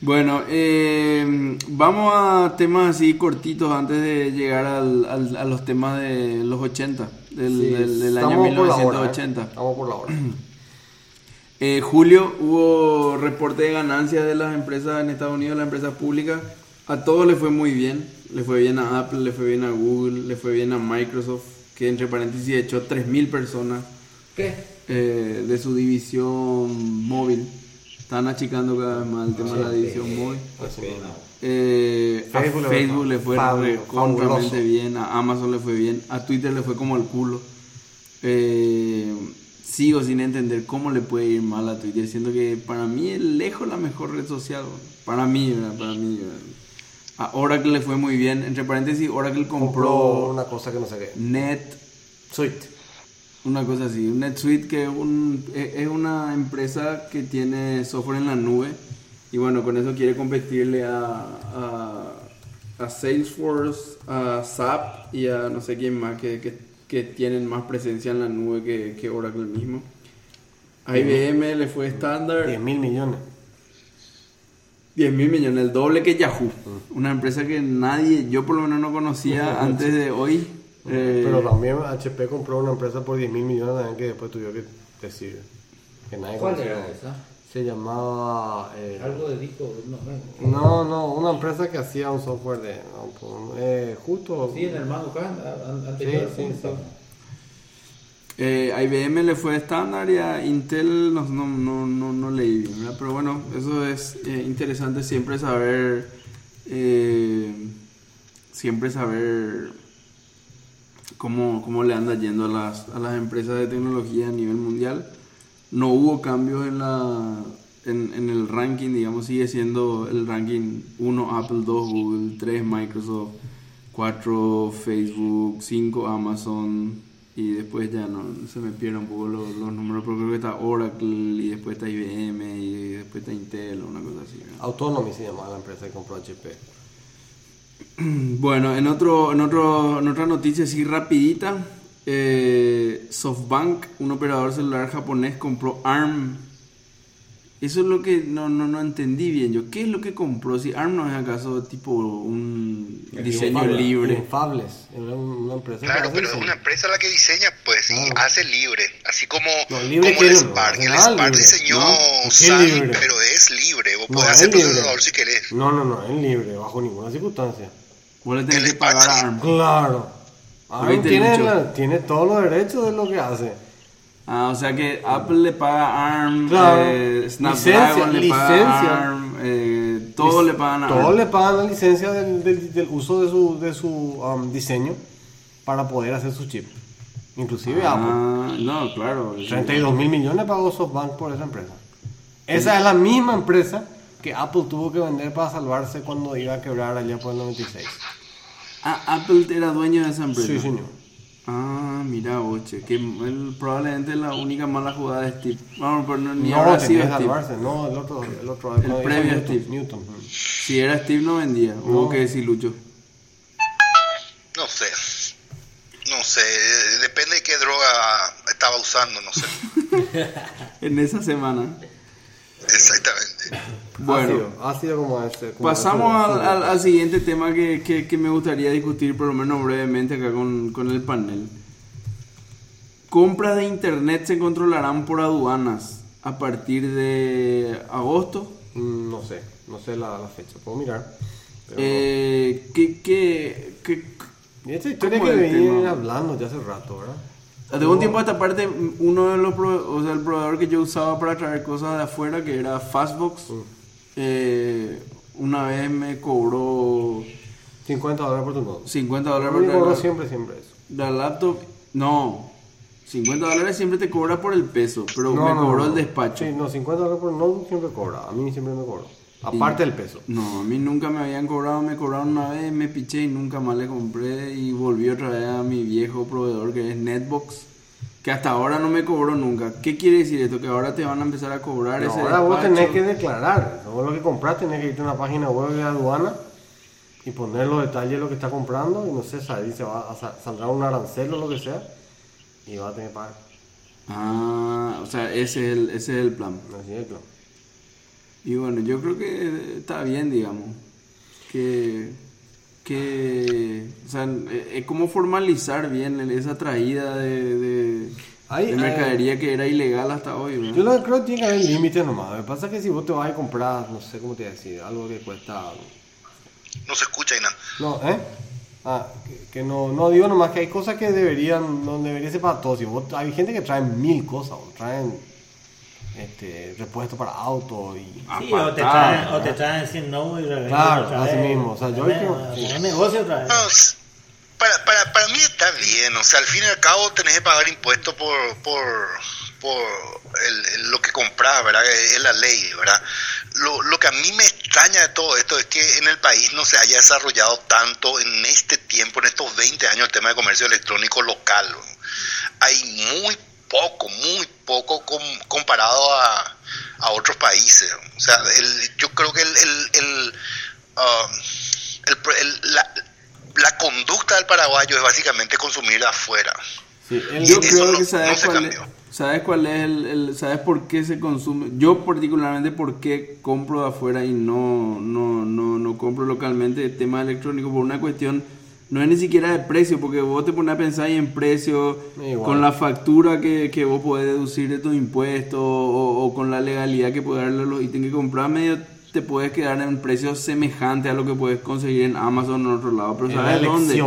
[SPEAKER 2] Bueno, eh, vamos a temas así cortitos antes de llegar al- al- a los temas de los 80, del,
[SPEAKER 5] Sí,
[SPEAKER 2] del- del año
[SPEAKER 5] estamos por la hora, ¿eh?
[SPEAKER 2] 1980.
[SPEAKER 5] Estamos por la hora.
[SPEAKER 2] Eh, julio hubo reporte de ganancias de las empresas en Estados Unidos, las empresas públicas. A todos les fue muy bien. Le fue bien a Apple, le fue bien a Google, le fue bien a Microsoft, que entre paréntesis echó 3.000 personas
[SPEAKER 4] ¿Qué?
[SPEAKER 2] eh, de su división móvil. Están achicando cada vez más el tema de la división móvil. Eh, a
[SPEAKER 5] Facebook le
[SPEAKER 2] Facebook
[SPEAKER 5] fue
[SPEAKER 2] le fue
[SPEAKER 5] fabuloso.
[SPEAKER 2] bien, a Amazon le fue bien, a Twitter le fue como el culo. Eh, sigo sin entender cómo le puede ir mal a Twitter, siendo que para mí es lejos la mejor red social. Para mí, ¿verdad? para mí. ¿verdad? A Oracle le fue muy bien, entre paréntesis, Oracle
[SPEAKER 5] Compró
[SPEAKER 2] compró
[SPEAKER 5] una cosa que no sé qué.
[SPEAKER 2] Net,
[SPEAKER 5] Suite.
[SPEAKER 2] Una cosa así, un NetSuite que es, un- es es una empresa que tiene software en la nube y bueno, con eso quiere competirle a, a, a Salesforce, a SAP y a no sé quién más que, que, que tienen más presencia en la nube que, que Oracle mismo. A IBM le fue estándar
[SPEAKER 5] 10 mil millones.
[SPEAKER 2] 10 mil millones, el doble que Yahoo. Una empresa que nadie, yo por lo menos no conocía antes de hoy. Eh,
[SPEAKER 5] Pero también HP compró una empresa por 10 mil millones también que después tuvieron que decir que nadie
[SPEAKER 4] ¿Cuál
[SPEAKER 5] conocía.
[SPEAKER 4] era esa?
[SPEAKER 5] Se llamaba... eh,
[SPEAKER 4] Algo de disco, no, no.
[SPEAKER 5] no, no, una empresa que hacía un software de... no, pues, eh, justo...
[SPEAKER 4] Sí, en el Mango anterior.
[SPEAKER 5] sí,
[SPEAKER 4] sí,
[SPEAKER 5] sí.
[SPEAKER 2] Eh, IBM le fue estándar y a Intel no, no, no, no, no leí bien. Pero bueno, eso es eh, interesante siempre saber, eh, siempre saber cómo, cómo le anda yendo a las, a las empresas de tecnología a nivel mundial. No hubo cambios en, la, en, en el ranking, digamos, sigue siendo el ranking 1 Apple, 2 Google, 3 Microsoft, 4 Facebook, 5 Amazon y después ya no se me pierden un poco los, los números, pero creo que está Oracle y después está IBM y después está Intel o una cosa así. ¿verdad?
[SPEAKER 5] Autonomy se llamaba la empresa que compró HP.
[SPEAKER 2] Bueno, en, otro, en, otro, en otra noticia así rapidita, eh, SoftBank, un operador celular japonés, compró ARM. Eso es lo que no, no, no entendí bien yo. ¿Qué es lo que compró? Si ARM no es acaso tipo un diseño
[SPEAKER 5] Infable-
[SPEAKER 2] libre.
[SPEAKER 5] Infables. Era una empresa
[SPEAKER 3] Claro, pero es una empresa la que diseña, pues sí,
[SPEAKER 5] Claro.
[SPEAKER 3] hace libre. Así como,
[SPEAKER 5] libre
[SPEAKER 3] como el Spark. El Spark
[SPEAKER 5] libre,
[SPEAKER 3] diseñó
[SPEAKER 5] ¿no?
[SPEAKER 3] Pero es libre. Vos
[SPEAKER 5] No,
[SPEAKER 3] podés hacer procesador si querés.
[SPEAKER 5] No, no, no, es libre, bajo ninguna circunstancia.
[SPEAKER 2] Vos le tenés
[SPEAKER 3] El
[SPEAKER 2] que pagar a ARM.
[SPEAKER 5] Claro. ARM tiene, la- tiene todos los derechos de lo que hace.
[SPEAKER 2] Ah, o sea que Apple le paga ARM,
[SPEAKER 5] Claro.
[SPEAKER 2] eh, Snapdragon
[SPEAKER 5] Licencia,
[SPEAKER 2] le paga
[SPEAKER 5] licencia.
[SPEAKER 2] ARM, eh, todo le pagan a ARM.
[SPEAKER 5] le pagan la licencia del, del- del uso de su, de su um, diseño para poder hacer su chip. Inclusive Apple.
[SPEAKER 2] Ah, no, claro.
[SPEAKER 5] 32 mil millones pagó SoftBank por esa empresa. Esa es la misma empresa que Apple tuvo que vender para salvarse cuando iba a quebrar allá por el 96.
[SPEAKER 2] Ah, Apple era dueño de esa empresa.
[SPEAKER 5] Sí, señor.
[SPEAKER 2] Ah, mira, boche, que él probablemente la única mala jugada de Steve. Vamos, pero no, ni
[SPEAKER 5] No,
[SPEAKER 2] sido
[SPEAKER 5] que
[SPEAKER 2] Steve.
[SPEAKER 5] salvarse, no, el otro, el otro.
[SPEAKER 2] El
[SPEAKER 5] no,
[SPEAKER 2] previo
[SPEAKER 5] Newton,
[SPEAKER 2] Steve.
[SPEAKER 5] Newton.
[SPEAKER 2] Si era Steve no vendía. Hubo
[SPEAKER 5] No.
[SPEAKER 2] que decir Lucho.
[SPEAKER 3] No sé. No sé. Depende de qué droga estaba usando, no sé.
[SPEAKER 2] En esa semana.
[SPEAKER 3] Exactamente.
[SPEAKER 2] Bueno.
[SPEAKER 5] Ácido, ácido como este. como
[SPEAKER 2] Pasamos
[SPEAKER 5] ese-
[SPEAKER 2] al, al- al siguiente tema que, que- que me gustaría discutir, por lo menos brevemente, acá con, con el panel. Compras de internet se controlarán por aduanas a partir de agosto.
[SPEAKER 5] Mm, No sé, no sé la, la fecha, puedo mirar. Pero
[SPEAKER 2] Eh, ¿qué, qué, qué-.
[SPEAKER 5] Y esta historia
[SPEAKER 2] ¿cómo
[SPEAKER 5] que
[SPEAKER 2] tema?
[SPEAKER 5] hablando ya hace rato, ¿verdad?
[SPEAKER 2] De un tiempo a esta parte, uno de los o sea, el proveedor que yo usaba para traer cosas de afuera, que era Fastbox, eh, una vez me cobró
[SPEAKER 5] 50 dólares por tu nodo.
[SPEAKER 2] 50 dólares por traer
[SPEAKER 5] cobro
[SPEAKER 2] la-
[SPEAKER 5] siempre, siempre eso.
[SPEAKER 2] La laptop, no. 50 dólares siempre te cobra por el peso, pero
[SPEAKER 5] No,
[SPEAKER 2] me
[SPEAKER 5] no,
[SPEAKER 2] cobró
[SPEAKER 5] no.
[SPEAKER 2] el despacho.
[SPEAKER 5] Sí, no, 50 dólares por nodo siempre cobra. A mí siempre me cobra. Aparte del peso.
[SPEAKER 2] No, a mí nunca me habían cobrado, me cobraron una vez, me piché y nunca más le compré y volví otra vez a mi viejo proveedor que es Netbox, que hasta ahora no me cobró nunca. ¿Qué quiere decir esto? Que ahora te van a empezar a cobrar
[SPEAKER 5] No,
[SPEAKER 2] ese
[SPEAKER 5] ahora vos tenés que declarar. Vos lo que compras tenés que irte a una página web de aduana y poner los detalles de lo que está comprando y no sé, sal- se va a, sa- saldrá un arancel o lo que sea y va a tener que pagar.
[SPEAKER 2] Ah, o sea, ese es el, ese es el plan.
[SPEAKER 5] Así es, claro.
[SPEAKER 2] Y bueno, yo creo que está bien, digamos. Que, que o sea, eh, es como formalizar bien esa traída de, de,
[SPEAKER 5] Ahí,
[SPEAKER 2] de
[SPEAKER 5] eh,
[SPEAKER 2] mercadería que era ilegal hasta hoy. ¿verdad?
[SPEAKER 5] Yo lo que creo que tiene que haber límites nomás. Lo que pasa es que si vos te vas a comprar, no sé cómo te voy a decir, algo que cuesta.
[SPEAKER 3] No se escucha y nada.
[SPEAKER 5] No, ¿eh? Ah, que, que no, no digo nomás que hay cosas que deberían, no debería ser para todos. Si vos- hay gente que trae mil cosas, o traen este, repuestos para auto y.
[SPEAKER 6] Sí, o te traen, o te traen 100 no y revenden
[SPEAKER 5] Claro,
[SPEAKER 6] otra
[SPEAKER 5] así
[SPEAKER 6] vez.
[SPEAKER 5] mismo, o sea, yo
[SPEAKER 6] negocio otra vez.
[SPEAKER 3] No, para, para, para mí está bien, o sea, al fin y al cabo tenés que pagar impuestos por, por, por el- el- lo que compras, ¿verdad? Es la ley, ¿verdad? Lo, lo que a mí me extraña de todo esto es que en el país no se haya desarrollado tanto en este tiempo, en estos 20 años, el tema de comercio electrónico local. Hay muy poco, muy poco com- comparado a, a otros países. O sea, el- yo creo que el, el, el, el- la, la conducta del paraguayo es básicamente consumir afuera.
[SPEAKER 5] Sí,
[SPEAKER 2] Yo creo
[SPEAKER 3] no-
[SPEAKER 2] que sabes
[SPEAKER 3] no
[SPEAKER 2] cuál es, sabes cuál es el, el- sabes por qué se consume. Yo particularmente por qué compro de afuera y no no no no compro localmente el tema electrónico por una cuestión no es ni siquiera de precio, porque vos te pones a pensar en precio,
[SPEAKER 5] Igual.
[SPEAKER 2] con la factura que, que vos podés deducir de tus impuestos o, o con la legalidad que puedes darle los ítems que compras, medio te puedes quedar en precios semejantes a lo que puedes conseguir en Amazon o en otro lado. Pero
[SPEAKER 5] En la
[SPEAKER 2] ¿sabes dónde?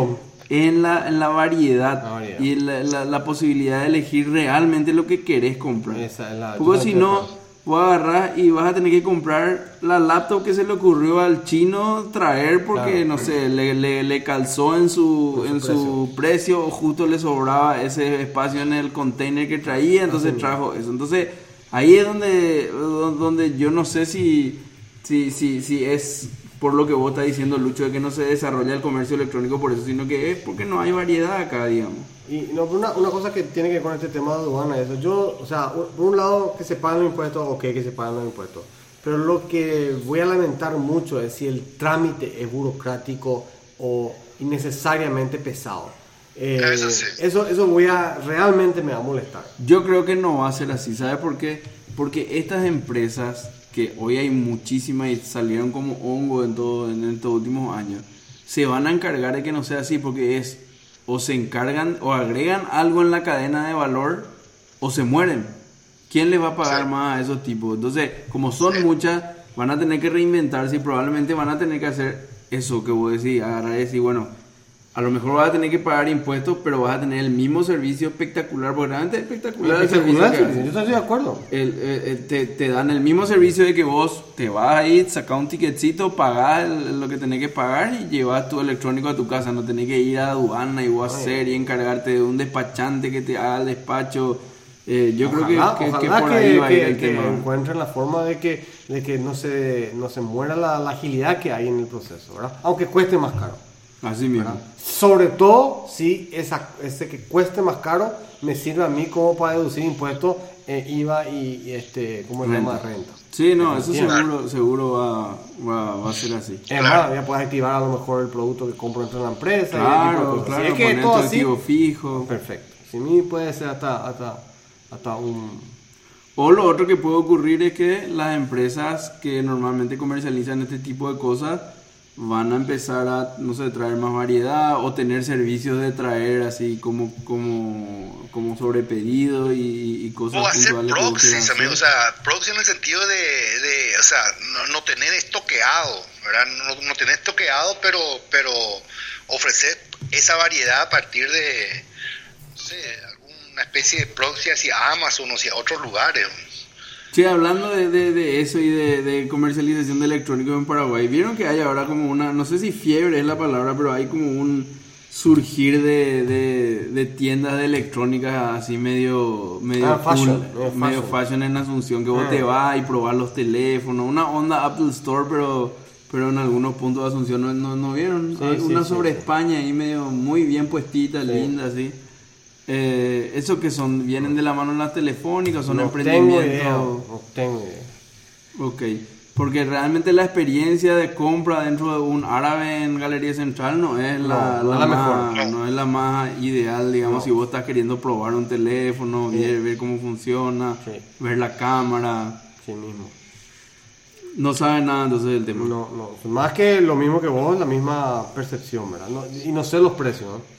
[SPEAKER 2] En la, en la variedad,
[SPEAKER 5] La variedad.
[SPEAKER 2] y la, la- la posibilidad de elegir realmente lo que querés comprar.
[SPEAKER 5] Esa es la-
[SPEAKER 2] Porque si no. Vos agarrás y vas a tener que comprar la laptop que se le ocurrió al chino traer porque,
[SPEAKER 5] Claro.
[SPEAKER 2] no sé, le, le, le calzó en su, en su precio o justo le sobraba ese espacio en el container que traía, entonces trajo eso. Entonces, ahí es donde, donde yo no sé si, si, si, si es por lo que vos estás diciendo, Lucho, de que no se desarrolla el comercio electrónico por eso, sino que es porque no hay variedad acá, digamos.
[SPEAKER 5] Y no, una, una cosa que tiene que ver con este tema de aduana, eso, yo, o sea, por un lado que se pagan los impuestos, ok, que se pagan los impuestos, pero lo que voy a lamentar mucho es si el trámite es burocrático o innecesariamente pesado. Eh,
[SPEAKER 3] Eso sí.
[SPEAKER 5] eso, eso voy a, realmente me va a molestar.
[SPEAKER 2] Yo creo que no va a ser así, ¿sabes por qué? Porque estas empresas, que hoy hay muchísimas y salieron como hongo en, todo, en estos últimos años, se van a encargar de que no sea así porque es o se encargan o agregan algo en la cadena de valor o se mueren. ¿Quién les va a pagar
[SPEAKER 3] Sí.
[SPEAKER 2] más a esos tipos? Entonces, como son muchas, van a tener que reinventarse y probablemente van a tener que hacer eso que vos decís, agarrar y decir, bueno, a lo mejor vas a tener que pagar impuestos, pero vas a tener el mismo servicio espectacular, porque realmente es espectacular, el servicio
[SPEAKER 5] Espectacular,
[SPEAKER 2] que
[SPEAKER 5] yo estoy de acuerdo.
[SPEAKER 2] El- el- el- te, te dan el mismo servicio de que vos te vas ahí, sacas un ticketcito, pagás lo que tenés que pagar y llevas tu electrónico a tu casa. No tenés que ir a aduana y vos hacer y encargarte de un despachante que te haga el despacho. Eh, yo
[SPEAKER 5] ojalá,
[SPEAKER 2] creo que, que- que por ahí va a ir el tema.
[SPEAKER 5] encuentren la forma de que, de que no, se, no se muera la, la agilidad que hay en el proceso, ¿verdad? Aunque cueste más caro.
[SPEAKER 2] Así mismo.
[SPEAKER 5] ¿verdad? Sobre todo si esa, ese que cueste más caro me sirve a mí como para deducir impuestos, eh, IVA y, y este, ¿cómo se llama?
[SPEAKER 2] Renta. Sí, no, eso seguro, seguro va, va, va a ser así.
[SPEAKER 5] Es más, ya puedes activar a lo mejor el producto que compro dentro de la empresa.
[SPEAKER 2] Claro, claro,
[SPEAKER 5] Si es que
[SPEAKER 2] poner
[SPEAKER 5] todo
[SPEAKER 2] tu
[SPEAKER 5] así,
[SPEAKER 2] activo fijo.
[SPEAKER 5] perfecto. Si mí puede ser hasta, hasta, hasta un...
[SPEAKER 2] O lo otro que puede ocurrir es que las empresas que normalmente comercializan este tipo de cosas van a empezar a, no sé, traer más variedad o tener servicios de traer así como como como sobre pedido y, y cosas
[SPEAKER 3] O hacer proxies, o sea, proxy en el sentido de, de o sea, no, no tener estoqueado, ¿verdad? No, no tener estoqueado, pero, pero ofrecer esa variedad a partir de, no sé, alguna especie de proxy hacia Amazon o hacia otros lugares.
[SPEAKER 2] Sí, hablando de, de, de eso y de, de comercialización de electrónicos en Paraguay, vieron que hay ahora como una, no sé si fiebre es la palabra, pero hay como un surgir de, de, de tiendas de electrónica así medio medio
[SPEAKER 5] Ah, fashion, medio
[SPEAKER 2] medio
[SPEAKER 5] fashion.
[SPEAKER 2] fashion en Asunción, que vos
[SPEAKER 5] Ah.
[SPEAKER 2] te vas y probas los teléfonos, una onda Apple Store, pero pero en algunos puntos de Asunción no, no, no vieron,
[SPEAKER 5] Sí,
[SPEAKER 2] Hay
[SPEAKER 5] sí,
[SPEAKER 2] una
[SPEAKER 5] sí,
[SPEAKER 2] sobre. España ahí medio muy bien puestita, linda así. Eh, eso que son, vienen de la mano en las telefónicas, son
[SPEAKER 5] no tengo
[SPEAKER 2] emprendimientos.
[SPEAKER 5] idea, no tengo idea.
[SPEAKER 2] Ok, porque realmente la experiencia de compra dentro de un árabe en Galería Central no es la,
[SPEAKER 5] No,
[SPEAKER 2] la
[SPEAKER 5] la
[SPEAKER 2] más,
[SPEAKER 3] mejor.
[SPEAKER 2] no es la más ideal, digamos, si vos estás queriendo probar un teléfono, ver, ver cómo funciona,
[SPEAKER 5] Sí.
[SPEAKER 2] ver la cámara,
[SPEAKER 5] Sí mismo.
[SPEAKER 2] no sabes nada entonces del tema.
[SPEAKER 5] No, no, más que lo mismo que vos, la misma percepción, ¿verdad? No- y no sé los precios, ¿no?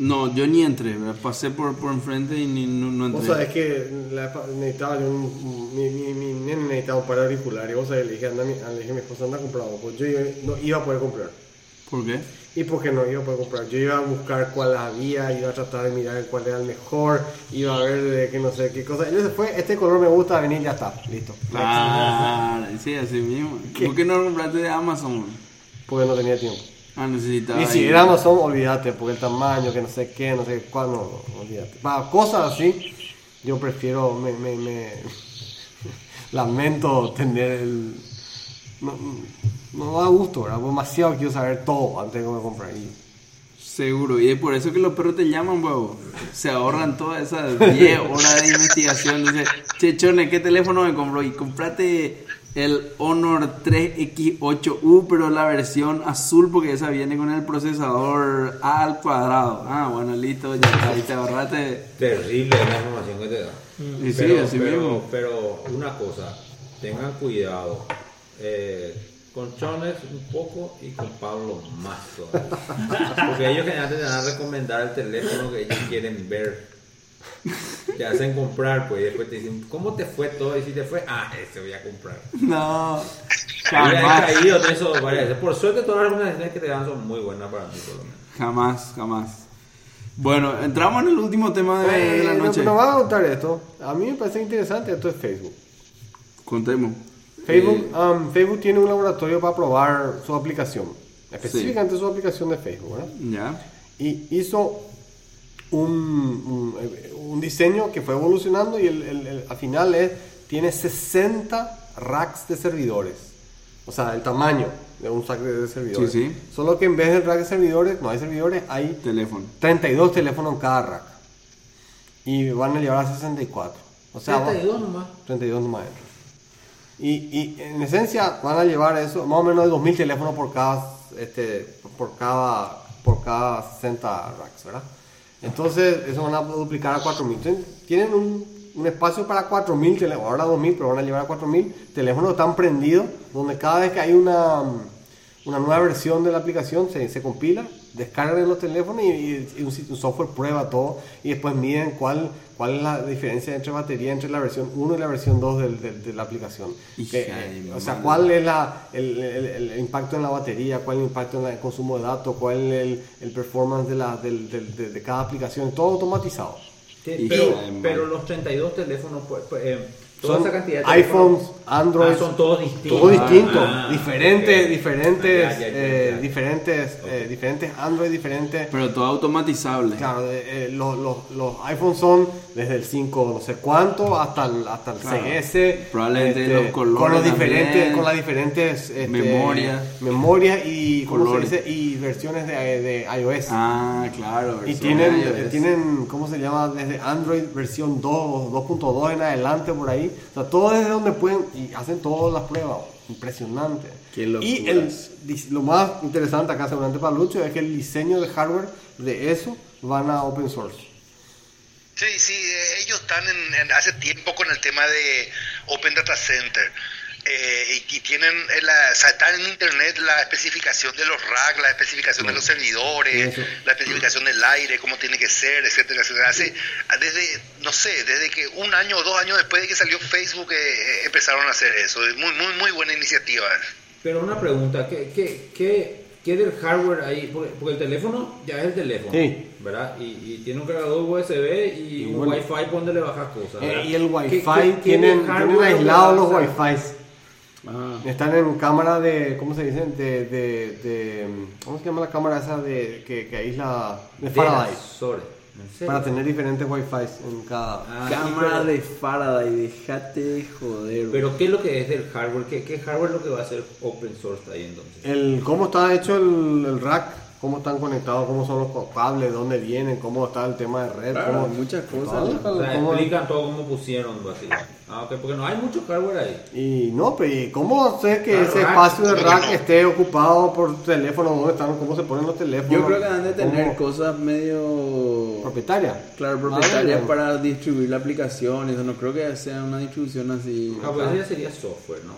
[SPEAKER 2] No, yo ni entré, pasé por, por enfrente y ni, no, no
[SPEAKER 5] Vos
[SPEAKER 2] entré.
[SPEAKER 5] sabés que la- necesitaba yo un, mi, mi, mi nene necesitaba un par de auriculares, vos sabés, le dije, anda, mi- le dije a mi esposa, anda a comprar, pues yo no iba a poder comprar.
[SPEAKER 2] ¿Por qué?
[SPEAKER 5] ¿Y por qué no iba a poder comprar? Yo iba a buscar cuál había, iba a tratar de mirar cuál era el mejor, iba a ver de que no sé qué cosa. Y fue, este color me gusta, venir, ya está, listo.
[SPEAKER 2] Claro, sí, así mismo.
[SPEAKER 5] ¿Qué?
[SPEAKER 2] ¿Por qué no compraste de Amazon?
[SPEAKER 5] Porque no tenía tiempo.
[SPEAKER 2] Ah, necesitaba.
[SPEAKER 5] Y si era Amazon, olvídate, porque el tamaño, que no sé qué, no sé cuál, no, no, olvídate. Para cosas así, yo prefiero, me, me, me- lamento tener el, no, no da gusto, ¿verdad? Demasiado quiero saber todo antes de que me comprar. Y
[SPEAKER 2] Seguro, y es por eso que los perros te llaman, huevo. Se ahorran todas esas 10 horas de investigación. Dice, che, chone, ¿qué teléfono me compró? Y comprate el Honor 3X8U, pero la versión azul, porque esa viene con el procesador A al cuadrado. Ah, bueno, listo, ya está, ahí te ahorraste.
[SPEAKER 4] Terrible la información que te da.
[SPEAKER 2] Y sí,
[SPEAKER 4] pero,
[SPEAKER 2] así
[SPEAKER 4] pero-
[SPEAKER 2] mismo.
[SPEAKER 4] pero una cosa, tengan cuidado. Eh, con Chones un poco y con Pablo más todavía. Porque ellos generalmente te van a recomendar el teléfono que ellos quieren ver. Te hacen comprar, pues, y después te dicen, ¿cómo te fue todo? Y si te fue, ah, ese voy a comprar.
[SPEAKER 2] No,
[SPEAKER 4] he
[SPEAKER 2] jamás,
[SPEAKER 4] caído en eso varias veces. Por suerte, todas las recomendaciones que te dan son muy buenas para mí, por lo menos.
[SPEAKER 2] jamás, jamás. Bueno, entramos en el último tema de, de la noche.
[SPEAKER 5] Nos van a contar esto. A mí me parece interesante. Esto es Facebook.
[SPEAKER 2] Contemos.
[SPEAKER 5] Facebook,
[SPEAKER 2] Eh,
[SPEAKER 5] um, Facebook tiene un laboratorio para probar su aplicación. Específicamente su aplicación de Facebook, ¿verdad?
[SPEAKER 2] ya.
[SPEAKER 5] y hizo un, un, un diseño que fue evolucionando y el, el- el- al final es, tiene 60 racks de servidores. O sea, el tamaño de un rack de, servidores.
[SPEAKER 2] Sí, sí.
[SPEAKER 5] Solo que en vez del rack de servidores, no hay servidores, hay
[SPEAKER 2] Teléfono.
[SPEAKER 5] 32 teléfonos en cada rack. Y van a llevar a 64. O sea, va-
[SPEAKER 4] 32 nomás.
[SPEAKER 5] 32 nomás dentro. Y, y en esencia van a llevar eso, más o menos de 2.000 teléfonos por cada, este, por cada, por cada 60 racks, ¿verdad? Entonces, eso van a duplicar a 4.000. Entonces, Tienen un, espacio para 4.000 teléfonos, ahora 2.000, pero van a llevar a 4.000 teléfonos están prendidos, donde cada vez que hay una, una nueva versión de la aplicación se, se compila, descargan los teléfonos y, y- y un, un software prueba todo y después miden cuál, cuál es la diferencia entre batería entre la versión 1 y la versión 2 del- del- de la aplicación. Que,
[SPEAKER 2] de
[SPEAKER 5] eh, o sea, cuál es la, el, el- el impacto en la batería, cuál es el impacto en el consumo de datos, cuál es el, el performance de, la, del- del- de, de cada aplicación, todo automatizado.
[SPEAKER 4] Pero, pero los 32 teléfonos, pues, pues, eh, toda
[SPEAKER 5] Son
[SPEAKER 4] esa cantidad de
[SPEAKER 5] iPhones, Android,
[SPEAKER 4] Ah, son todos distintos.
[SPEAKER 5] Todo distinto,
[SPEAKER 4] Ah,
[SPEAKER 5] diferentes,
[SPEAKER 4] ok.
[SPEAKER 5] diferentes,
[SPEAKER 4] Ah, ya, ya, ya,
[SPEAKER 5] eh,
[SPEAKER 4] ya.
[SPEAKER 5] diferentes, eh, diferentes Android, diferentes.
[SPEAKER 2] Pero todo automatizable.
[SPEAKER 5] Claro, eh, eh, los, los, los iPhones son desde el 5 no sé cuánto hasta el, hasta el
[SPEAKER 2] Claro.
[SPEAKER 5] 6S.
[SPEAKER 2] Probablemente los colores
[SPEAKER 5] con los
[SPEAKER 2] también.
[SPEAKER 5] diferentes, con las diferentes este,
[SPEAKER 2] Memorias.
[SPEAKER 5] memorias y ¿cómo se
[SPEAKER 2] Colores.
[SPEAKER 5] dice? y versiones de, de iOS.
[SPEAKER 2] Ah, claro.
[SPEAKER 5] Y tienen, tienen, ¿cómo se llama? Desde Android versión 2, 2.2 en adelante por ahí. O sea, todo desde donde pueden y hacen todas las pruebas. Impresionante.
[SPEAKER 2] Qué
[SPEAKER 5] y el, lo más interesante acá seguramente para Lucho es que el diseño de hardware de eso van a open source.
[SPEAKER 3] Sí, sí, eh, ellos están en, en- hace tiempo con el tema de Open Data Center. Eh, y, y tienen eh, la, o sea, están en internet la especificación de los racks, la especificación de los servidores, la especificación del aire, cómo tiene que ser, etcétera, etcétera. Hace, desde, no sé, desde que un año o dos años después de que salió Facebook eh, eh, empezaron a hacer eso. Es muy, muy, muy buena iniciativa.
[SPEAKER 4] Pero una pregunta, ¿qué, qué, qué, qué del hardware ahí? Porque, porque el teléfono ya es el teléfono,
[SPEAKER 5] Sí.
[SPEAKER 4] ¿verdad? Y, y tiene un cargador USB y,
[SPEAKER 5] Y
[SPEAKER 4] un
[SPEAKER 5] bueno.
[SPEAKER 4] Wi-Fi por donde le bajas cosas.
[SPEAKER 5] Eh, y el
[SPEAKER 4] ¿Qué-
[SPEAKER 5] Wi-Fi,
[SPEAKER 4] qué- qué
[SPEAKER 5] tienen, tienen aislados los? Wi-Fi.
[SPEAKER 2] Ah,
[SPEAKER 5] Están en cámara de, ¿cómo se dice? De, de, de- ¿cómo se llama la cámara esa de, que, que aísla? De Faraday. Para tener diferentes Wi-Fi en cada...
[SPEAKER 4] Ah,
[SPEAKER 2] cámara de Faraday, déjate de joder.
[SPEAKER 4] Pero ¿qué es lo que es del hardware? ¿Qué, qué hardware es lo que va a ser open source ahí entonces?
[SPEAKER 5] El, ¿Cómo está hecho el, el rack? ¿Cómo están conectados? ¿Cómo son los cables? ¿Dónde vienen? ¿Cómo está el tema de red?
[SPEAKER 2] Claro,
[SPEAKER 5] ¿Cómo-
[SPEAKER 2] muchas cosas.
[SPEAKER 5] Todo,
[SPEAKER 4] O sea,
[SPEAKER 5] ¿cómo-
[SPEAKER 4] explican todo cómo pusieron básicamente. Ah, ok, porque no hay mucho hardware ahí.
[SPEAKER 5] Y no, pero ¿y ¿cómo sé que
[SPEAKER 4] Ah,
[SPEAKER 5] ese
[SPEAKER 4] rack,
[SPEAKER 5] espacio de
[SPEAKER 3] ¿cómo
[SPEAKER 5] rack
[SPEAKER 3] no?
[SPEAKER 5] esté ocupado por teléfono? ¿Dónde están? ¿Cómo se ponen los teléfonos?
[SPEAKER 2] Yo creo que han de tener
[SPEAKER 5] ¿Cómo-
[SPEAKER 2] cosas medio.
[SPEAKER 5] propietaria.
[SPEAKER 2] Claro,
[SPEAKER 5] Ah,
[SPEAKER 2] propietarias
[SPEAKER 5] bueno.
[SPEAKER 2] para distribuir la aplicación. Eso no creo que sea una distribución así.
[SPEAKER 4] Ah, pues eso ya sería software, ¿no?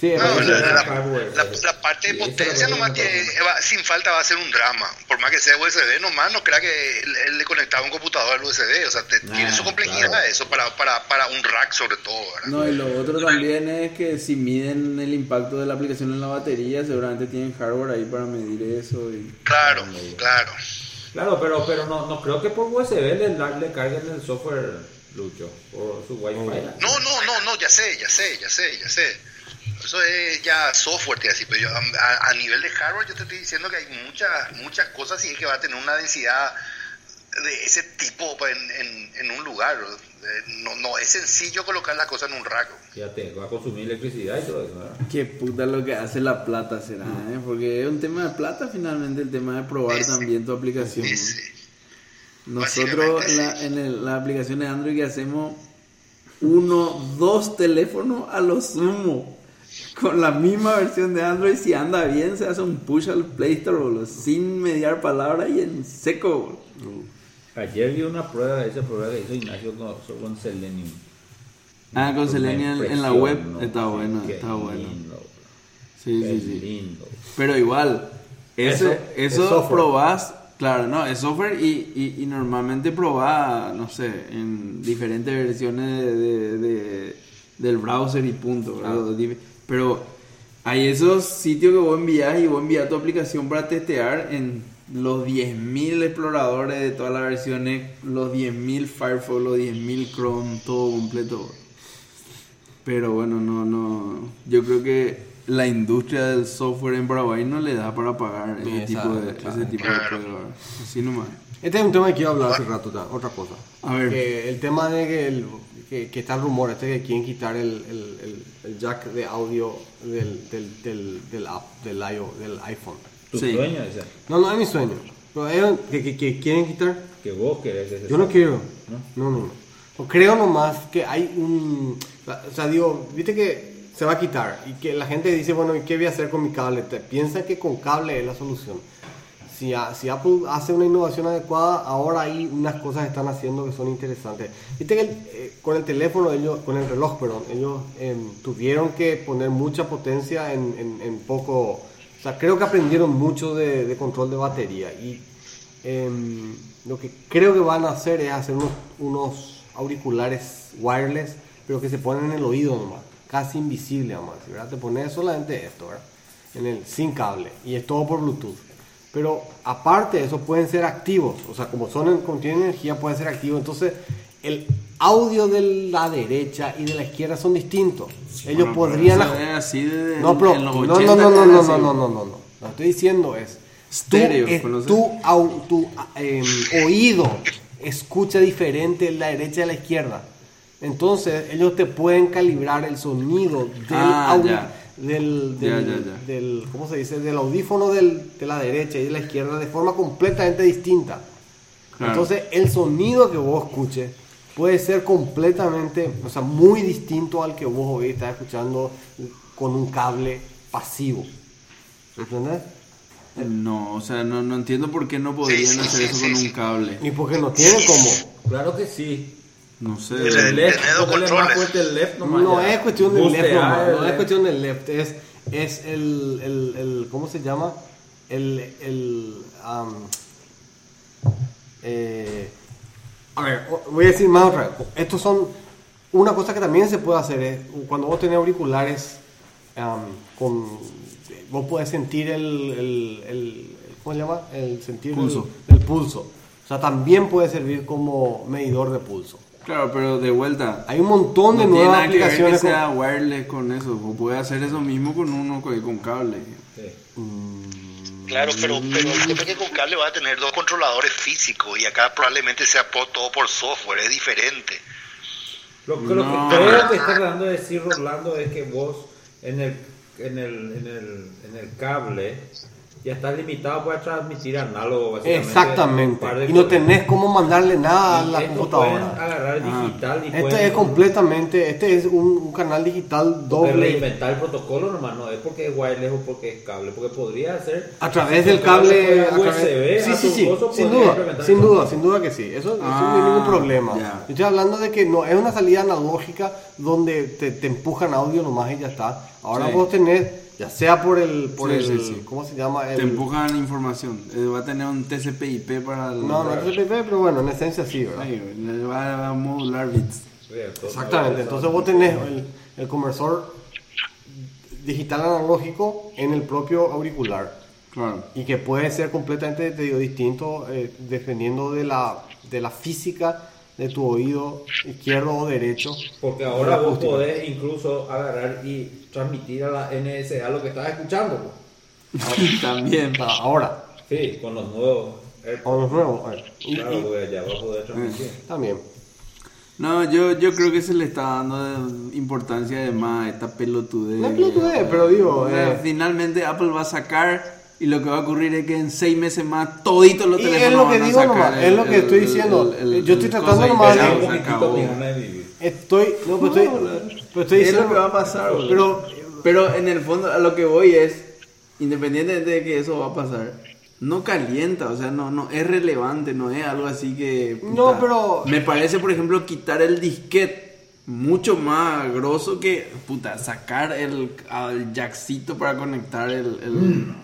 [SPEAKER 5] Sí,
[SPEAKER 3] No,
[SPEAKER 5] pero-
[SPEAKER 3] la, la-
[SPEAKER 4] hardware,
[SPEAKER 3] la- la parte de potencia nomás tiene, va- sin falta va a ser un drama. Por más que sea USB, nomás no crea que él, él le conectaba un computador al USB. O sea, te-
[SPEAKER 4] Ah,
[SPEAKER 3] tiene su complejidad
[SPEAKER 4] claro.
[SPEAKER 3] eso para, para, para un rack sobre todo. ¿verdad?
[SPEAKER 2] No, y lo otro también es que si miden el impacto de la aplicación en la batería, seguramente tienen hardware ahí para medir eso. Y...
[SPEAKER 3] Claro, claro.
[SPEAKER 4] Claro, pero, pero no, no creo que por USB le, le carguen el software Lucho por su Wi-Fi.
[SPEAKER 3] No, no, no, no, ya sé, ya sé, ya sé, ya sé. Eso es ya software, te así, pero yo, a, a nivel de hardware yo te estoy diciendo que hay muchas muchas cosas y es que va a tener una densidad de ese tipo pues, en, en, en un lugar. Eh, No, no es sencillo colocar la cosa en un rack.
[SPEAKER 4] Fíjate, va a consumir electricidad y todo eso, ¿verdad?
[SPEAKER 2] Qué puta lo que hace la plata será, ¿eh? Porque es un tema de plata finalmente el tema de probar también tu aplicación. Nosotros en, la, en el- la aplicación de Android que hacemos uno, dos teléfonos a lo sumo. Con la misma versión de Android, si anda bien, se hace un push al Play Store, boludo, sin mediar palabra y en seco. boludo.
[SPEAKER 4] Ayer vi una prueba, esa prueba que hizo Ignacio con, con Selenium.
[SPEAKER 2] Ah, con Selenium en la web
[SPEAKER 4] ¿no?
[SPEAKER 2] está bueno, está bueno.
[SPEAKER 4] lindo,
[SPEAKER 2] Sí,
[SPEAKER 4] qué
[SPEAKER 2] sí, sí.
[SPEAKER 4] lindo.
[SPEAKER 2] Pero igual, eso,
[SPEAKER 5] Eso
[SPEAKER 2] eso,
[SPEAKER 5] es
[SPEAKER 2] probás, claro, no, es software y, y, y normalmente probás, no sé, en diferentes versiones de, de- de- del browser y punto, ¿verdad? Pero hay esos sitios que vos envías y vos envías tu aplicación para testear en los 10.000 exploradores de todas las versiones, los 10.000 Firefox, los 10.000 Chrome, todo completo. Pero bueno, no, no. Yo creo que la industria del software en Paraguay no le da para pagar ese,
[SPEAKER 5] esa-
[SPEAKER 2] tipo de,
[SPEAKER 5] claro.
[SPEAKER 2] ese tipo de pruebas. Así nomás.
[SPEAKER 5] Este es un tema que quiero hablar hace rato, otra cosa.
[SPEAKER 2] A ver.
[SPEAKER 5] Que el tema de que, el- que, que está el rumor este que quieren quitar el, el- el- el jack de audio del, del, del, del app, del, iO del iPhone.
[SPEAKER 4] Tu
[SPEAKER 2] Sí.
[SPEAKER 4] sueño ese,
[SPEAKER 5] No, no es mi sueño. Pero ellos que, que, que quieren quitar,
[SPEAKER 4] que vos querés ese
[SPEAKER 5] yo no quiero. No, no, no. No Creo nomás que hay un... O sea, digo, viste que se va a quitar y que la gente dice, bueno, ¿y qué voy a hacer con mi cable? Piensa que con cable es la solución. Si, a- si Apple hace una innovación adecuada, ahora hay unas cosas están haciendo que son interesantes. Viste que el- eh, con el teléfono, ellos, con el reloj, perdón, ellos em, tuvieron que poner mucha potencia en, en- en poco... O sea, creo que aprendieron mucho de, de control de batería y em, lo que creo que van a hacer es hacer unos, unos auriculares wireless, pero que se ponen en el oído nomás, casi invisible nomás, ¿verdad? Te pones solamente esto, ¿verdad? En el, sin cable y es todo por Bluetooth. Pero aparte de eso pueden ser activos, o sea, como son en- como tienen energía pueden ser activos. Entonces, el audio de la derecha y de la izquierda son distintos. Ellos podrían no, no,
[SPEAKER 2] 80
[SPEAKER 5] no, no, no, no, no, no, no, no, no. Lo que estoy diciendo es, tu, eh, tu, tu, em, oído escucha diferente la derecha y la izquierda. Entonces, ellos te pueden calibrar el sonido del,
[SPEAKER 2] Ah,
[SPEAKER 5] au-
[SPEAKER 2] ya.
[SPEAKER 5] Del, del,
[SPEAKER 2] ya, ya.
[SPEAKER 5] del- ¿cómo se dice? Del audífono del- de la derecha y de la izquierda de forma completamente distinta.
[SPEAKER 2] Claro.
[SPEAKER 5] Entonces, el sonido que vos escuches puede ser completamente, o sea, muy distinto al que vos hoy estás escuchando con un cable pasivo. ¿Entendés?
[SPEAKER 2] No, o sea, no, no entiendo por qué no podrían hacer eso con un cable.
[SPEAKER 5] Y porque no tienen como.
[SPEAKER 4] Claro que sí.
[SPEAKER 2] No sé.
[SPEAKER 3] El-
[SPEAKER 4] El left,
[SPEAKER 3] Tener dos
[SPEAKER 4] ponerle más
[SPEAKER 3] controles.
[SPEAKER 4] fuerte el left nomás
[SPEAKER 5] No
[SPEAKER 4] ya.
[SPEAKER 5] es cuestión del left, nomás,
[SPEAKER 4] el
[SPEAKER 5] no es
[SPEAKER 4] left.
[SPEAKER 5] cuestión del left, es, es el, el, el- ¿cómo se llama? El, el, eh, a ver, voy a decir más otra vez. Estos son, una cosa que también se puede hacer es, cuando vos tenés auriculares, am, con, vos podés sentir el, el, el- ¿cómo se llama? El sentir el-
[SPEAKER 2] Pulso.
[SPEAKER 5] el pulso. O sea, también puede servir como medidor de pulso.
[SPEAKER 2] Claro, pero de vuelta.
[SPEAKER 5] Hay un montón
[SPEAKER 2] no
[SPEAKER 5] de
[SPEAKER 2] tiene
[SPEAKER 5] nuevas
[SPEAKER 2] nada que ver que
[SPEAKER 5] aplicaciones. con-
[SPEAKER 2] sea wireless con eso. O puede hacer eso mismo con uno con, cable.
[SPEAKER 4] Sí.
[SPEAKER 3] Claro, pero, pero el tema es que con cable va a tener dos controladores físicos y acá probablemente sea por- todo por software, es diferente.
[SPEAKER 4] Lo, que- lo
[SPEAKER 2] No.
[SPEAKER 4] que creo que está tratando de decir Rolando es que vos en el, en el, en el, en el cable ya estás limitado para transmitir análogo. básicamente,
[SPEAKER 5] Exactamente. Y no tenés cómo mandarle nada a la computadora.
[SPEAKER 4] agarrar digital y
[SPEAKER 5] Este
[SPEAKER 4] pueden
[SPEAKER 5] es completamente, este es un, un canal digital doble
[SPEAKER 4] reinventar el protocolo nomás, no es porque es wireless o porque es cable, porque podría ser
[SPEAKER 5] a través del
[SPEAKER 4] cable
[SPEAKER 5] a través-
[SPEAKER 4] USB,
[SPEAKER 5] sí, sí, sí, sin duda,
[SPEAKER 4] implementar
[SPEAKER 5] sin duda, sin duda que sí. Eso, eso
[SPEAKER 2] Ah,
[SPEAKER 5] no hay ningún problema.
[SPEAKER 2] ya.
[SPEAKER 5] Yo estoy hablando de que no es una salida analógica donde te, te empujan audio nomás y ya está. Ahora
[SPEAKER 2] Sí.
[SPEAKER 5] vos tenés, ya sea por el, por
[SPEAKER 2] Sí,
[SPEAKER 5] el,
[SPEAKER 2] sí, sí.
[SPEAKER 5] ¿cómo se llama? El,
[SPEAKER 2] Te empujan información. Eh, va a tener un TCP/IP para el.
[SPEAKER 5] No, no es TCP, pero bueno, en esencia sí, ¿verdad?
[SPEAKER 2] Sí, le va a modular bits.
[SPEAKER 5] Exactamente, entonces vos tenés el, el conversor digital analógico en el propio auricular
[SPEAKER 2] Claro.
[SPEAKER 5] y que puede ser completamente te digo, distinto eh, dependiendo de la, de la física de tu oído izquierdo o derecho.
[SPEAKER 4] Porque ahora vos podés incluso agarrar y transmitir a la NSA lo que estás escuchando. pues.
[SPEAKER 2] También.
[SPEAKER 5] Ah, Ahora,
[SPEAKER 4] Sí, con los nuevos AirPods.
[SPEAKER 5] O los nuevos. a ver. Y-
[SPEAKER 4] Claro,
[SPEAKER 5] y-
[SPEAKER 4] porque allá va a poder transmitir.
[SPEAKER 5] también.
[SPEAKER 2] No, yo, yo creo que se le está dando importancia además a esta pelotudez.
[SPEAKER 5] No es pelotudez, pero digo, eh,
[SPEAKER 2] finalmente Apple va a sacar y lo que va a ocurrir es que en seis meses más toditos los
[SPEAKER 5] Y
[SPEAKER 2] teléfonos
[SPEAKER 5] es lo que
[SPEAKER 2] van a
[SPEAKER 5] digo
[SPEAKER 2] sacar
[SPEAKER 5] nomás,
[SPEAKER 2] el-
[SPEAKER 5] es lo que
[SPEAKER 2] el-
[SPEAKER 5] estoy diciendo.
[SPEAKER 2] el- el-
[SPEAKER 5] Yo estoy tratando nomás
[SPEAKER 2] ya
[SPEAKER 5] de- Estoy, no, pero estoy, pero estoy
[SPEAKER 2] es
[SPEAKER 5] diciendo
[SPEAKER 2] lo que va a pasar, boludo.
[SPEAKER 5] Pero,
[SPEAKER 2] Pero en el fondo a lo que voy es, independientemente de que eso va a pasar, no calienta, o sea, no, no es relevante, no es algo así que...
[SPEAKER 5] No, pero-
[SPEAKER 2] Me parece, por ejemplo, quitar el disquete mucho más grosso que, puta, sacar el, al jackcito para conectar el... el-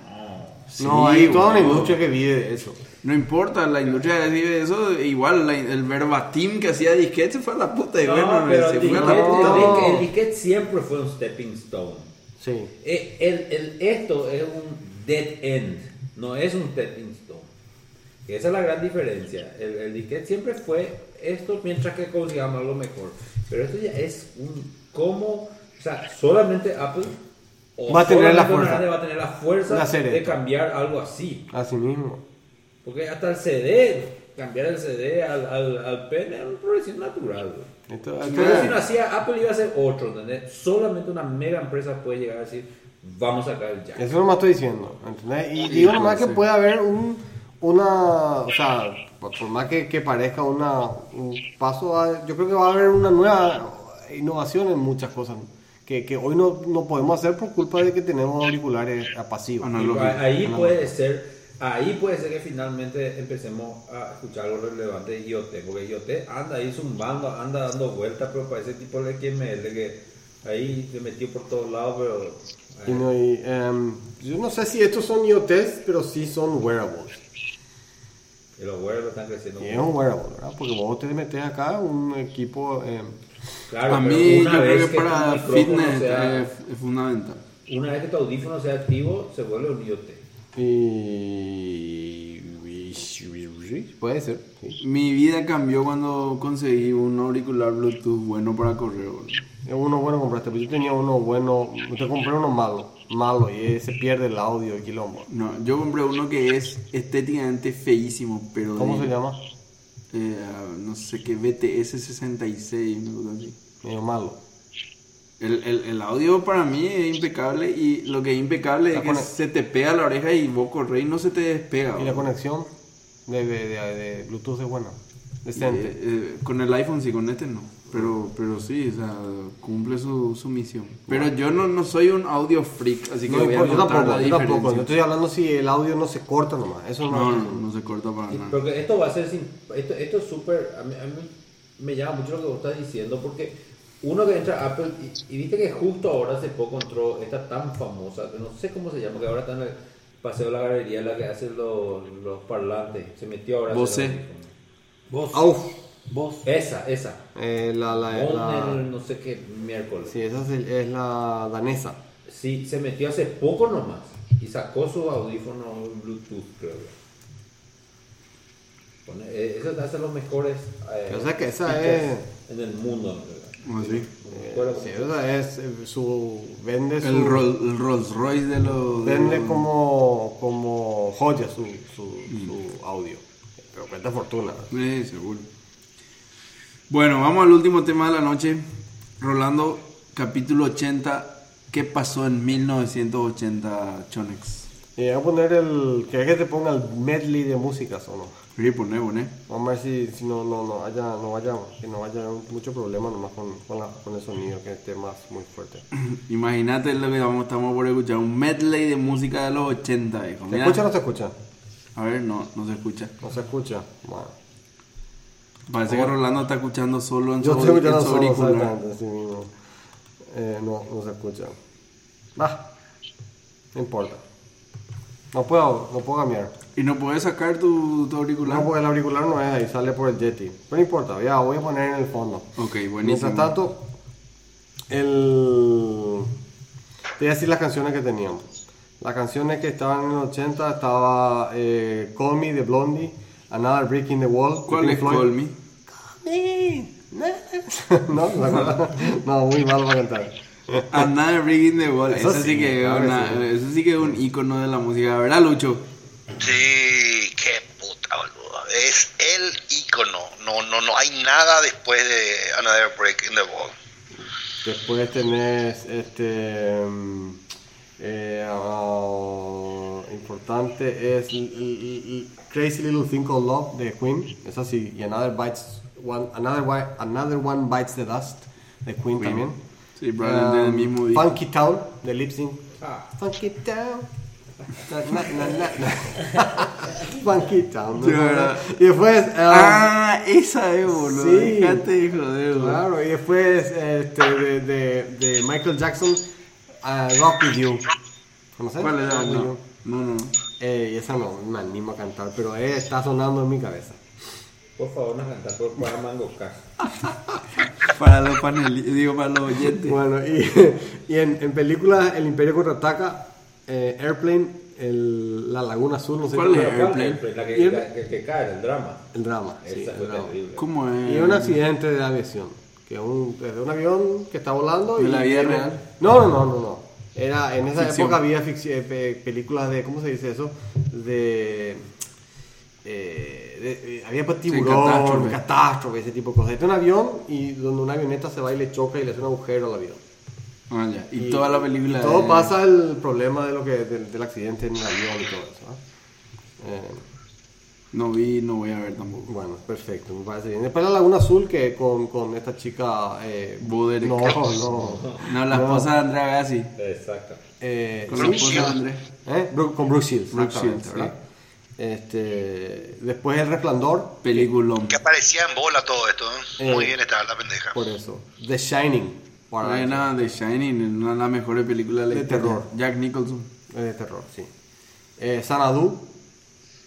[SPEAKER 2] Sí,
[SPEAKER 5] no, hay toda una industria que vive de eso.
[SPEAKER 2] No importa, la industria de eso, igual la- el verbatim que hacía disquete se fue a la puta y
[SPEAKER 4] No,
[SPEAKER 2] bueno,
[SPEAKER 4] pero
[SPEAKER 2] se
[SPEAKER 4] el
[SPEAKER 2] fue a la puta.
[SPEAKER 5] No.
[SPEAKER 4] el disquete siempre fue un stepping stone.
[SPEAKER 5] Sí.
[SPEAKER 4] Eh, el- el- esto es un dead end, no es un stepping stone. Esa es la gran diferencia. El, el disquete siempre fue esto mientras que consigamos algo mejor. Pero esto ya es un cómo, o sea, solamente Apple o
[SPEAKER 5] Va a tener la fuerza.
[SPEAKER 4] Va a tener la fuerza
[SPEAKER 5] De
[SPEAKER 4] cambiar algo así.
[SPEAKER 5] Así mismo.
[SPEAKER 4] Porque hasta el CD, cambiar el CD al, al, al pen era una progresión natural.
[SPEAKER 5] Esto-
[SPEAKER 4] Pero si no hacía, Apple iba a hacer otro, ¿entendés? Solamente una mega empresa puede llegar a decir, vamos a sacar el jack.
[SPEAKER 5] Eso nomás estoy diciendo, ¿entendés? Y digo nomás que puede haber un, una, o sea, por, más que, que parezca una, un paso, a- yo creo que va a haber una nueva innovación en muchas cosas que, que hoy no, no podemos hacer por culpa de que tenemos auriculares.
[SPEAKER 4] Y ahí puede ser, ahí puede ser que finalmente empecemos a escuchar algo relevante de IoT, porque IoT anda ahí zumbando, anda dando vueltas, pero para ese tipo de XML que ahí se metió por todos lados, pero...
[SPEAKER 5] Y no, y, em, yo no sé si estos son IoTs, pero sí son wearables.
[SPEAKER 4] Y los wearables están creciendo.
[SPEAKER 5] Y es un wearable, ¿verdad? Porque vos te metes acá un equipo... em,
[SPEAKER 4] Claro,
[SPEAKER 2] a
[SPEAKER 4] pero
[SPEAKER 2] mí yo
[SPEAKER 4] una vez
[SPEAKER 2] creo que
[SPEAKER 4] tu
[SPEAKER 2] para
[SPEAKER 4] micrófono
[SPEAKER 2] fitness
[SPEAKER 4] sea-
[SPEAKER 2] es fundamental.
[SPEAKER 4] Una vez que tu audífono sea activo, se vuelve un IoT.
[SPEAKER 5] Y- puede ser, sí.
[SPEAKER 2] Mi vida cambió cuando conseguí un auricular Bluetooth bueno para correr. boludo.
[SPEAKER 5] Es uno bueno compraste, pero yo tenía uno bueno, te compré uno malo, malo, y se pierde el audio y quilombo.
[SPEAKER 2] No, yo compré uno que es estéticamente feísimo, pero...
[SPEAKER 5] ¿Cómo
[SPEAKER 2] de-
[SPEAKER 5] se llama?
[SPEAKER 2] eh, no sé qué, BTS 66, una cosa así.
[SPEAKER 5] Medio malo.
[SPEAKER 2] El, el, el audio para mí es impecable y lo que es impecable
[SPEAKER 5] La
[SPEAKER 2] es que se te pega la oreja y vos corres y no se te despega.
[SPEAKER 5] Y la conexión de, de, de- de Bluetooth es buena,
[SPEAKER 2] Eh,
[SPEAKER 5] decente.
[SPEAKER 2] eh, con el iPhone sí, con este no. Pero, pero sí, o sea, cumple su, su misión. Pero yo no, no soy un audio freak, así que
[SPEAKER 5] No,
[SPEAKER 2] voy a
[SPEAKER 5] yo tampoco,
[SPEAKER 2] la
[SPEAKER 5] yo tampoco. Yo estoy hablando si el audio no se corta nomás. Eso no,
[SPEAKER 2] No, no, no se corta para nada.
[SPEAKER 4] Porque esto va a ser sin, esto, esto es súper, a mí, a mí me llama mucho lo que vos estás diciendo porque uno que entra a Apple y, y viste que justo ahora hace poco entró esta tan famosa, que no sé cómo se llama, que ahora está en el paseo de la galería, la que hace los, los parlantes, se metió ahora.
[SPEAKER 2] Bose.
[SPEAKER 4] los audífonos.
[SPEAKER 6] Vos.
[SPEAKER 5] Auf.
[SPEAKER 6] Vos.
[SPEAKER 4] Esa, esa.
[SPEAKER 5] Eh, la, la, la-
[SPEAKER 4] el no sé qué miércoles.
[SPEAKER 5] sí, esa es, el- es la danesa.
[SPEAKER 4] Sí, se metió hace poco nomás y sacó su audífono Bluetooth, creo eh, Esos hacen los mejores. eh,
[SPEAKER 5] O sea que esa es-
[SPEAKER 4] En el mundo, en acuerdo
[SPEAKER 5] Sí, esa es eh, su vende su
[SPEAKER 2] El, Roll- el Rolls Royce de los... de
[SPEAKER 5] vende
[SPEAKER 2] los-
[SPEAKER 5] como como joya su, su, su audio. Pero cuesta fortuna.
[SPEAKER 2] Sí, seguro. Bueno, vamos al último tema de la noche. Rolando, capítulo 80. ¿Qué pasó en 1980, Chonex?
[SPEAKER 5] Y voy a poner el ¿querés que te ponga el medley de músicas o no?
[SPEAKER 2] Sí, poné, poné.
[SPEAKER 5] Vamos a ver si, si no, no, no haya, no vaya, que no vaya mucho problema nomás con, con, la- con el sonido, que esté más muy fuerte.
[SPEAKER 2] Imagínate lo que vamos, estamos por escuchar. Un medley de música de los 80, hijo.
[SPEAKER 5] ¿Se escucha o no se escucha?
[SPEAKER 2] A ver, no, no se escucha.
[SPEAKER 5] No se escucha. Bueno.
[SPEAKER 2] Parece que Rolando está escuchando solo en
[SPEAKER 5] Yo
[SPEAKER 2] su,
[SPEAKER 5] estoy
[SPEAKER 2] en su auricular.
[SPEAKER 5] mismo. Eh, no, no se escucha. Ah, no importa. No puedo, no puedo cambiar.
[SPEAKER 2] Y no puedes sacar tu, tu auricular.
[SPEAKER 5] No, porque el auricular no es ahí, sale por el Yeti. No importa, ya voy a poner en el fondo.
[SPEAKER 2] Ok, buenísimo.
[SPEAKER 5] Mientras tanto, el... te voy a decir las canciones que teníamos. Las canciones que estaban en el 80 estaba eh, Call Me de Blondie, Another Brick in the Wall.
[SPEAKER 2] ¿Cuál es
[SPEAKER 5] Floyd.
[SPEAKER 2] Call Me?
[SPEAKER 5] no, ¿se acuerdan? no, muy malo para cantar.
[SPEAKER 2] Another Brick in the Wall.
[SPEAKER 5] Eso
[SPEAKER 2] Eso, sí,
[SPEAKER 5] sí,
[SPEAKER 2] que es una-
[SPEAKER 5] sí.
[SPEAKER 2] eso sí que es un icono de la música, ¿verdad, Lucho?
[SPEAKER 3] Sí, qué puta, no, no, no hay nada después de Another Break in the Wall.
[SPEAKER 5] Después tenés este. mm, eh, ah, importante es Crazy Little Thing Called Love de Queen. Es así. Y Another Bites one, another, another One Bites the Dust de Queen, también.
[SPEAKER 2] Sí, probablemente
[SPEAKER 5] Um,
[SPEAKER 2] el mismo día.
[SPEAKER 5] Funky Town de Lip Sync.
[SPEAKER 4] Ah.
[SPEAKER 5] Funky Town. Na, na, na. Funky Town. ¿no? Y después. um,
[SPEAKER 2] Ah, esa es, boludo.
[SPEAKER 5] Sí.
[SPEAKER 2] Dejate de joder.
[SPEAKER 5] Claro, y después este, de, de, de Michael Jackson, uh, Rock With You. ¿Conoces?
[SPEAKER 2] ¿Cuál era?
[SPEAKER 5] Rock
[SPEAKER 2] No,
[SPEAKER 5] You.
[SPEAKER 2] no, no.
[SPEAKER 5] Eh, y esa no me animo a cantar, pero eh, está sonando en mi cabeza.
[SPEAKER 4] Por favor, no cantar por para Mango Cash.
[SPEAKER 2] Para los panelistas, digo, para los oyentes.
[SPEAKER 5] Bueno, y, y en, en películas El Imperio Contraataca, eh, Airplane, el, La Laguna Azul, no sé
[SPEAKER 2] ¿Cuál
[SPEAKER 5] cómo-
[SPEAKER 2] es? Airplane.
[SPEAKER 4] La que,
[SPEAKER 5] Y el-
[SPEAKER 4] la que, que cae, el drama.
[SPEAKER 5] El drama. sí,
[SPEAKER 4] Esa
[SPEAKER 5] el drama.
[SPEAKER 4] terrible.
[SPEAKER 2] ¿Cómo es?
[SPEAKER 5] Y un accidente de aviación. Que un, es de un avión que está volando.
[SPEAKER 2] ¿De
[SPEAKER 5] y
[SPEAKER 2] la vida real?
[SPEAKER 5] No, no, no, no. no. Era, en esa
[SPEAKER 2] Ficción.
[SPEAKER 5] época había eh, pe- películas de, ¿cómo se dice eso? De... eh, de- eh, había pues, tiburón,
[SPEAKER 2] catástrofe.
[SPEAKER 5] catástrofe. ese tipo de cosas. Este es un avión y donde una avioneta se va y le choca y le hace un agujero al avión.
[SPEAKER 2] Ah, ya. Y, toda la película.
[SPEAKER 5] y todo
[SPEAKER 2] es-
[SPEAKER 5] pasa el problema de lo que, del, del accidente en el avión y todo eso. ¿no? Eh,
[SPEAKER 2] No vi, no voy a ver tampoco.
[SPEAKER 5] bueno, perfecto, me parece bien. Después la Laguna Azul que con, con esta chica... Eh,
[SPEAKER 2] Buderick.
[SPEAKER 5] no, no.
[SPEAKER 2] No, la esposa de Andrea Gassi.
[SPEAKER 4] Exacto.
[SPEAKER 5] Eh,
[SPEAKER 2] Con
[SPEAKER 5] sí,
[SPEAKER 2] la esposa de Andrés.
[SPEAKER 5] ¿eh? Con Brooke Shields,
[SPEAKER 2] Brooke
[SPEAKER 5] exactamente,
[SPEAKER 2] Shields,
[SPEAKER 5] ¿verdad? Este, después El Resplandor,
[SPEAKER 2] Peliculón.
[SPEAKER 3] Que aparecía en bola todo esto. ¿eh?
[SPEAKER 5] Eh.
[SPEAKER 3] Muy bien estaba la pendeja.
[SPEAKER 5] por eso. The Shining, para
[SPEAKER 2] Buena de Shining, una de las mejores películas de, la
[SPEAKER 5] De
[SPEAKER 2] historia.
[SPEAKER 5] terror.
[SPEAKER 2] Jack Nicholson.
[SPEAKER 5] es de terror, sí. Eh, Sanadu,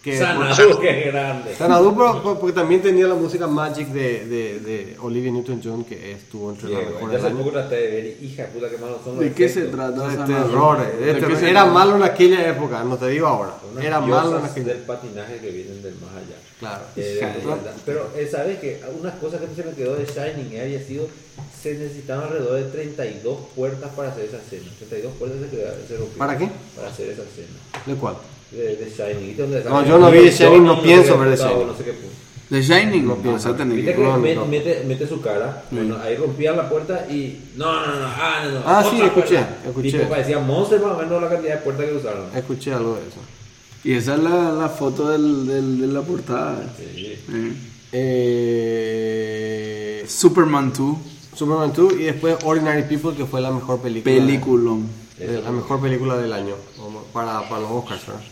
[SPEAKER 5] que
[SPEAKER 4] Sanadu, qué grande.
[SPEAKER 5] Sanadu, pero- porque también tenía la música Magic de, de, de Olivia Newton-John, que estuvo entre las mejores
[SPEAKER 4] ya poco traté de ver, y, hija puta, que malos son los
[SPEAKER 2] ¿De qué se trata?
[SPEAKER 5] De terror, eh, de
[SPEAKER 2] ¿De qué se
[SPEAKER 5] Era malo en aquella época, no te digo ahora.
[SPEAKER 4] Unas
[SPEAKER 5] Era malo en aquella
[SPEAKER 4] del patinaje que vienen del más allá.
[SPEAKER 5] Claro.
[SPEAKER 4] Eh, de. Pero eh, sabes que unas cosas que se me quedó de Shining había sido se necesitaban alrededor de 32 puertas para hacer esa escena. 32 puertas se, quedaron- se rompieron
[SPEAKER 5] ¿Para qué?
[SPEAKER 4] Para hacer esa escena
[SPEAKER 5] ¿De cuál?
[SPEAKER 4] De, de Shining. ¿Viste dónde
[SPEAKER 5] No, yo no vi The Shining, no pienso ver The Shining.
[SPEAKER 4] No sé qué puto.
[SPEAKER 2] The Shining.
[SPEAKER 5] No
[SPEAKER 2] No,
[SPEAKER 5] pienso.
[SPEAKER 4] Viste
[SPEAKER 2] que-
[SPEAKER 5] no.
[SPEAKER 4] Mete, mete su cara, bueno, ahí rompían la puerta y no, no, no, ah, no, no.
[SPEAKER 5] Ah, sí, escuché,
[SPEAKER 4] puerta.
[SPEAKER 5] escuché.
[SPEAKER 4] Tipo, parecía Monster más o menos la cantidad de puertas que usaron.
[SPEAKER 5] Escuché algo de eso.
[SPEAKER 2] Y esa es la, la foto del, del- de la portada.
[SPEAKER 4] Sí.
[SPEAKER 2] Eh.
[SPEAKER 5] Eh,
[SPEAKER 2] Superman 2.
[SPEAKER 5] Superman 2 y después Ordinary People, que fue la mejor película.
[SPEAKER 2] Peliculón.
[SPEAKER 5] la mejor película del año para, para los Oscars. ¿verdad?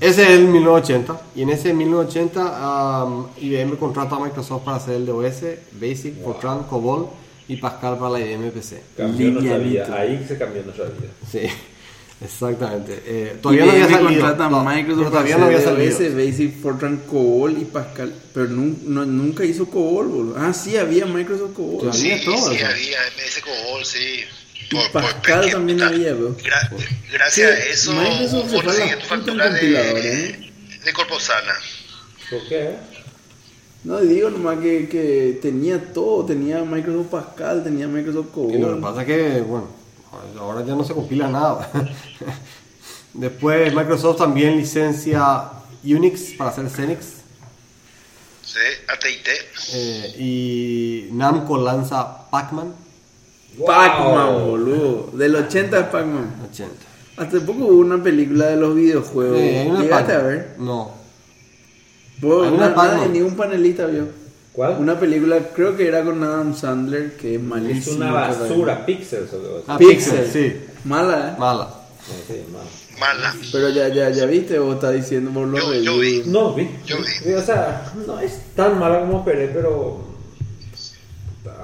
[SPEAKER 5] Ese es el 1980 y en ese 1980 um, IBM contrata a Microsoft para hacer el DOS, Basic, Fortran, COBOL y Pascal para la IBM PC.
[SPEAKER 4] Cambió nuestra vida. Ahí se cambió nuestra vida.
[SPEAKER 5] Sí, exactamente. Eh, todavía no había salido.
[SPEAKER 2] contrata a
[SPEAKER 5] No,
[SPEAKER 2] Microsoft
[SPEAKER 5] pero todavía no había salido.
[SPEAKER 2] DOS, Basic, Fortran, COBOL y Pascal. Pero nun- no- nunca hizo COBOL, boludo. Ah, sí, había Microsoft COBOL.
[SPEAKER 3] Sí,
[SPEAKER 5] todo
[SPEAKER 3] sí,
[SPEAKER 5] eso.
[SPEAKER 3] había ese cobol, sí.
[SPEAKER 2] Y Pascal
[SPEAKER 3] porque,
[SPEAKER 2] también
[SPEAKER 3] puta,
[SPEAKER 2] había, bro.
[SPEAKER 3] gra- gracias
[SPEAKER 2] Sí,
[SPEAKER 3] a eso,
[SPEAKER 2] Microsoft se fue la
[SPEAKER 3] factura de,
[SPEAKER 2] ¿eh?
[SPEAKER 3] de Corposana.
[SPEAKER 4] ¿Por qué?
[SPEAKER 2] No, digo nomás que, que tenía todo. Tenía Microsoft Pascal, tenía Microsoft
[SPEAKER 5] Y lo que
[SPEAKER 2] COBOL.
[SPEAKER 5] pasa es que, bueno, ahora ya no se compila nada. Después Microsoft también licencia Unix para hacer Xenix.
[SPEAKER 3] Sí, AT&T.
[SPEAKER 5] eh, y Namco lanza Pac-Man
[SPEAKER 2] Pac-Man, boludo. Del 80 es Pac-Man.
[SPEAKER 5] 80.
[SPEAKER 2] Hace poco hubo una película de los videojuegos.
[SPEAKER 5] Una
[SPEAKER 2] ¿Llegaste a ver?
[SPEAKER 5] No.
[SPEAKER 2] Vos,
[SPEAKER 5] una
[SPEAKER 2] na-
[SPEAKER 5] Pac-Man.
[SPEAKER 2] nadie, ningún panelista vio.
[SPEAKER 4] ¿Cuál?
[SPEAKER 2] Una película, creo que era con Adam Sandler, que es
[SPEAKER 4] Es
[SPEAKER 2] malísima.
[SPEAKER 4] una basura, Pixels.
[SPEAKER 5] Ah,
[SPEAKER 2] Pixel.
[SPEAKER 5] Pixel, sí.
[SPEAKER 2] Mala, ¿eh?
[SPEAKER 5] Mala.
[SPEAKER 4] Sí, mal.
[SPEAKER 3] Mala.
[SPEAKER 2] Pero ya, ya, ya viste o está diciendo por los
[SPEAKER 3] Yo- yo vi.
[SPEAKER 4] No, vi.
[SPEAKER 3] Yo vi.
[SPEAKER 4] Sí, O sea, no es tan mala como esperé, pero.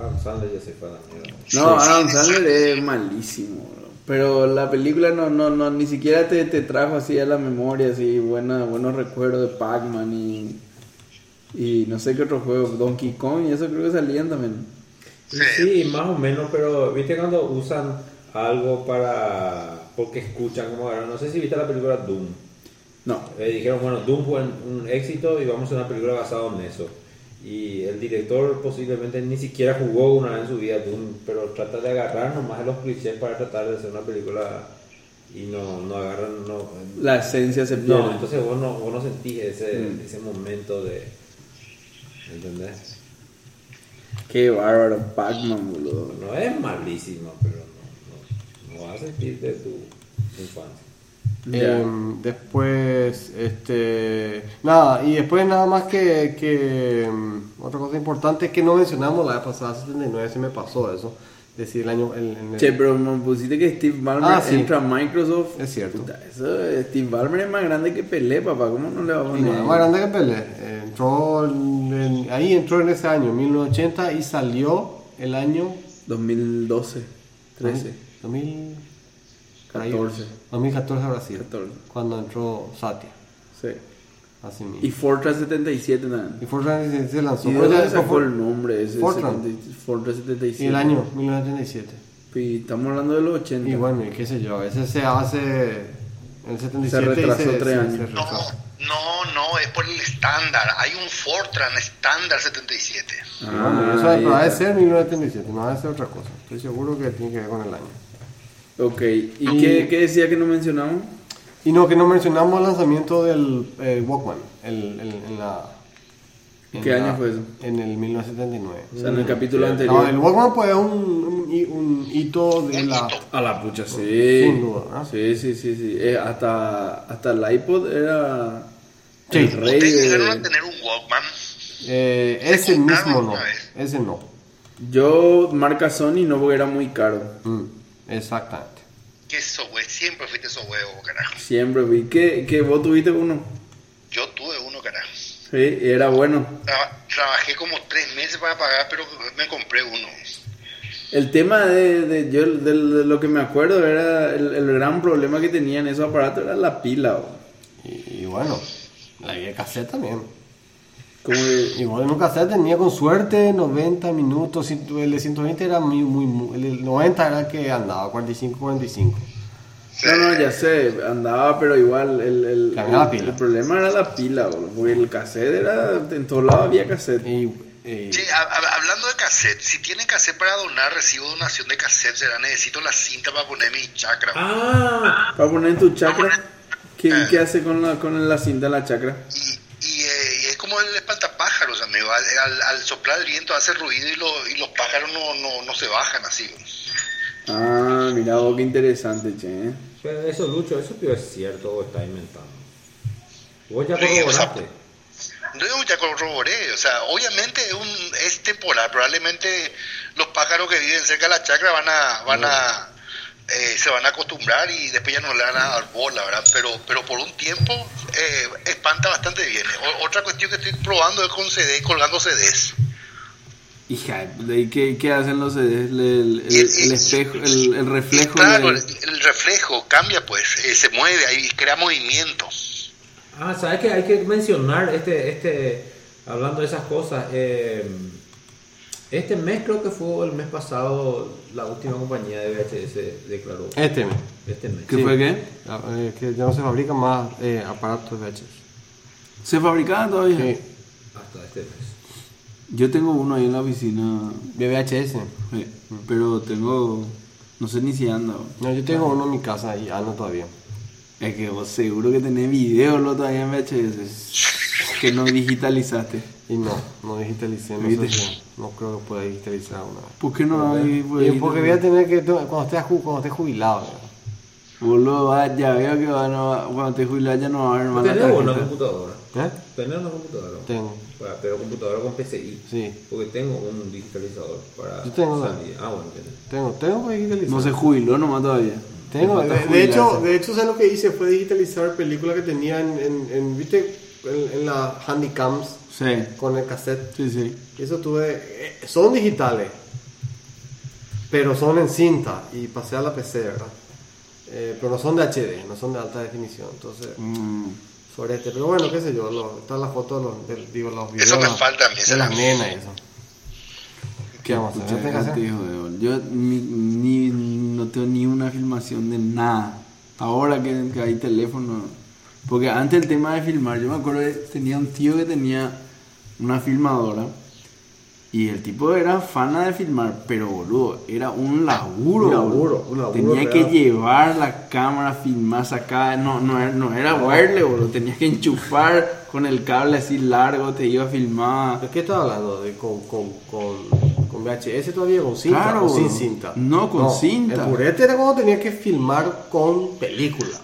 [SPEAKER 4] Adam Sandler ya se fue a la mierda.
[SPEAKER 2] No, Adam Sandler es malísimo. bro. Pero la película no, no, no, ni siquiera te, te trajo así a la memoria, así buena, buenos recuerdos de Pac-Man y, y no sé qué otro juego, Donkey Kong y eso creo que salían también.
[SPEAKER 4] Sí. sí, más o menos, pero viste cuando usan algo para. porque escuchan como ahora. No sé si viste la película Doom.
[SPEAKER 2] No,
[SPEAKER 4] Eh, dijeron, bueno, Doom fue un, un éxito y vamos a hacer una película basada en eso. Y el director posiblemente ni siquiera jugó una vez en su vida Doom, pero trata de agarrar nomás los clichés para tratar de hacer una película y no, no agarran. No,
[SPEAKER 2] la esencia se pierde.
[SPEAKER 4] no entonces vos no, vos no sentís ese,
[SPEAKER 2] Mm.
[SPEAKER 4] ese momento de. ¿Entendés?
[SPEAKER 2] Qué bárbaro, Pac-Man, boludo.
[SPEAKER 4] No es malísimo, pero no, no, no va a sentirte tu infancia.
[SPEAKER 2] Ya.
[SPEAKER 5] Em, después, este. Nada, y después nada más que. que em, otra cosa importante es que no mencionamos la vez pasada, 79, se me pasó eso. Decir el año. el- el-
[SPEAKER 2] Che, pero me pusiste que Steve Ballmer
[SPEAKER 5] Ah, sí.
[SPEAKER 2] entra a Microsoft.
[SPEAKER 5] Es cierto.
[SPEAKER 2] Puta, eso, Steve Ballmer es más grande que Pelé, papá. ¿Cómo no le va a poner?
[SPEAKER 5] no, es más grande que Pelé. Eh, Entró en- en- ahí entró en ese año, 1980, y salió el año
[SPEAKER 2] 2012, 13,
[SPEAKER 5] 2000, por ahí,
[SPEAKER 2] 14.
[SPEAKER 5] 2014 a Brasil.
[SPEAKER 2] 14.
[SPEAKER 5] Cuando entró Satya.
[SPEAKER 2] Sí.
[SPEAKER 5] Así mismo.
[SPEAKER 2] Y Fortress 77 también.
[SPEAKER 5] Y Fortran se, se lanzó.
[SPEAKER 2] ¿Y dónde sacó
[SPEAKER 5] fue-
[SPEAKER 2] el nombre ese?
[SPEAKER 5] Fortran.
[SPEAKER 2] 70 Fortress 77.
[SPEAKER 5] Y el año, 1977.
[SPEAKER 2] Y estamos hablando de los 80.
[SPEAKER 5] Y bueno, y qué sé yo, ese se hace en el 77.
[SPEAKER 2] Se retrasó
[SPEAKER 5] y se,
[SPEAKER 2] tres
[SPEAKER 5] se-
[SPEAKER 2] años.
[SPEAKER 5] se retrasó.
[SPEAKER 3] No, no, no, es por el estándar. Hay un Fortran estándar 77.
[SPEAKER 5] Y bueno, eso
[SPEAKER 2] ahí
[SPEAKER 5] va a ser 1977, no va a ser otra cosa. Estoy seguro que tiene que ver con el año.
[SPEAKER 2] Ok, ¿y,
[SPEAKER 5] Y-
[SPEAKER 2] Qué, qué decía que no mencionamos?
[SPEAKER 5] Y no, que no mencionamos el lanzamiento del eh, Walkman el, el- en la... en
[SPEAKER 2] ¿Qué
[SPEAKER 5] la-
[SPEAKER 2] año fue eso?
[SPEAKER 5] En el 1979.
[SPEAKER 2] O sea, en el capítulo
[SPEAKER 5] No,
[SPEAKER 2] anterior.
[SPEAKER 5] el Walkman pues es un, un, un hito de
[SPEAKER 3] Un
[SPEAKER 5] la...
[SPEAKER 2] A la pucha, sí.
[SPEAKER 5] Sin duda, ¿no?
[SPEAKER 2] Sí, sí, sí, sí. Eh, hasta, hasta el iPod era
[SPEAKER 5] Sí.
[SPEAKER 2] el rey
[SPEAKER 3] ¿Ustedes llegaron a
[SPEAKER 2] de...
[SPEAKER 3] tener un Walkman?
[SPEAKER 5] Eh, ese mismo no, ese no.
[SPEAKER 2] Yo, marca Sony, no porque era muy caro.
[SPEAKER 5] Mm, exactamente.
[SPEAKER 3] Que eso, güey, siempre fuiste huevo, carajo.
[SPEAKER 2] Siempre vi. ¿Qué, qué vos tuviste uno?
[SPEAKER 3] Yo tuve uno, carajo.
[SPEAKER 2] Sí, era bueno.
[SPEAKER 3] Traba- trabajé como tres meses para pagar, pero me compré uno.
[SPEAKER 2] El tema de, de, yo, de, de lo que me acuerdo era el, el gran problema que tenían esos aparatos era la pila.
[SPEAKER 5] Y, y bueno, la de cassette también.
[SPEAKER 2] Como
[SPEAKER 5] bueno, en un cassette tenía con suerte 90 minutos, el de 120 era muy, muy, muy- el de 90 era el que andaba, 45, 45.
[SPEAKER 2] No, no, ya sé, andaba, pero igual el, el, el-
[SPEAKER 5] pila.
[SPEAKER 2] el problema era la pila, boludo, porque el cassette era, en todos lados había cassette.
[SPEAKER 5] Y, y-
[SPEAKER 3] Sí, a- a- hablando de cassette, si tienen cassette para donar, recibo donación de cassette, será necesito la cinta para poner mi chakra.
[SPEAKER 4] Ah,
[SPEAKER 2] Para poner tu chakra, ¿qué,
[SPEAKER 3] Ah.
[SPEAKER 2] qué hace con la, con la cinta la chakra?
[SPEAKER 3] Y, eh, como el espantapájaros, amigo. Al, al- al soplar el viento hace ruido y, lo- y los pájaros no, no, no se bajan así.
[SPEAKER 2] Ah, mira vos, qué interesante, che.
[SPEAKER 4] pero eso, Lucho, eso tío es cierto o está inventando. Vos ya
[SPEAKER 3] Sí, o sea,
[SPEAKER 4] corroboraste.
[SPEAKER 3] No, ya corroboré. O sea, obviamente es, un, es temporal. Probablemente los pájaros que viven cerca de la chacra van a, van a, eh, se van a acostumbrar y después ya no le van a dar bola, ¿verdad? Pero, pero por un tiempo eh, espanta bastante bien. O- otra cuestión que estoy probando es con CD, colgando CDs.
[SPEAKER 2] Hija, ¿y qué, qué hacen los CDs? El, el- espejo, el, el reflejo.
[SPEAKER 3] Claro,
[SPEAKER 2] de-
[SPEAKER 3] el, el reflejo cambia, pues, eh, se mueve ahí, crea movimiento.
[SPEAKER 4] Ah, ¿sabes que Hay que mencionar, este, este, hablando de esas cosas, eh, este mes creo que fue el mes pasado, la última compañía de VHS declaró.
[SPEAKER 5] este,
[SPEAKER 4] Este mes.
[SPEAKER 2] ¿Qué
[SPEAKER 5] Sí.
[SPEAKER 2] fue qué?
[SPEAKER 5] ah, eh, que ya no se fabrican más eh, aparatos de VHS.
[SPEAKER 2] ¿Se fabricaban todavía?
[SPEAKER 5] Sí,
[SPEAKER 4] Hasta este mes.
[SPEAKER 2] Yo tengo uno ahí en la oficina,
[SPEAKER 5] de VHS.
[SPEAKER 2] eh, pero tengo, no sé ni si anda.
[SPEAKER 5] No, yo tengo uno en mi casa y ando todavía.
[SPEAKER 2] Es que vos seguro que tenés videos lo todavía en VHS que no digitalizaste.
[SPEAKER 5] Y no, no digitalicé, no,
[SPEAKER 2] ¿Viste?
[SPEAKER 5] sé si- no creo que pueda digitalizar una vez.
[SPEAKER 2] ¿Por qué no hay? pues,
[SPEAKER 5] Y porque voy a tener que, cuando esté, ju- cuando esté jubilado, ¿verdad?
[SPEAKER 2] Boludo, va, ya veo que va, no va- cuando te jubilas ya no va a haber más
[SPEAKER 4] Tenés una computadora.
[SPEAKER 5] ¿eh?
[SPEAKER 4] Tenés una computadora.
[SPEAKER 5] Tengo,
[SPEAKER 4] Para- pero computadora con PCI.
[SPEAKER 5] sí,
[SPEAKER 4] Porque tengo un digitalizador para
[SPEAKER 5] Yo tengo
[SPEAKER 4] salir. Ah, bueno, tenés.
[SPEAKER 5] tengo, tengo que digitalizar.
[SPEAKER 2] No se jubiló nomás todavía.
[SPEAKER 5] Tengo, de, de hecho, de hecho, ¿sabes lo que hice? Fue digitalizar películas que tenía en, en, en, ¿viste? En, en las handycams
[SPEAKER 2] Sí,
[SPEAKER 5] con el cassette.
[SPEAKER 2] sí, sí.
[SPEAKER 5] Eso tuve, eh, son digitales, pero son en cinta y pasé a la PC, ¿verdad? Eh, pero no son de HD, no son de alta definición, entonces,
[SPEAKER 2] Mm.
[SPEAKER 5] sobre este, pero bueno, qué sé yo, lo, están las fotos, los, del- digo, los videos
[SPEAKER 3] Eso me
[SPEAKER 5] la-
[SPEAKER 3] falta a mí,
[SPEAKER 5] de las nenas y eso. ¿Qué vamos
[SPEAKER 2] de bol. Yo ni, ni- no tengo ni una filmación de nada. Ahora que, que hay teléfono. Porque antes el tema de filmar, yo me acuerdo que tenía un tío que tenía una filmadora. Y el tipo era fana de filmar, pero boludo, era un laburo.
[SPEAKER 5] Un laburo,
[SPEAKER 2] boludo.
[SPEAKER 5] un laburo
[SPEAKER 2] Tenías
[SPEAKER 5] real.
[SPEAKER 2] que llevar la cámara, filmar, sacar. No, no, era- no era wireless, boludo. Tenías que enchufar con el cable así largo, te iba a filmar.
[SPEAKER 5] ¿De qué estás hablando? ¿De con, con, con, con VHS todavía? ¿Con cinta
[SPEAKER 2] Claro,
[SPEAKER 5] o sin cinta?
[SPEAKER 2] No, con cinta.
[SPEAKER 5] El purete era cuando tenías que filmar con película.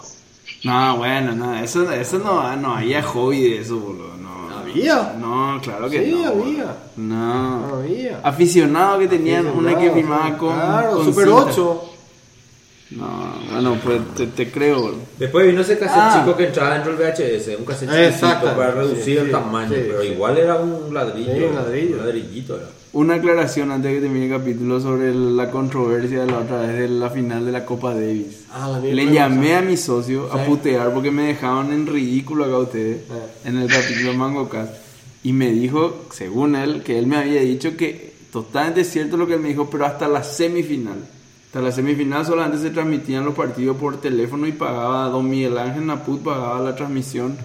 [SPEAKER 2] No, bueno, no, eso, eso no, no había hobby de eso, boludo. No,
[SPEAKER 5] ¿Había?
[SPEAKER 2] No, claro que
[SPEAKER 5] Sí,
[SPEAKER 2] no.
[SPEAKER 5] había.
[SPEAKER 2] boludo. No.
[SPEAKER 5] No había.
[SPEAKER 2] Aficionado que tenían una que filmaba con.
[SPEAKER 5] Claro,
[SPEAKER 2] con
[SPEAKER 5] Super
[SPEAKER 2] cinta.
[SPEAKER 5] 8.
[SPEAKER 2] No, bueno, pues te, te creo.
[SPEAKER 4] Después vino ese cassette
[SPEAKER 2] Ah.
[SPEAKER 4] chico que entraba dentro del VHS, un cassette
[SPEAKER 5] Exacto.
[SPEAKER 4] chiquito para reducir
[SPEAKER 5] Sí,
[SPEAKER 4] el
[SPEAKER 5] sí,
[SPEAKER 4] tamaño,
[SPEAKER 5] sí,
[SPEAKER 4] pero
[SPEAKER 5] sí.
[SPEAKER 4] igual era un ladrillo.
[SPEAKER 5] Sí, un ladrillo.
[SPEAKER 4] Un ladrillito era.
[SPEAKER 2] Una aclaración antes de que termine el capítulo sobre la controversia de la otra vez de la final de la Copa Davis.
[SPEAKER 5] Ah,
[SPEAKER 2] Le llamé a mi socio a putear porque me dejaban en ridículo acá ustedes
[SPEAKER 5] Eh.
[SPEAKER 2] en el capítulo Mango Cast. Y me dijo, según él, que él me había dicho que totalmente cierto lo que él me dijo, pero hasta la semifinal. Hasta la semifinal solamente se transmitían los partidos por teléfono y pagaba Don Miguel Ángel Naput, pagaba la transmisión.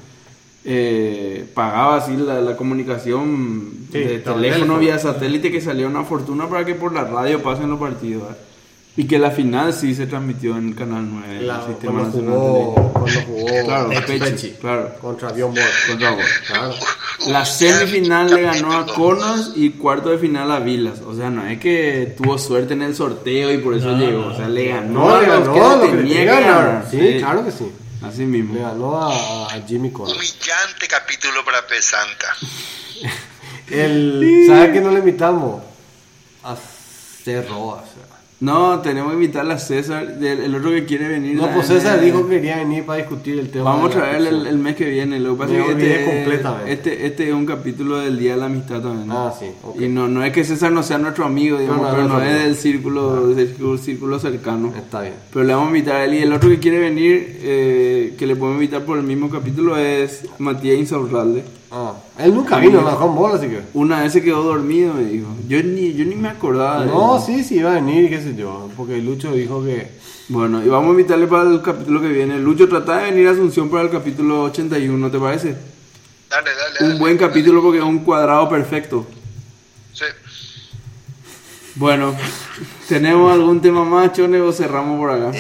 [SPEAKER 2] Eh, pagaba así la, la comunicación
[SPEAKER 5] Sí,
[SPEAKER 2] de teléfono vía satélite que salía una fortuna para que por la radio pasen los partidos. ¿verdad? Y que la final sí se transmitió en el canal 9,
[SPEAKER 5] La-
[SPEAKER 2] el sistema
[SPEAKER 5] cuando
[SPEAKER 2] nacional de
[SPEAKER 5] jugó,
[SPEAKER 2] televisión.
[SPEAKER 5] cuando jugó
[SPEAKER 2] Claro,
[SPEAKER 5] Pechi,
[SPEAKER 2] Pechi,
[SPEAKER 5] Pechi,
[SPEAKER 2] claro.
[SPEAKER 5] contra Bjorn Borg.
[SPEAKER 2] Contra.
[SPEAKER 5] Claro.
[SPEAKER 2] La semifinal le ganó a Connors y cuarto de final a Vilas. O sea, no es que tuvo suerte en el sorteo y por eso llegó. O sea, le ganó
[SPEAKER 5] No,
[SPEAKER 2] a
[SPEAKER 5] le
[SPEAKER 2] los
[SPEAKER 5] ganó
[SPEAKER 2] que le
[SPEAKER 5] lo que le
[SPEAKER 2] tenía
[SPEAKER 5] tenía
[SPEAKER 2] que
[SPEAKER 5] que ganar.
[SPEAKER 2] ganar.
[SPEAKER 5] Sí, claro que sí.
[SPEAKER 2] Así
[SPEAKER 5] Le
[SPEAKER 2] mismo.
[SPEAKER 5] ganó a, a Jimmy Connor.
[SPEAKER 3] Humillante capítulo para Pesanta.
[SPEAKER 5] El, ¿Sabes qué no le invitamos? A Cerro. O sea.
[SPEAKER 2] No, tenemos que invitarle a César, el, el otro que quiere venir.
[SPEAKER 5] No, pues. César dijo que quería venir para discutir el tema.
[SPEAKER 2] Vamos a traer el, mes que viene. Lo que pasa es que este, este, este es un capítulo del Día de la Amistad también. ¿no?
[SPEAKER 5] Ah, sí.
[SPEAKER 2] Y no, no es que César no sea nuestro amigo, digamos,
[SPEAKER 5] No, no,
[SPEAKER 2] pero
[SPEAKER 5] no,
[SPEAKER 2] es del círculo, del círculo, círculo cercano.
[SPEAKER 5] Está bien.
[SPEAKER 2] Pero le vamos a invitar a él. Y el otro que quiere venir, eh, que le podemos invitar por el mismo capítulo, es Matías Insaurralde.
[SPEAKER 5] Ah, él nunca vino, no dejó en bola, así que.
[SPEAKER 2] Una vez se quedó dormido, me dijo. Yo ni, yo ni me acordaba de
[SPEAKER 5] No, sí, sí, iba a venir, qué sé yo. Porque Lucho dijo que.
[SPEAKER 2] Bueno, y vamos a invitarle para el capítulo que viene. Lucho, trata de venir a Asunción para el capítulo 81, ¿te parece?
[SPEAKER 3] Dale, dale, dale.
[SPEAKER 2] Un buen capítulo porque es un cuadrado perfecto.
[SPEAKER 3] Sí.
[SPEAKER 2] Bueno, ¿tenemos algún tema más, Chone, o cerramos por acá?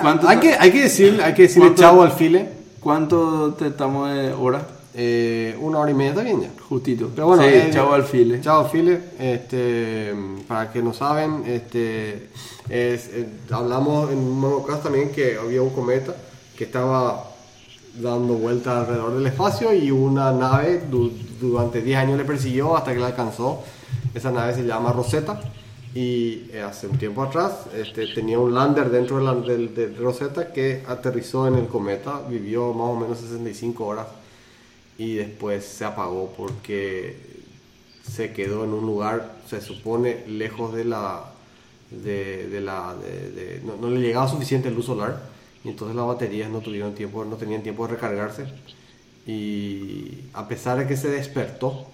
[SPEAKER 2] ¿Cuánto
[SPEAKER 5] hay, que, hay que decir, hay que decirle
[SPEAKER 2] ¿Cuánto-
[SPEAKER 5] chavo al file.
[SPEAKER 2] ¿Cuánto te estamos de hora?
[SPEAKER 5] Eh, una hora y media bien ya.
[SPEAKER 2] Justito.
[SPEAKER 5] Pero bueno,
[SPEAKER 2] sí,
[SPEAKER 5] eh,
[SPEAKER 2] chavo al file.
[SPEAKER 5] Chao File, este, para que no saben, este, es, eh, hablamos en un monocast también que había un cometa que estaba dando vueltas alrededor del espacio y una nave du- durante 10 años le persiguió hasta que la alcanzó. Esa nave se llama Rosetta y eh, hace un tiempo atrás este, tenía un lander dentro de, la, del- de Rosetta que aterrizó en el cometa, vivió más o menos 65 horas y después se apagó porque se quedó en un lugar, se supone, lejos de la... De, de la de- de- no, no le llegaba suficiente luz solar y entonces las baterías no tuvieron tiempo no tenían tiempo de recargarse y a pesar de que se despertó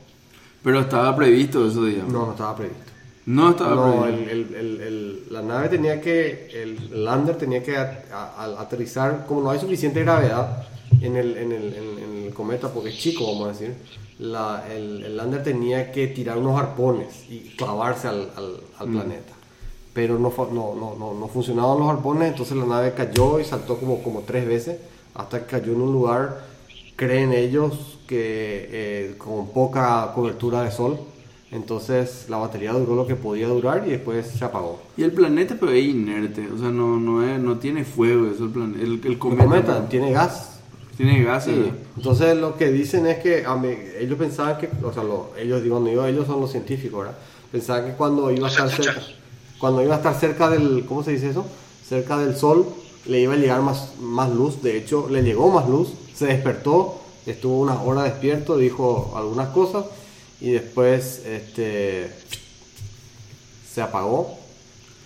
[SPEAKER 2] Pero estaba previsto eso, digamos.
[SPEAKER 5] no no estaba previsto
[SPEAKER 2] No estaba
[SPEAKER 5] no,
[SPEAKER 2] previsto.
[SPEAKER 5] el, el- el- la nave tenía que, el lander tenía que a- a- a- aterrizar, como no hay suficiente gravedad en el, en el, en- en el cometa, porque es chico, vamos a decir, la- el, el lander tenía que tirar unos arpones y clavarse al, al- al planeta. Pero no, no, no, no, no funcionaban los arpones, entonces la nave cayó y saltó como, como tres veces, hasta que cayó en un lugar, creen ellos, que eh, con poca cobertura de sol. Entonces la batería duró lo que podía durar y después se apagó.
[SPEAKER 2] Y el planeta pero es inerte, o sea, no, no, es, no tiene fuego eso el. El, el
[SPEAKER 5] El
[SPEAKER 2] cometa,
[SPEAKER 5] cometa tiene gas.
[SPEAKER 2] Tiene gas.
[SPEAKER 5] Sí. Entonces lo que dicen es que a mí- ellos pensaban que, o sea, lo- ellos digo, no ellos son los científicos, ¿verdad? Pensaban que cuando iba a estar cerca, cuando iba a estar cerca del, ¿cómo se dice eso? Cerca del sol, le iba a llegar más, más luz. De hecho, le llegó más luz. Se despertó, estuvo unas horas despierto, dijo algunas cosas y después, este, se apagó.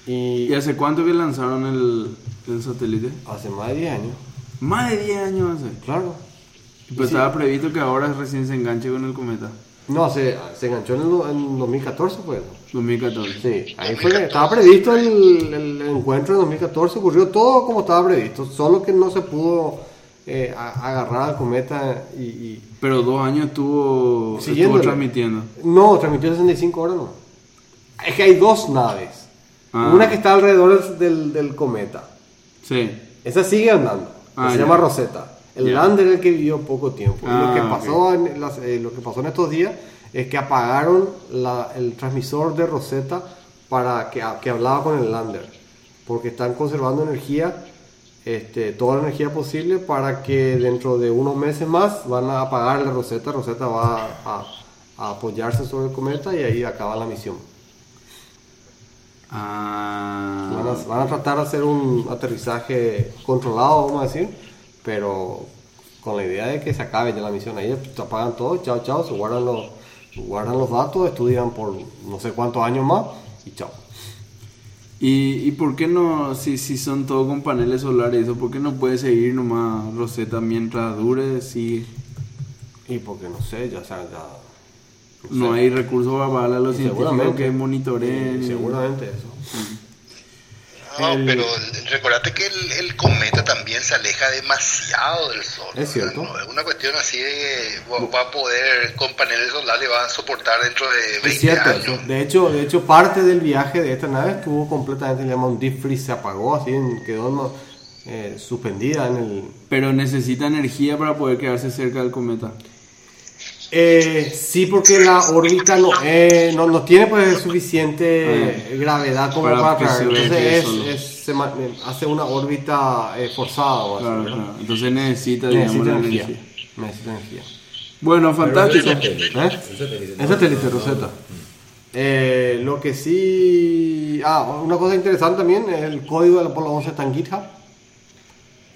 [SPEAKER 5] Y
[SPEAKER 2] ¿Y hace cuánto que lanzaron el, el satélite?
[SPEAKER 5] hace más de 10 años,
[SPEAKER 2] Más de 10 años hace.
[SPEAKER 5] claro. Sí.
[SPEAKER 2] estaba previsto que ahora recién se enganche con el cometa.
[SPEAKER 5] No, se, se enganchó en, el, en 2014, pues.
[SPEAKER 2] 2014.
[SPEAKER 5] Sí, ahí fue estaba previsto el, el encuentro en 2014, ocurrió todo como estaba previsto, solo que no se pudo eh, a- agarrar al cometa y, y-
[SPEAKER 2] Pero dos años estuvo, estuvo transmitiendo.
[SPEAKER 5] No, transmitió 65 horas no. Es que hay dos naves.
[SPEAKER 2] Ah.
[SPEAKER 5] Una que está alrededor del, del cometa.
[SPEAKER 2] Sí.
[SPEAKER 5] Esa sigue andando.
[SPEAKER 2] Ah,
[SPEAKER 5] se
[SPEAKER 2] ya.
[SPEAKER 5] llama Rosetta. El lander es el que vivió poco tiempo. Y lo,
[SPEAKER 2] Ah,
[SPEAKER 5] que
[SPEAKER 2] ok.
[SPEAKER 5] pasó en las- eh, lo que pasó en estos días es que apagaron la- el transmisor de Rosetta para que, que hablaba con el lander. Porque están conservando energía, este, toda la energía posible para que dentro de unos meses más van a apagar la Rosetta. Rosetta va a, a apoyarse sobre el cometa y ahí acaba la misión.
[SPEAKER 2] Ah.
[SPEAKER 5] Van a, van a tratar de hacer un aterrizaje controlado, vamos a decir, pero con la idea de que se acabe ya la misión. Ahí te apagan todo, chao, chao, se guardan los, guardan los datos, estudian por no sé cuántos años más y chao.
[SPEAKER 2] ¿Y, ¿Y por qué no, si, si son todo con paneles solares, por qué no puede seguir nomás Rosetta mientras dure? Si
[SPEAKER 5] Y porque no sé, ya, o sea, ya
[SPEAKER 2] no hay recursos para pagarle a los científicos
[SPEAKER 5] seguramente
[SPEAKER 2] que monitoreen.
[SPEAKER 5] seguramente eso.
[SPEAKER 3] No,
[SPEAKER 5] El-
[SPEAKER 3] pero recordate que el, el cometa también se aleja demasiado del Sol.
[SPEAKER 5] Es cierto.
[SPEAKER 3] ¿no? Es una cuestión así de que va- va a poder, con paneles solares, va a soportar dentro de 20
[SPEAKER 5] Es cierto,
[SPEAKER 3] años.
[SPEAKER 5] eso. De hecho, de hecho, parte del viaje de esta nave estuvo completamente, le llaman deep freeze, se apagó así, quedó no, eh, suspendida en el,
[SPEAKER 2] Pero necesita energía para poder quedarse cerca del cometa.
[SPEAKER 5] Eh, sí, porque la órbita no, eh, no, no tiene pues suficiente gravedad como
[SPEAKER 2] Para
[SPEAKER 5] para,
[SPEAKER 2] se
[SPEAKER 5] Entonces es- es- se ma- eh, hace una órbita eh, forzada. o así,
[SPEAKER 2] Claro,
[SPEAKER 5] ¿verdad?
[SPEAKER 2] claro. Entonces necesita, digamos,
[SPEAKER 5] Necesita
[SPEAKER 2] la
[SPEAKER 5] energía.
[SPEAKER 2] energía.
[SPEAKER 5] Necesita energía.
[SPEAKER 2] Bueno, fantástico.
[SPEAKER 4] Pero es satélite,
[SPEAKER 5] ¿Eh?
[SPEAKER 4] es satélite,
[SPEAKER 5] Rosetta. Eh, lo que sí. Ah, una cosa interesante también: el código del Apolo 11 está en GitHub.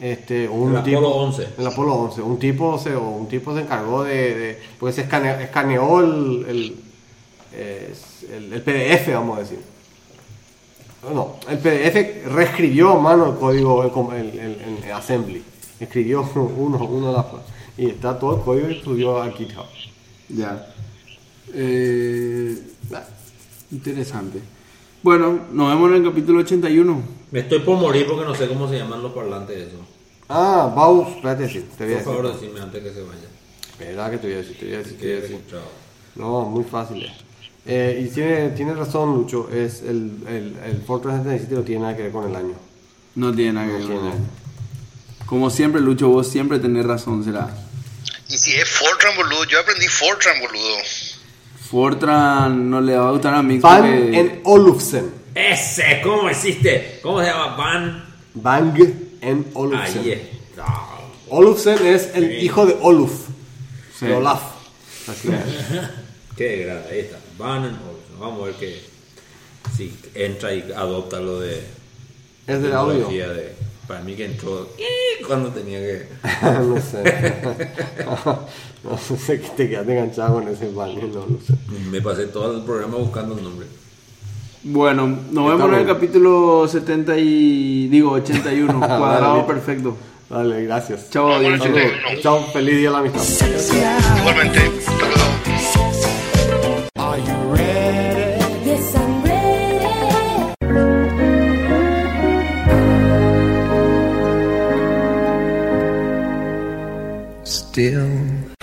[SPEAKER 5] Este, un
[SPEAKER 4] El
[SPEAKER 5] tipo,
[SPEAKER 4] Apolo 11.
[SPEAKER 5] El Apolo 11. Un tipo se, o un tipo se encargó de. de pues escaneó, escaneó el, el, el, el PDF, vamos a decir. No, el PDF reescribió a mano el código el, com- el- el- el assembly. Escribió uno, uno de las cosas. Y está todo el código y subió a GitHub.
[SPEAKER 2] Ya. Eh, interesante. Bueno, nos vemos en el capítulo 81.
[SPEAKER 4] Me estoy por morir porque no sé cómo se llaman los parlantes de eso.
[SPEAKER 5] Ah, Baus, espérate, sí, te voy a
[SPEAKER 4] Por favor,
[SPEAKER 5] decir.
[SPEAKER 4] decime antes que se vaya.
[SPEAKER 5] Espera que te voy a decir, te voy a decir, te voy a decir. No, muy fácil. eh. Eh, y tiene, tiene razón, Lucho, es el, el, el Fortress 77 no tiene nada que ver con el año.
[SPEAKER 2] No tiene nada que ver con
[SPEAKER 5] nada.
[SPEAKER 2] eso. Como siempre, Lucho, vos siempre tenés razón, será.
[SPEAKER 3] Y si es Fortran, boludo, yo aprendí Fortran, boludo.
[SPEAKER 2] Fortran no le va a gustar a Mix
[SPEAKER 5] Van
[SPEAKER 2] porque-
[SPEAKER 5] en Olufsen.
[SPEAKER 4] Ese, ¿cómo existe? ¿Cómo se llama? Van.
[SPEAKER 5] Bang en Olufsen.
[SPEAKER 4] Ahí es. Ah,
[SPEAKER 5] Olufsen es el
[SPEAKER 4] Sí.
[SPEAKER 5] hijo de Oluf.
[SPEAKER 2] Sí.
[SPEAKER 5] De Olaf. Así es.
[SPEAKER 4] Qué grande, ahí está. Van en Olsen. Vamos a ver que si entra y adopta lo de
[SPEAKER 5] Es del audio.
[SPEAKER 4] de para mí que entró ¡ii! cuando tenía que
[SPEAKER 5] no sé. no sé que te quedaste enganchado con ese baño en Olufsen.
[SPEAKER 4] me pasé todo el programa buscando el nombre.
[SPEAKER 2] Bueno, nos vemos en el capítulo 70 y... digo, 81. cuadrado
[SPEAKER 5] Vale.
[SPEAKER 2] perfecto.
[SPEAKER 5] Dale, gracias.
[SPEAKER 2] Chao.
[SPEAKER 5] Chao, feliz día de la amistad.
[SPEAKER 3] Igualmente,
[SPEAKER 8] Still